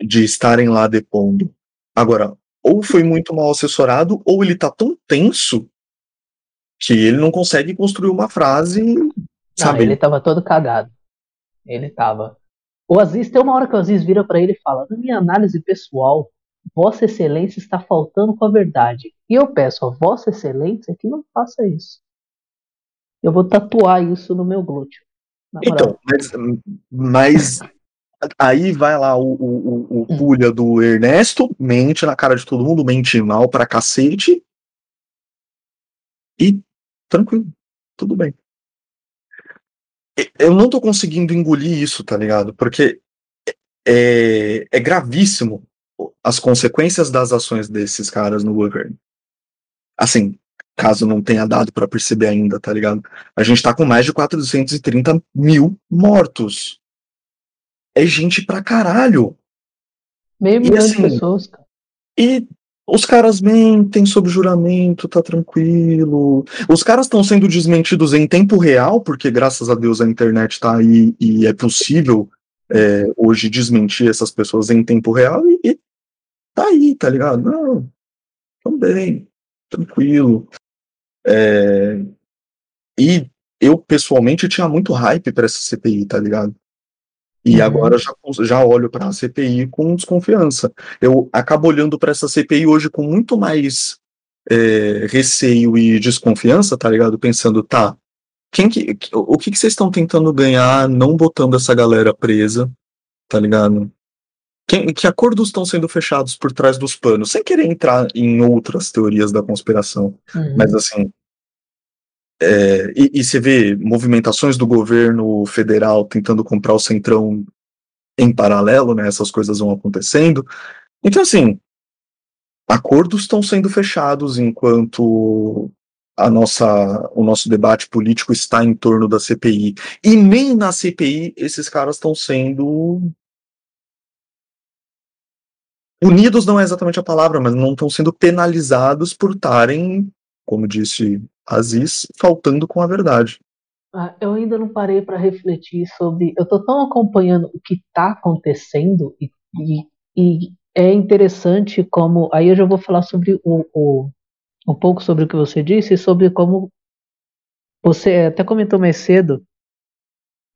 de estarem lá depondo. Agora, ou foi muito mal assessorado, ou ele tá tão tenso que ele não consegue construir uma frase. Sabe? Não, ele tava todo cagado. Ele tava. O Aziz, tem uma hora que o Aziz vira para ele e fala: Na minha análise pessoal, Vossa Excelência está faltando com a verdade. E eu peço a Vossa Excelência que não faça isso. Eu vou tatuar isso no meu glúteo. Então, mas, mas Aí vai lá o, o, o, o pulha do Ernesto, mente na cara de todo mundo, mente mal pra cacete. E tranquilo, tudo bem. Eu não tô conseguindo engolir isso, tá ligado? Porque é, é gravíssimo as consequências das ações desses caras no governo. Assim, caso não tenha dado para perceber ainda, tá ligado? A gente tá com mais de 430 mil mortos é gente pra caralho. Meio milhão assim, de pessoas, cara. E os caras mentem sob juramento, tá tranquilo. Os caras estão sendo desmentidos em tempo real, porque graças a Deus a internet tá aí e é possível é, hoje desmentir essas pessoas em tempo real e, e tá aí, tá ligado? Não, também, tranquilo. É, e eu pessoalmente tinha muito hype para essa CPI, tá ligado? E uhum. agora já, já olho para a CPI com desconfiança. Eu acabo olhando para essa CPI hoje com muito mais é, receio e desconfiança, tá ligado? Pensando, tá, quem que, o que, que vocês estão tentando ganhar não botando essa galera presa, tá ligado? Quem, que acordos estão sendo fechados por trás dos panos? Sem querer entrar em outras teorias da conspiração, uhum. mas assim, é, e, e você vê movimentações do governo federal tentando comprar o centrão em paralelo, né? Essas coisas vão acontecendo. Então, assim, acordos estão sendo fechados enquanto a nossa, o nosso debate político está em torno da CPI. E nem na CPI esses caras estão sendo. Unidos não é exatamente a palavra, mas não estão sendo penalizados por estarem, como disse Aziz faltando com a verdade. Ah, eu ainda não parei para refletir sobre. Eu estou tão acompanhando o que está acontecendo e, e, e, é interessante como. Aí eu já vou falar sobre o, o, um pouco sobre o que você disse, sobre como você até comentou mais cedo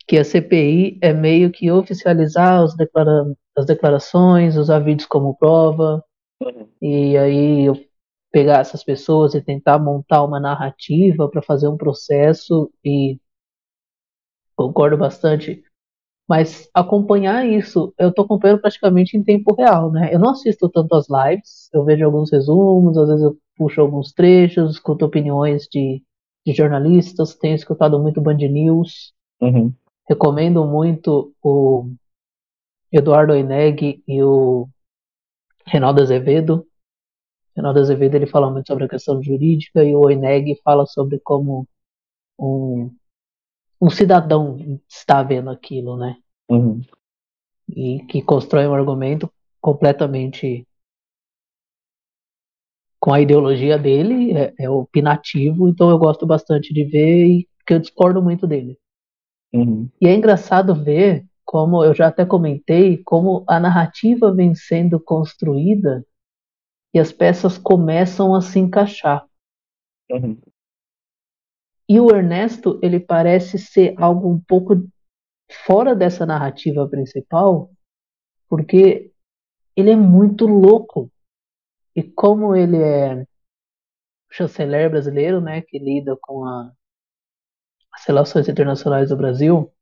que a CPI é meio que oficializar os declara as declarações, usar vídeos como prova. Uhum. E aí eu pegar essas pessoas e tentar montar uma narrativa para fazer um processo e concordo bastante. Mas acompanhar isso, eu estou acompanhando praticamente em tempo real, né? Eu não assisto tanto as lives, eu vejo alguns resumos, às vezes eu puxo alguns trechos, escuto opiniões de, de jornalistas, tenho escutado muito Band News. Uhum. Recomendo muito o Eduardo Oineg e o Reinaldo Azevedo, Reinaldo Azevedo ele fala muito sobre a questão jurídica e o Oineg fala sobre como um, um cidadão está vendo aquilo, né? Uhum. E que constrói um argumento completamente com a ideologia dele, é, é opinativo, então eu gosto bastante de ver e que eu discordo muito dele. Uhum. E é engraçado ver como eu já até comentei, como a narrativa vem sendo construída e as peças começam a se encaixar. Uhum. E o Ernesto, ele parece ser algo um pouco fora dessa narrativa principal, porque ele é muito louco. E como ele é chanceler brasileiro, né, que lida com a, as relações internacionais do Brasil,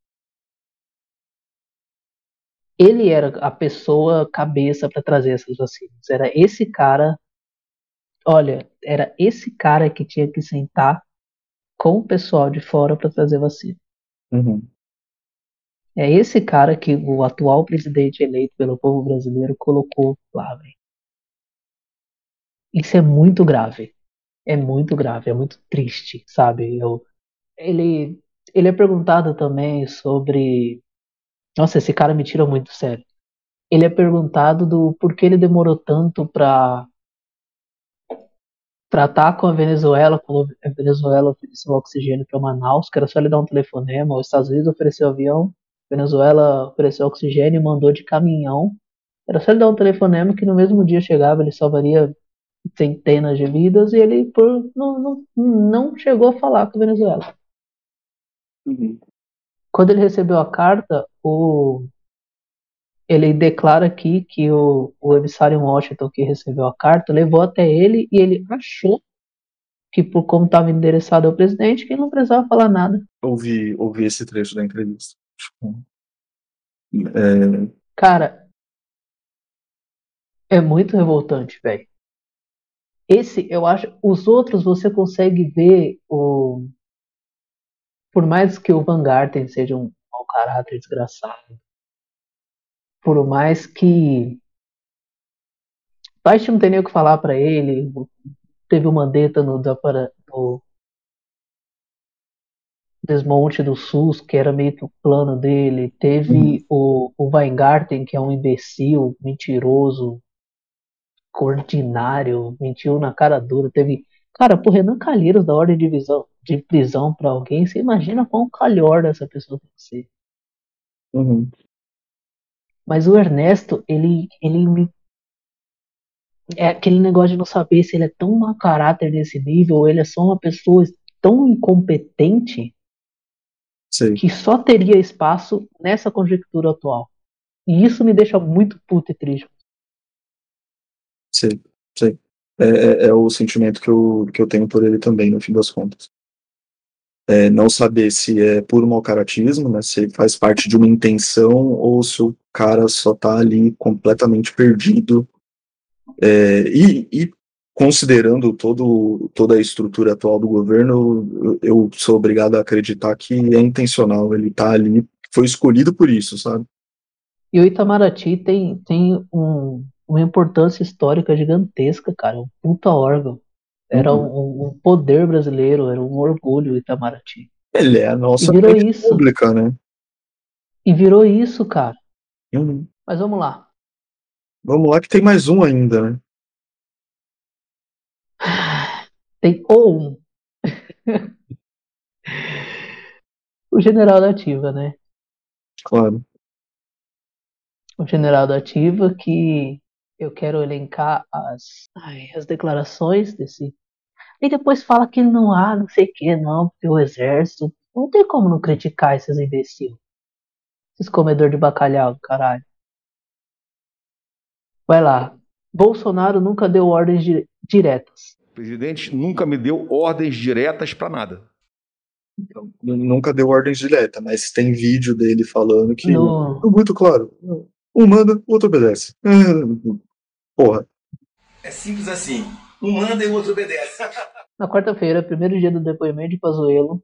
ele era a pessoa cabeça para trazer essas vacinas. Era esse cara, olha, era esse cara que tinha que sentar com o pessoal de fora para trazer vacina. Uhum. É esse cara que o atual presidente eleito pelo povo brasileiro colocou lá. Isso é muito grave. É muito grave, é muito triste, sabe? Eu, ele, ele é perguntado também sobre. Nossa, esse cara me tira muito sério. Ele é perguntado do porquê ele demorou tanto para tratar com a Venezuela, quando a Venezuela ofereceu oxigênio para Manaus, que era só ele dar um telefonema, os Estados Unidos ofereceu avião, a Venezuela ofereceu oxigênio e mandou de caminhão. Era só ele dar um telefonema que no mesmo dia chegava, ele salvaria centenas de vidas e ele por, não, não, não chegou a falar com a Venezuela. Uhum. Quando ele recebeu a carta, o, ele declara aqui que o, o emissário em Washington que recebeu a carta levou até ele e ele achou que por como estava endereçado ao presidente, que ele não precisava falar nada. Ouvi, ouvi esse trecho da entrevista. É, Cara, é muito revoltante, velho. Esse, eu acho, os outros você consegue ver o por mais que o Van Garten seja um mau caráter desgraçado, por mais que Bast não tem nem o que falar pra ele, teve o Mandetta no, no desmonte do SUS, que era meio que o plano dele, teve o, o Weingarten, que é um imbecil, mentiroso, ordinário, mentiu na cara dura, teve, cara, por Renan Calheiros da ordem de, visão, de prisão pra alguém, você imagina quão calhorda essa pessoa tem que ser. uhum. Mas o Ernesto, ele, ele me. É aquele negócio de não saber se ele é tão mau caráter nesse nível ou ele é só uma pessoa tão incompetente Sei. que só teria espaço nessa conjectura atual. E isso me deixa muito puto e triste. Sei, sei. É, é, é o sentimento que eu, que eu tenho por ele também, no fim das contas. É, não saber se é puro mau caratismo, né, se faz parte de uma intenção ou se o cara só tá ali completamente perdido. É, e, e considerando todo, toda a estrutura atual do governo, eu, eu sou obrigado a acreditar que é intencional, ele tá ali, foi escolhido por isso, sabe? E o Itamaraty tem, tem um, uma importância histórica gigantesca, cara. Um puta órgão. Era Uhum. um, um poder brasileiro, era um orgulho o Itamaraty. Ele é a nossa E virou isso. pública, né? E virou isso, cara. Uhum. Mas vamos lá. Vamos lá que tem mais um ainda, né? <sighs> Tem ou um. <laughs> o general da ativa, né? Claro. O general da ativa que eu quero elencar as, ai, as declarações desse. E depois fala que não há, não sei o que, não, porque o exército. Não tem como não criticar esses imbecil. Esses comedor de bacalhau, do caralho. Vai lá. Bolsonaro nunca deu ordens di- diretas. O presidente nunca me deu ordens diretas para nada. N- Nunca deu ordens diretas, mas tem vídeo dele falando que. No- É Muito claro. Um manda, o outro obedece. <laughs> Porra. É simples assim. Um manda e o outro obedece. <laughs> Na quarta-feira, primeiro dia do depoimento de Pazuello,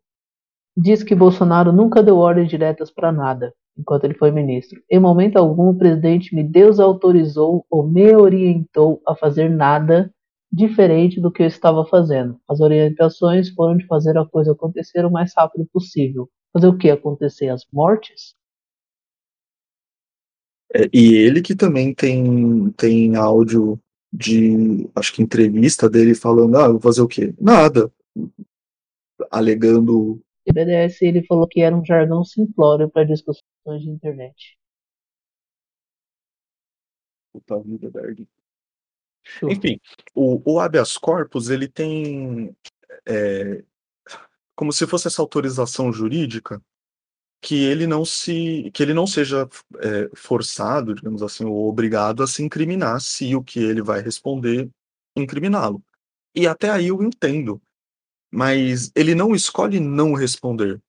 diz que Bolsonaro nunca deu ordens diretas para nada, enquanto ele foi ministro. Em momento algum, o presidente me desautorizou ou me orientou a fazer nada diferente do que eu estava fazendo. As orientações foram de fazer a coisa acontecer o mais rápido possível. Fazer o que acontecer? As mortes? É, e ele que também tem, tem áudio de, acho que entrevista dele falando, ah, vou fazer o quê? Nada. Alegando. O BDS ele falou que era um jargão simplório para discussões de internet. Puta vida, Berg. Enfim, o, o habeas corpus, ele tem é, como se fosse essa autorização jurídica que ele não se que ele não seja é, forçado, digamos assim, ou obrigado a se incriminar se o que ele vai responder incriminá-lo. E até aí eu entendo. Mas ele não escolhe não responder.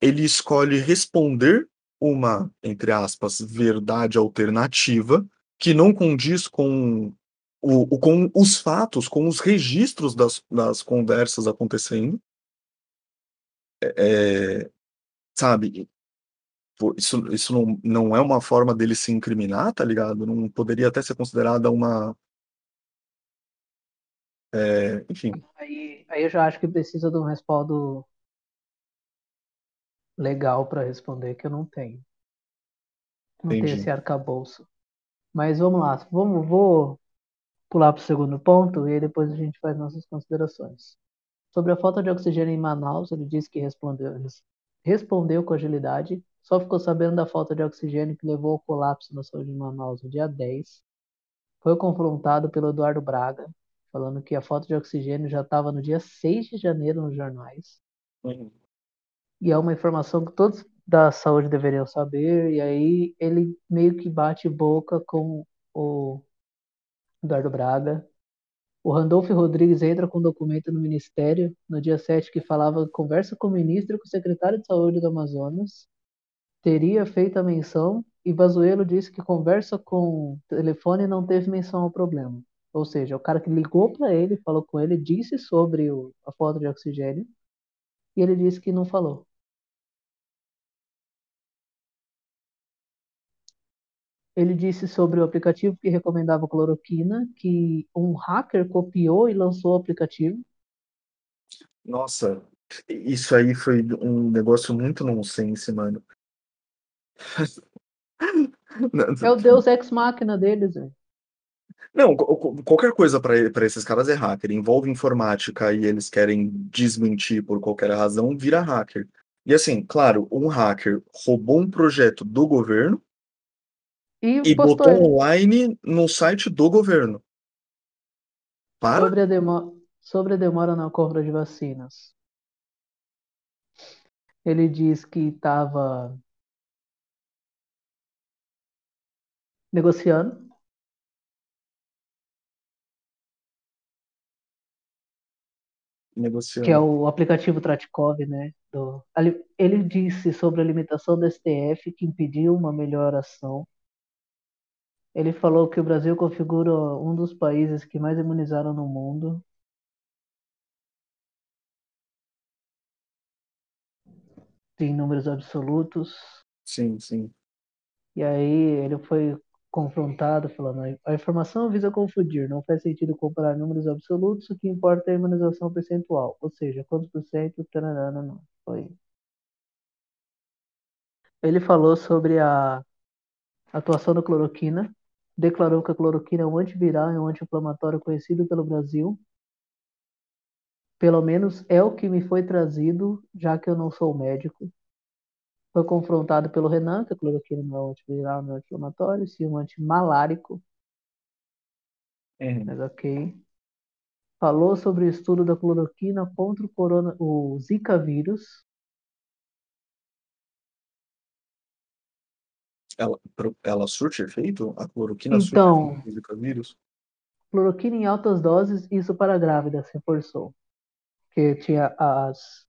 Ele escolhe responder uma, entre aspas, verdade alternativa que não condiz com, o, com os fatos, com os registros das, das conversas acontecendo. É, sabe? Isso, isso não, não é uma forma dele se incriminar, tá ligado? Não poderia até ser considerada uma. É, enfim. Aí, aí eu já acho que precisa de um respaldo legal para responder, que eu não tenho. Não Entendi. tenho esse arcabouço. Mas vamos lá, vamos, vou pular para o segundo ponto e aí depois a gente faz nossas considerações. Sobre a falta de oxigênio em Manaus, ele disse que respondeu, respondeu com agilidade só ficou sabendo da falta de oxigênio que levou ao colapso na saúde de Manaus no dia 10. Foi confrontado pelo Eduardo Braga, falando que a falta de oxigênio já estava no dia 6 de janeiro nos jornais. Uhum. E é uma informação que todos da saúde deveriam saber, e aí ele meio que bate boca com o Eduardo Braga. O Randolfo Rodrigues entra com um documento no Ministério no dia 7 que falava conversa com o ministro e com o secretário de saúde do Amazonas teria feito a menção e Bazuelo disse que conversa com o telefone não teve menção ao problema. Ou seja, o cara que ligou para ele, falou com ele, disse sobre o, a falta de oxigênio e ele disse que não falou. Ele disse sobre o aplicativo que recomendava cloroquina, que um hacker copiou e lançou o aplicativo. Nossa, isso aí foi um negócio muito nonsense, mano. É o Deus Ex Machina deles, velho. Não, qualquer coisa para esses caras é hacker. Envolve informática e eles querem desmentir por qualquer razão, vira hacker. E assim, claro, um hacker roubou um projeto do governo e, e botou ele. online no site do governo. Para? Sobre a, demora, sobre a demora na compra de vacinas. Ele diz que estava negociando. Negociando. Que é o aplicativo Tratkov, né? Do, ele disse sobre a limitação do STF que impediu uma melhor ação. Ele falou que o Brasil configura um dos países que mais imunizaram no mundo. Tem números absolutos. Sim, sim. E aí ele foi confrontado, falando: a informação visa confundir, não faz sentido comparar números absolutos, o que importa é a imunização percentual, ou seja, quantos por cento, não. Foi. Ele falou sobre a atuação da cloroquina, declarou que a cloroquina é um antiviral e um anti-inflamatório conhecido pelo Brasil. Pelo menos é o que me foi trazido, já que eu não sou médico. Foi confrontado pelo Renan, que a cloroquina não é um antiviral, não é anti-inflamatório, sim um antimalárico. Uhum. Mas ok. Falou sobre o estudo da cloroquina contra o, corona, o Zika vírus. Ela, ela surte efeito? A cloroquina então, surte efeito Zika vírus? Cloroquina em altas doses, isso para grávidas, reforçou. Que tinha as,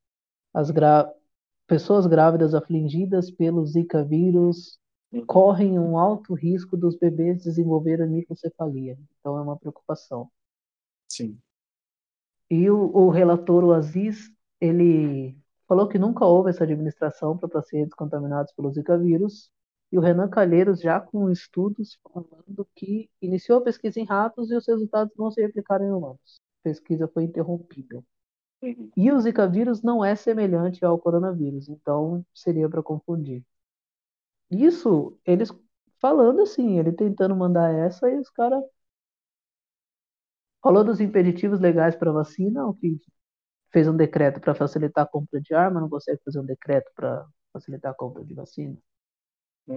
as gra pessoas grávidas afligidas pelo Zika vírus correm um alto risco dos bebês desenvolverem microcefalia. Então é uma preocupação. Sim. E o, o relator, o Aziz, ele falou que nunca houve essa administração para pacientes contaminados pelo Zika vírus. E o Renan Calheiros já com estudos falando que iniciou a pesquisa em ratos e os resultados não se replicaram em humanos. A pesquisa foi interrompida. E o Zika vírus não é semelhante ao coronavírus, então seria para confundir. Isso, eles falando assim, ele tentando mandar essa e os caras. Falou dos impeditivos legais para vacina, o que fez um decreto para facilitar a compra de arma, não consegue fazer um decreto para facilitar a compra de vacina.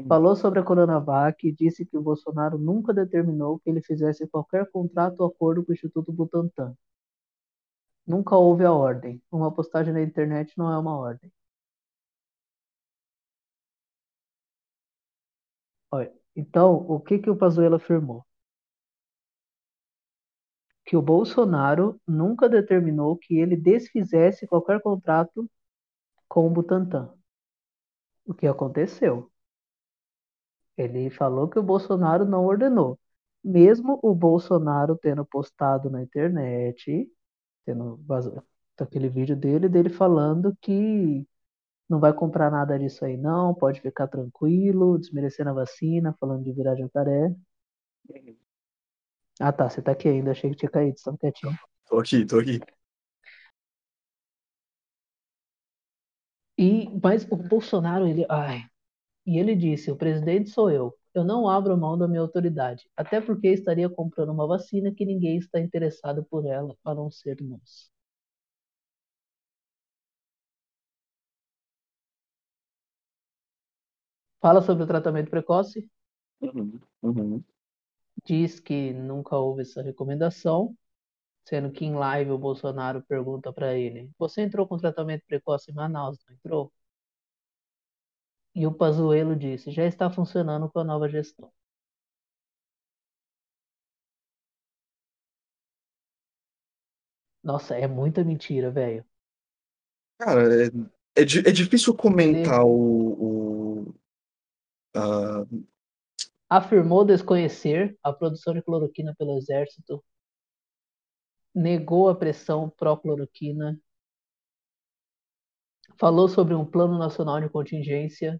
Falou sobre a Coronavac e disse que o Bolsonaro nunca determinou que ele fizesse qualquer contrato ou acordo com o Instituto Butantan. Nunca houve a ordem. Uma postagem na internet não é uma ordem. Olha, então, o que que o Pazuello afirmou? Que o Bolsonaro nunca determinou que ele desfizesse qualquer contrato com o Butantan. O que aconteceu? Ele falou que o Bolsonaro não ordenou. Mesmo o Bolsonaro tendo postado na internet, tendo aquele vídeo dele, dele falando que não vai comprar nada disso aí não, pode ficar tranquilo, desmerecendo a vacina, falando de virar jacaré. Ah tá, você tá aqui ainda, achei que tinha caído, você tá quietinho. Tô aqui, tô aqui. E, mas o Bolsonaro, ele, ai, e ele disse, o presidente sou eu, eu não abro mão da minha autoridade, até porque estaria comprando uma vacina que ninguém está interessado por ela, a não ser nós. Fala sobre o tratamento precoce. Uhum, uhum. Diz que nunca houve essa recomendação, sendo que em live o Bolsonaro pergunta para ele: Você entrou com tratamento precoce em Manaus, não entrou? E o Pazuello disse: Já está funcionando com a nova gestão. Nossa, é muita mentira, velho. Cara, é, é, é difícil comentar o. o a- Afirmou desconhecer a produção de cloroquina pelo exército. Negou a pressão pró-cloroquina. Falou sobre um plano nacional de contingência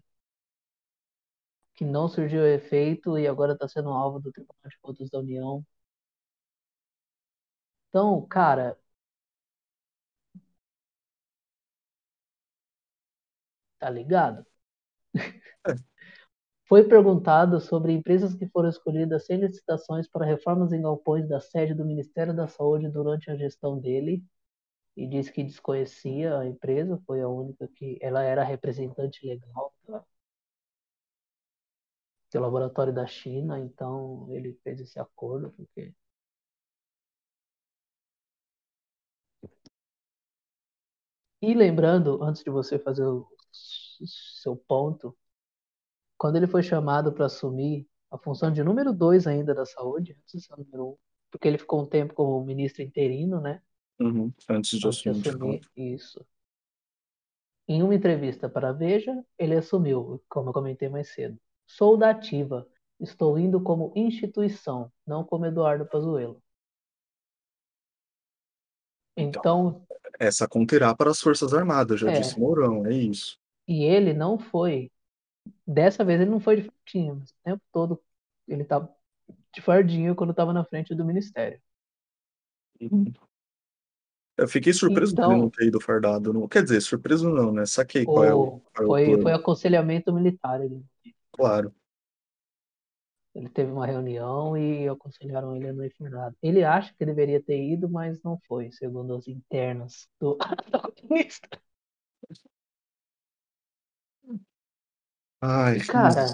que não surgiu efeito e agora está sendo alvo do Tribunal de Contas da União. Então, cara, tá ligado? <laughs> Foi perguntado sobre empresas que foram escolhidas sem licitações para reformas em galpões da sede do Ministério da Saúde durante a gestão dele e disse que desconhecia a empresa, foi a única que ela era representante legal da- do laboratório da China, então ele fez esse acordo porque E lembrando, antes de você fazer o seu ponto, quando ele foi chamado para assumir a função de número dois ainda da saúde, antes de ser número um, porque ele ficou um tempo como ministro interino, né? Uhum, Antes de Antes assumir de assumir isso. Em uma entrevista para a Veja, ele assumiu, como eu comentei mais cedo. Sou da ativa, estou indo como instituição, não como Eduardo Pazuello. Então, Essa conterá para as Forças Armadas, já É. disse Mourão, é isso. e ele não foi, dessa vez ele não foi de fardinho, mas o tempo todo ele estava de fardinho quando estava na frente do ministério. Eu fiquei surpreso dele Então- não ter ido fardado. Não... Quer dizer, surpreso não, né? Saquei qual é o, qual é o foi, foi aconselhamento militar. Ele, Claro. ele teve uma reunião e aconselharam ele a não ir fardado. Ele acha que deveria ter ido, mas não foi, segundo as internas do <laughs> comunista. Ai, cara,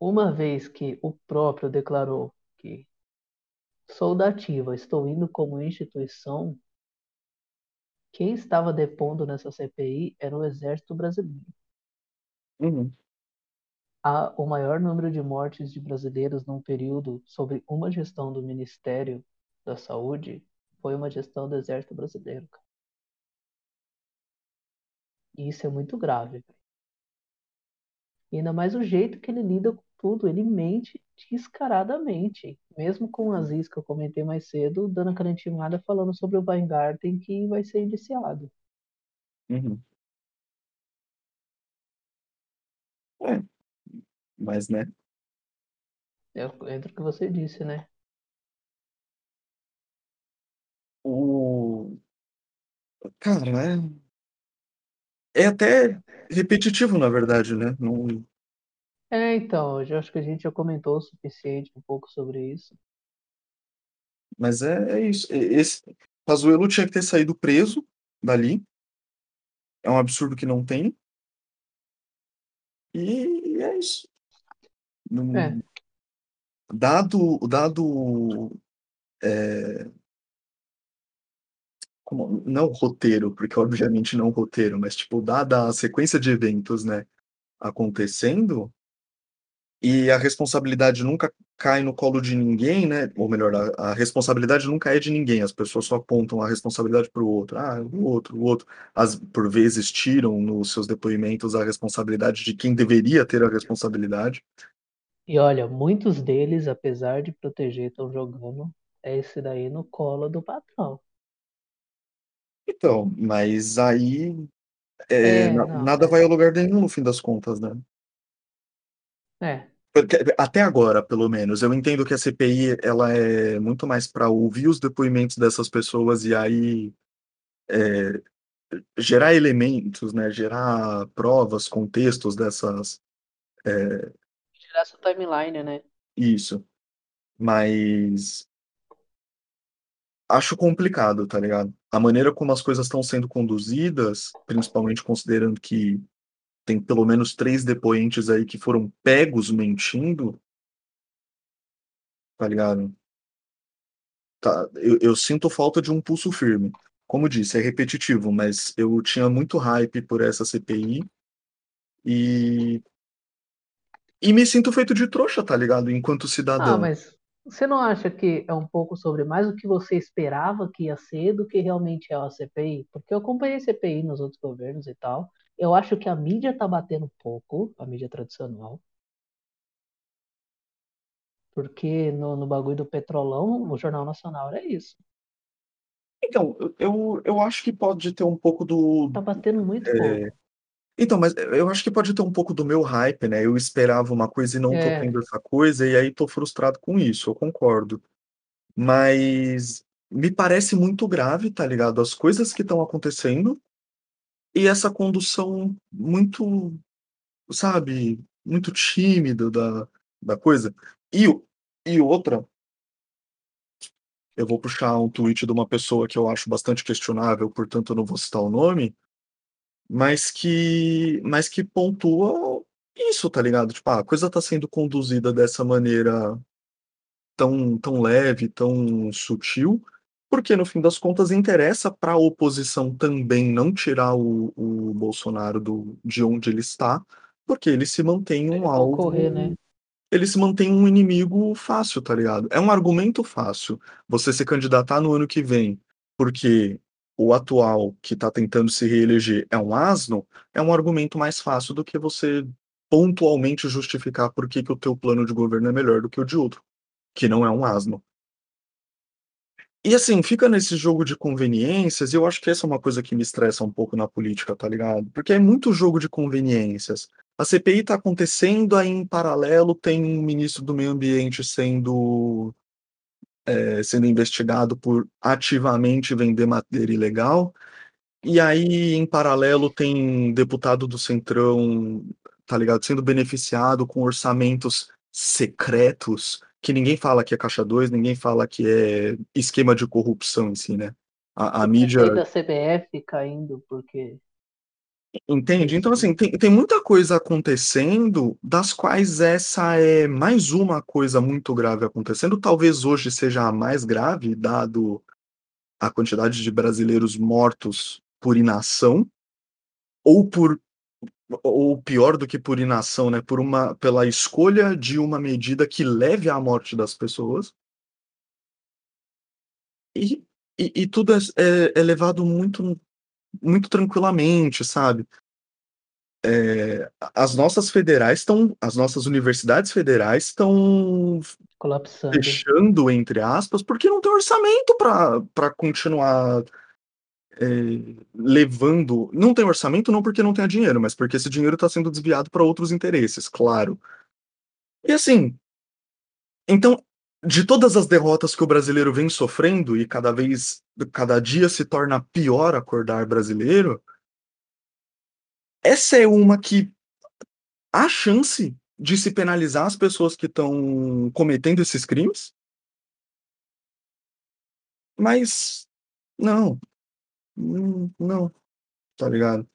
uma vez que o próprio declarou que sou da ativa, estou indo como instituição, quem estava depondo nessa CPI era o Exército Brasileiro. Uhum. A, o maior número de mortes de brasileiros num período sobre uma gestão do Ministério da Saúde foi uma gestão do Exército Brasileiro. cara. E isso é muito grave. E ainda mais o jeito que ele lida com tudo, ele mente descaradamente. Mesmo com o Aziz, que eu comentei mais cedo, dando aquela intimada falando sobre o Weingarten que vai ser indiciado. Uhum. É. Mas, né? É, entra o que você disse, né? O cara, é é até repetitivo, na verdade, né, não É, então, eu já acho que a gente já comentou o suficiente um pouco sobre isso. Mas é é isso, e esse Pazuello tinha que ter saído preso dali. É um absurdo que não tem. E é isso. Não É. dado dado, eh como não o roteiro, porque obviamente não roteiro, mas, tipo, dada a sequência de eventos, né, acontecendo e a responsabilidade nunca cai no colo de ninguém, né, ou melhor, a a responsabilidade nunca é de ninguém, as pessoas só apontam a responsabilidade para o outro, "Ah, o outro, o outro", as por vezes tiram nos seus depoimentos a responsabilidade de quem deveria ter a responsabilidade. E olha, muitos deles, apesar de proteger, estão jogando esse daí no colo do patrão. Então, mas aí, É, não, nada é. vai a lugar nenhum no fim das contas, né. É. Porque até agora, pelo menos, eu entendo que a CPI ela é muito mais pra ouvir os depoimentos dessas pessoas e aí, eh, gerar elementos, né, gerar provas, contextos dessas, eh Gerar essa timeline, né. Isso. Mas acho complicado, tá ligado. A maneira como as coisas estão sendo conduzidas, principalmente considerando que tem pelo menos 3 depoentes aí que foram pegos mentindo tá ligado. Tá, eu eu sinto falta de um pulso firme. Como disse, é repetitivo, mas eu tinha muito hype por essa CPI e e me sinto feito de trouxa, tá ligado, enquanto Ah, cidadão. mas você não acha que é um pouco sobre mais o que você esperava que ia ser do que realmente é a CPI? Porque eu acompanhei CPI nos outros governos e tal, eu acho que a mídia tá batendo pouco, a mídia tradicional. Porque no no bagulho do Petrolão, o Jornal Nacional era isso. Então, eu eu acho que pode ter um pouco do Tá batendo muito eh, pouco. então, mas eu acho que pode ter um pouco do meu hype, né, eu esperava uma coisa e não tô É. tendo essa coisa, e aí tô frustrado com isso, eu concordo. Mas me parece muito grave, tá ligado, as coisas que estão acontecendo e essa condução muito, sabe, muito tímida da da coisa. E e outra eu vou puxar um tweet de uma pessoa que eu acho bastante questionável, portanto eu não vou citar o nome, mas que mas que pontua isso, tá ligado, tipo, ah, a coisa tá sendo conduzida dessa maneira tão tão leve, tão sutil, porque no fim das contas interessa pra oposição também não tirar o o Bolsonaro do de onde ele está, porque ele se mantém um Ele concorrer, né. alvo ele se mantém um inimigo fácil, tá ligado. É um argumento fácil, você se candidatar no ano que vem, porque o atual que tá tentando se reeleger é um asno, é um argumento mais fácil do que você pontualmente justificar por que que o teu plano de governo é melhor do que o de outro, que não é um asno. E assim, fica nesse jogo de conveniências e eu acho que essa é uma coisa que me estressa um pouco na política, tá ligado, porque é muito jogo de conveniências. A CPI tá acontecendo, aí em paralelo tem um ministro do meio ambiente sendo, eh, sendo investigado por ativamente vender madeira ilegal, e aí em paralelo tem deputado do centrão, tá ligado, sendo beneficiado com orçamentos secretos, que ninguém fala que é caixa 2, ninguém fala que é esquema de corrupção em si, né. A a mídia da CBF caindo porque Entende? Então assim, tem tem muita coisa acontecendo, das quais essa é mais uma coisa muito grave acontecendo, talvez hoje seja a mais grave, dado a quantidade de brasileiros mortos por inação, ou por ou pior do que por inação, né, por uma pela escolha de uma medida que leve à morte das pessoas. E e e tudo é é é levado muito muito tranquilamente, sabe. A as nossas federais estão as nossas universidades federais estão Colapsando. "fechando", entre aspas, porque não tem orçamento pra continuar, eh, levando não tem orçamento não porque não tenha dinheiro, mas porque esse dinheiro tá sendo desviado pra outros interesses, claro. E assim então, de todas as derrotas que o brasileiro vem sofrendo e cada vez, cada dia se torna pior acordar brasileiro, essa é uma que há chance de se penalizar as pessoas que estão cometendo esses crimes? Mas não. Não. Tá ligado?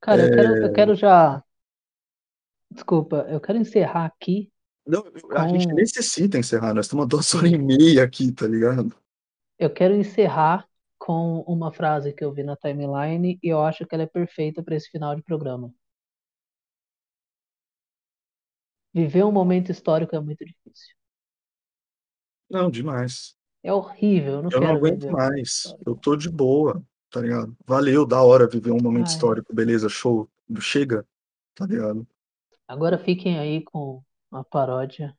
Cara, eu quero, eu É, quero já. Desculpa, eu quero encerrar aqui não, a gente necessita encerrar, nós estamos duas horas e meia aqui, tá ligado? Eu quero encerrar com uma frase que eu vi na timeline e eu acho que ela é perfeita para esse final de programa. Viver um momento histórico é muito difícil. Não, demais. É horrível, eu não Eu não quero aguento viver mais. Eu tô de boa, tá ligado? Valeu, da hora viver um momento Ai, histórico, beleza, show. Chega, tá ligado? agora fiquem aí com a paródia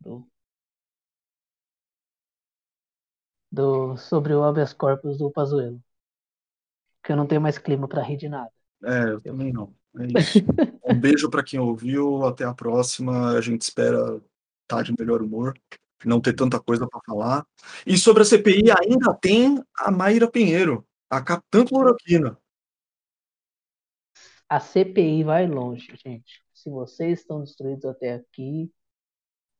do, do sobre o habeas corpus do Pazuello, que eu não tenho mais clima para rir de nada. É, eu também não. É isso. <laughs> Um beijo pra quem ouviu, até a próxima. A gente espera estar de melhor humor, não ter tanta coisa pra falar. E sobre a CPI ainda tem a Mayra Pinheiro, a capitã cloroquina. A CPI vai longe, gente. Se vocês estão destruídos até aqui,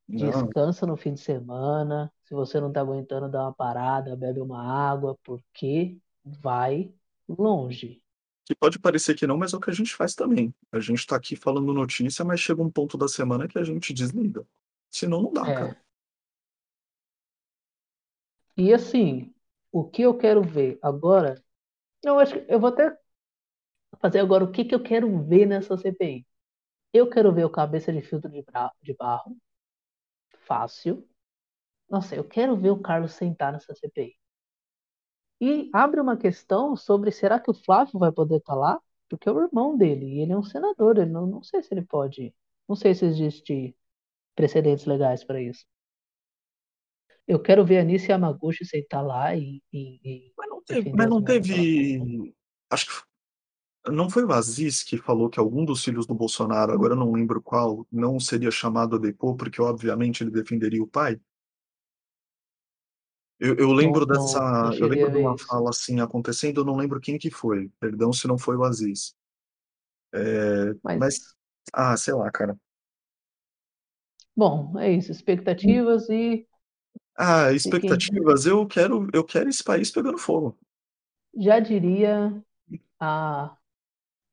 Não, descansa no fim de semana. Se você não tá aguentando, dá uma parada, bebe uma água, porque vai longe. que pode parecer que não, mas é o que a gente faz também. A gente tá aqui falando notícia, mas chega um ponto da semana que a gente desliga. Senão não dá, cara. E assim, o que eu quero ver agora, eu acho que eu vou até fazer agora o que que eu quero ver nessa CPI. Eu quero ver o cabeça de filtro de de barro, fácil. Nossa, eu quero ver o Carlos sentar nessa CPI. E abre uma questão sobre será que o Flávio vai poder estar lá? Porque é o irmão dele, e ele é um senador, ele não, não sei se ele pode, não sei se existe precedentes legais para isso. Eu quero ver a Anitta Yamaguchi sentar lá e, e, e Teve- Mas não moleques lá. teve. Acho que não foi o Aziz que falou que algum dos filhos do Bolsonaro, agora eu não lembro qual, não seria chamado a depor, porque obviamente ele defenderia o pai? Eu, eu Não, lembro não, dessa. não Eu lembro de uma isso. fala assim acontecendo, eu não lembro quem que foi. Perdão se não foi o Aziz. É, Mas, mas, ah, sei lá, cara. bom, é isso. Expectativas e Ah, expectativas, eu quero, eu quero esse país pegando fogo. Já diria a,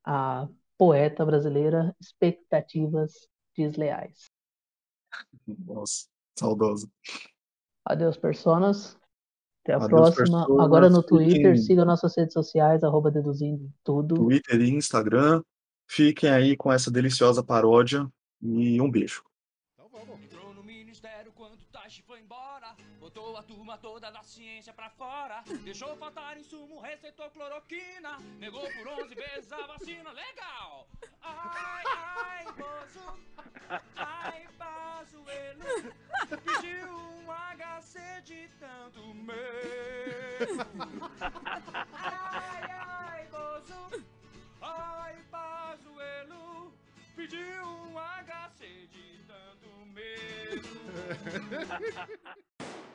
a poeta brasileira, expectativas desleais. Nossa, saudosa. Adeus, personas. Até a Adeus, próxima. Agora personas. no Twitter, siga nossas redes sociais, arroba deduzindo tudo. Twitter e Instagram. Fiquem aí com essa deliciosa paródia e um beijo. Botou a turma toda da ciência pra fora. Deixou faltar insumo, receitou cloroquina. Negou por 11 vezes a vacina. Legal! Ai, ai, Bozo. Ai, Pazuelo. Pediu um HC de tanto medo. Ai, ai, Bozo. Ai, Pazuelo. Pediu um HC de tanto medo. <laughs>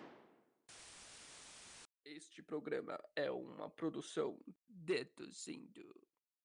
Este programa é uma produção deduzindo.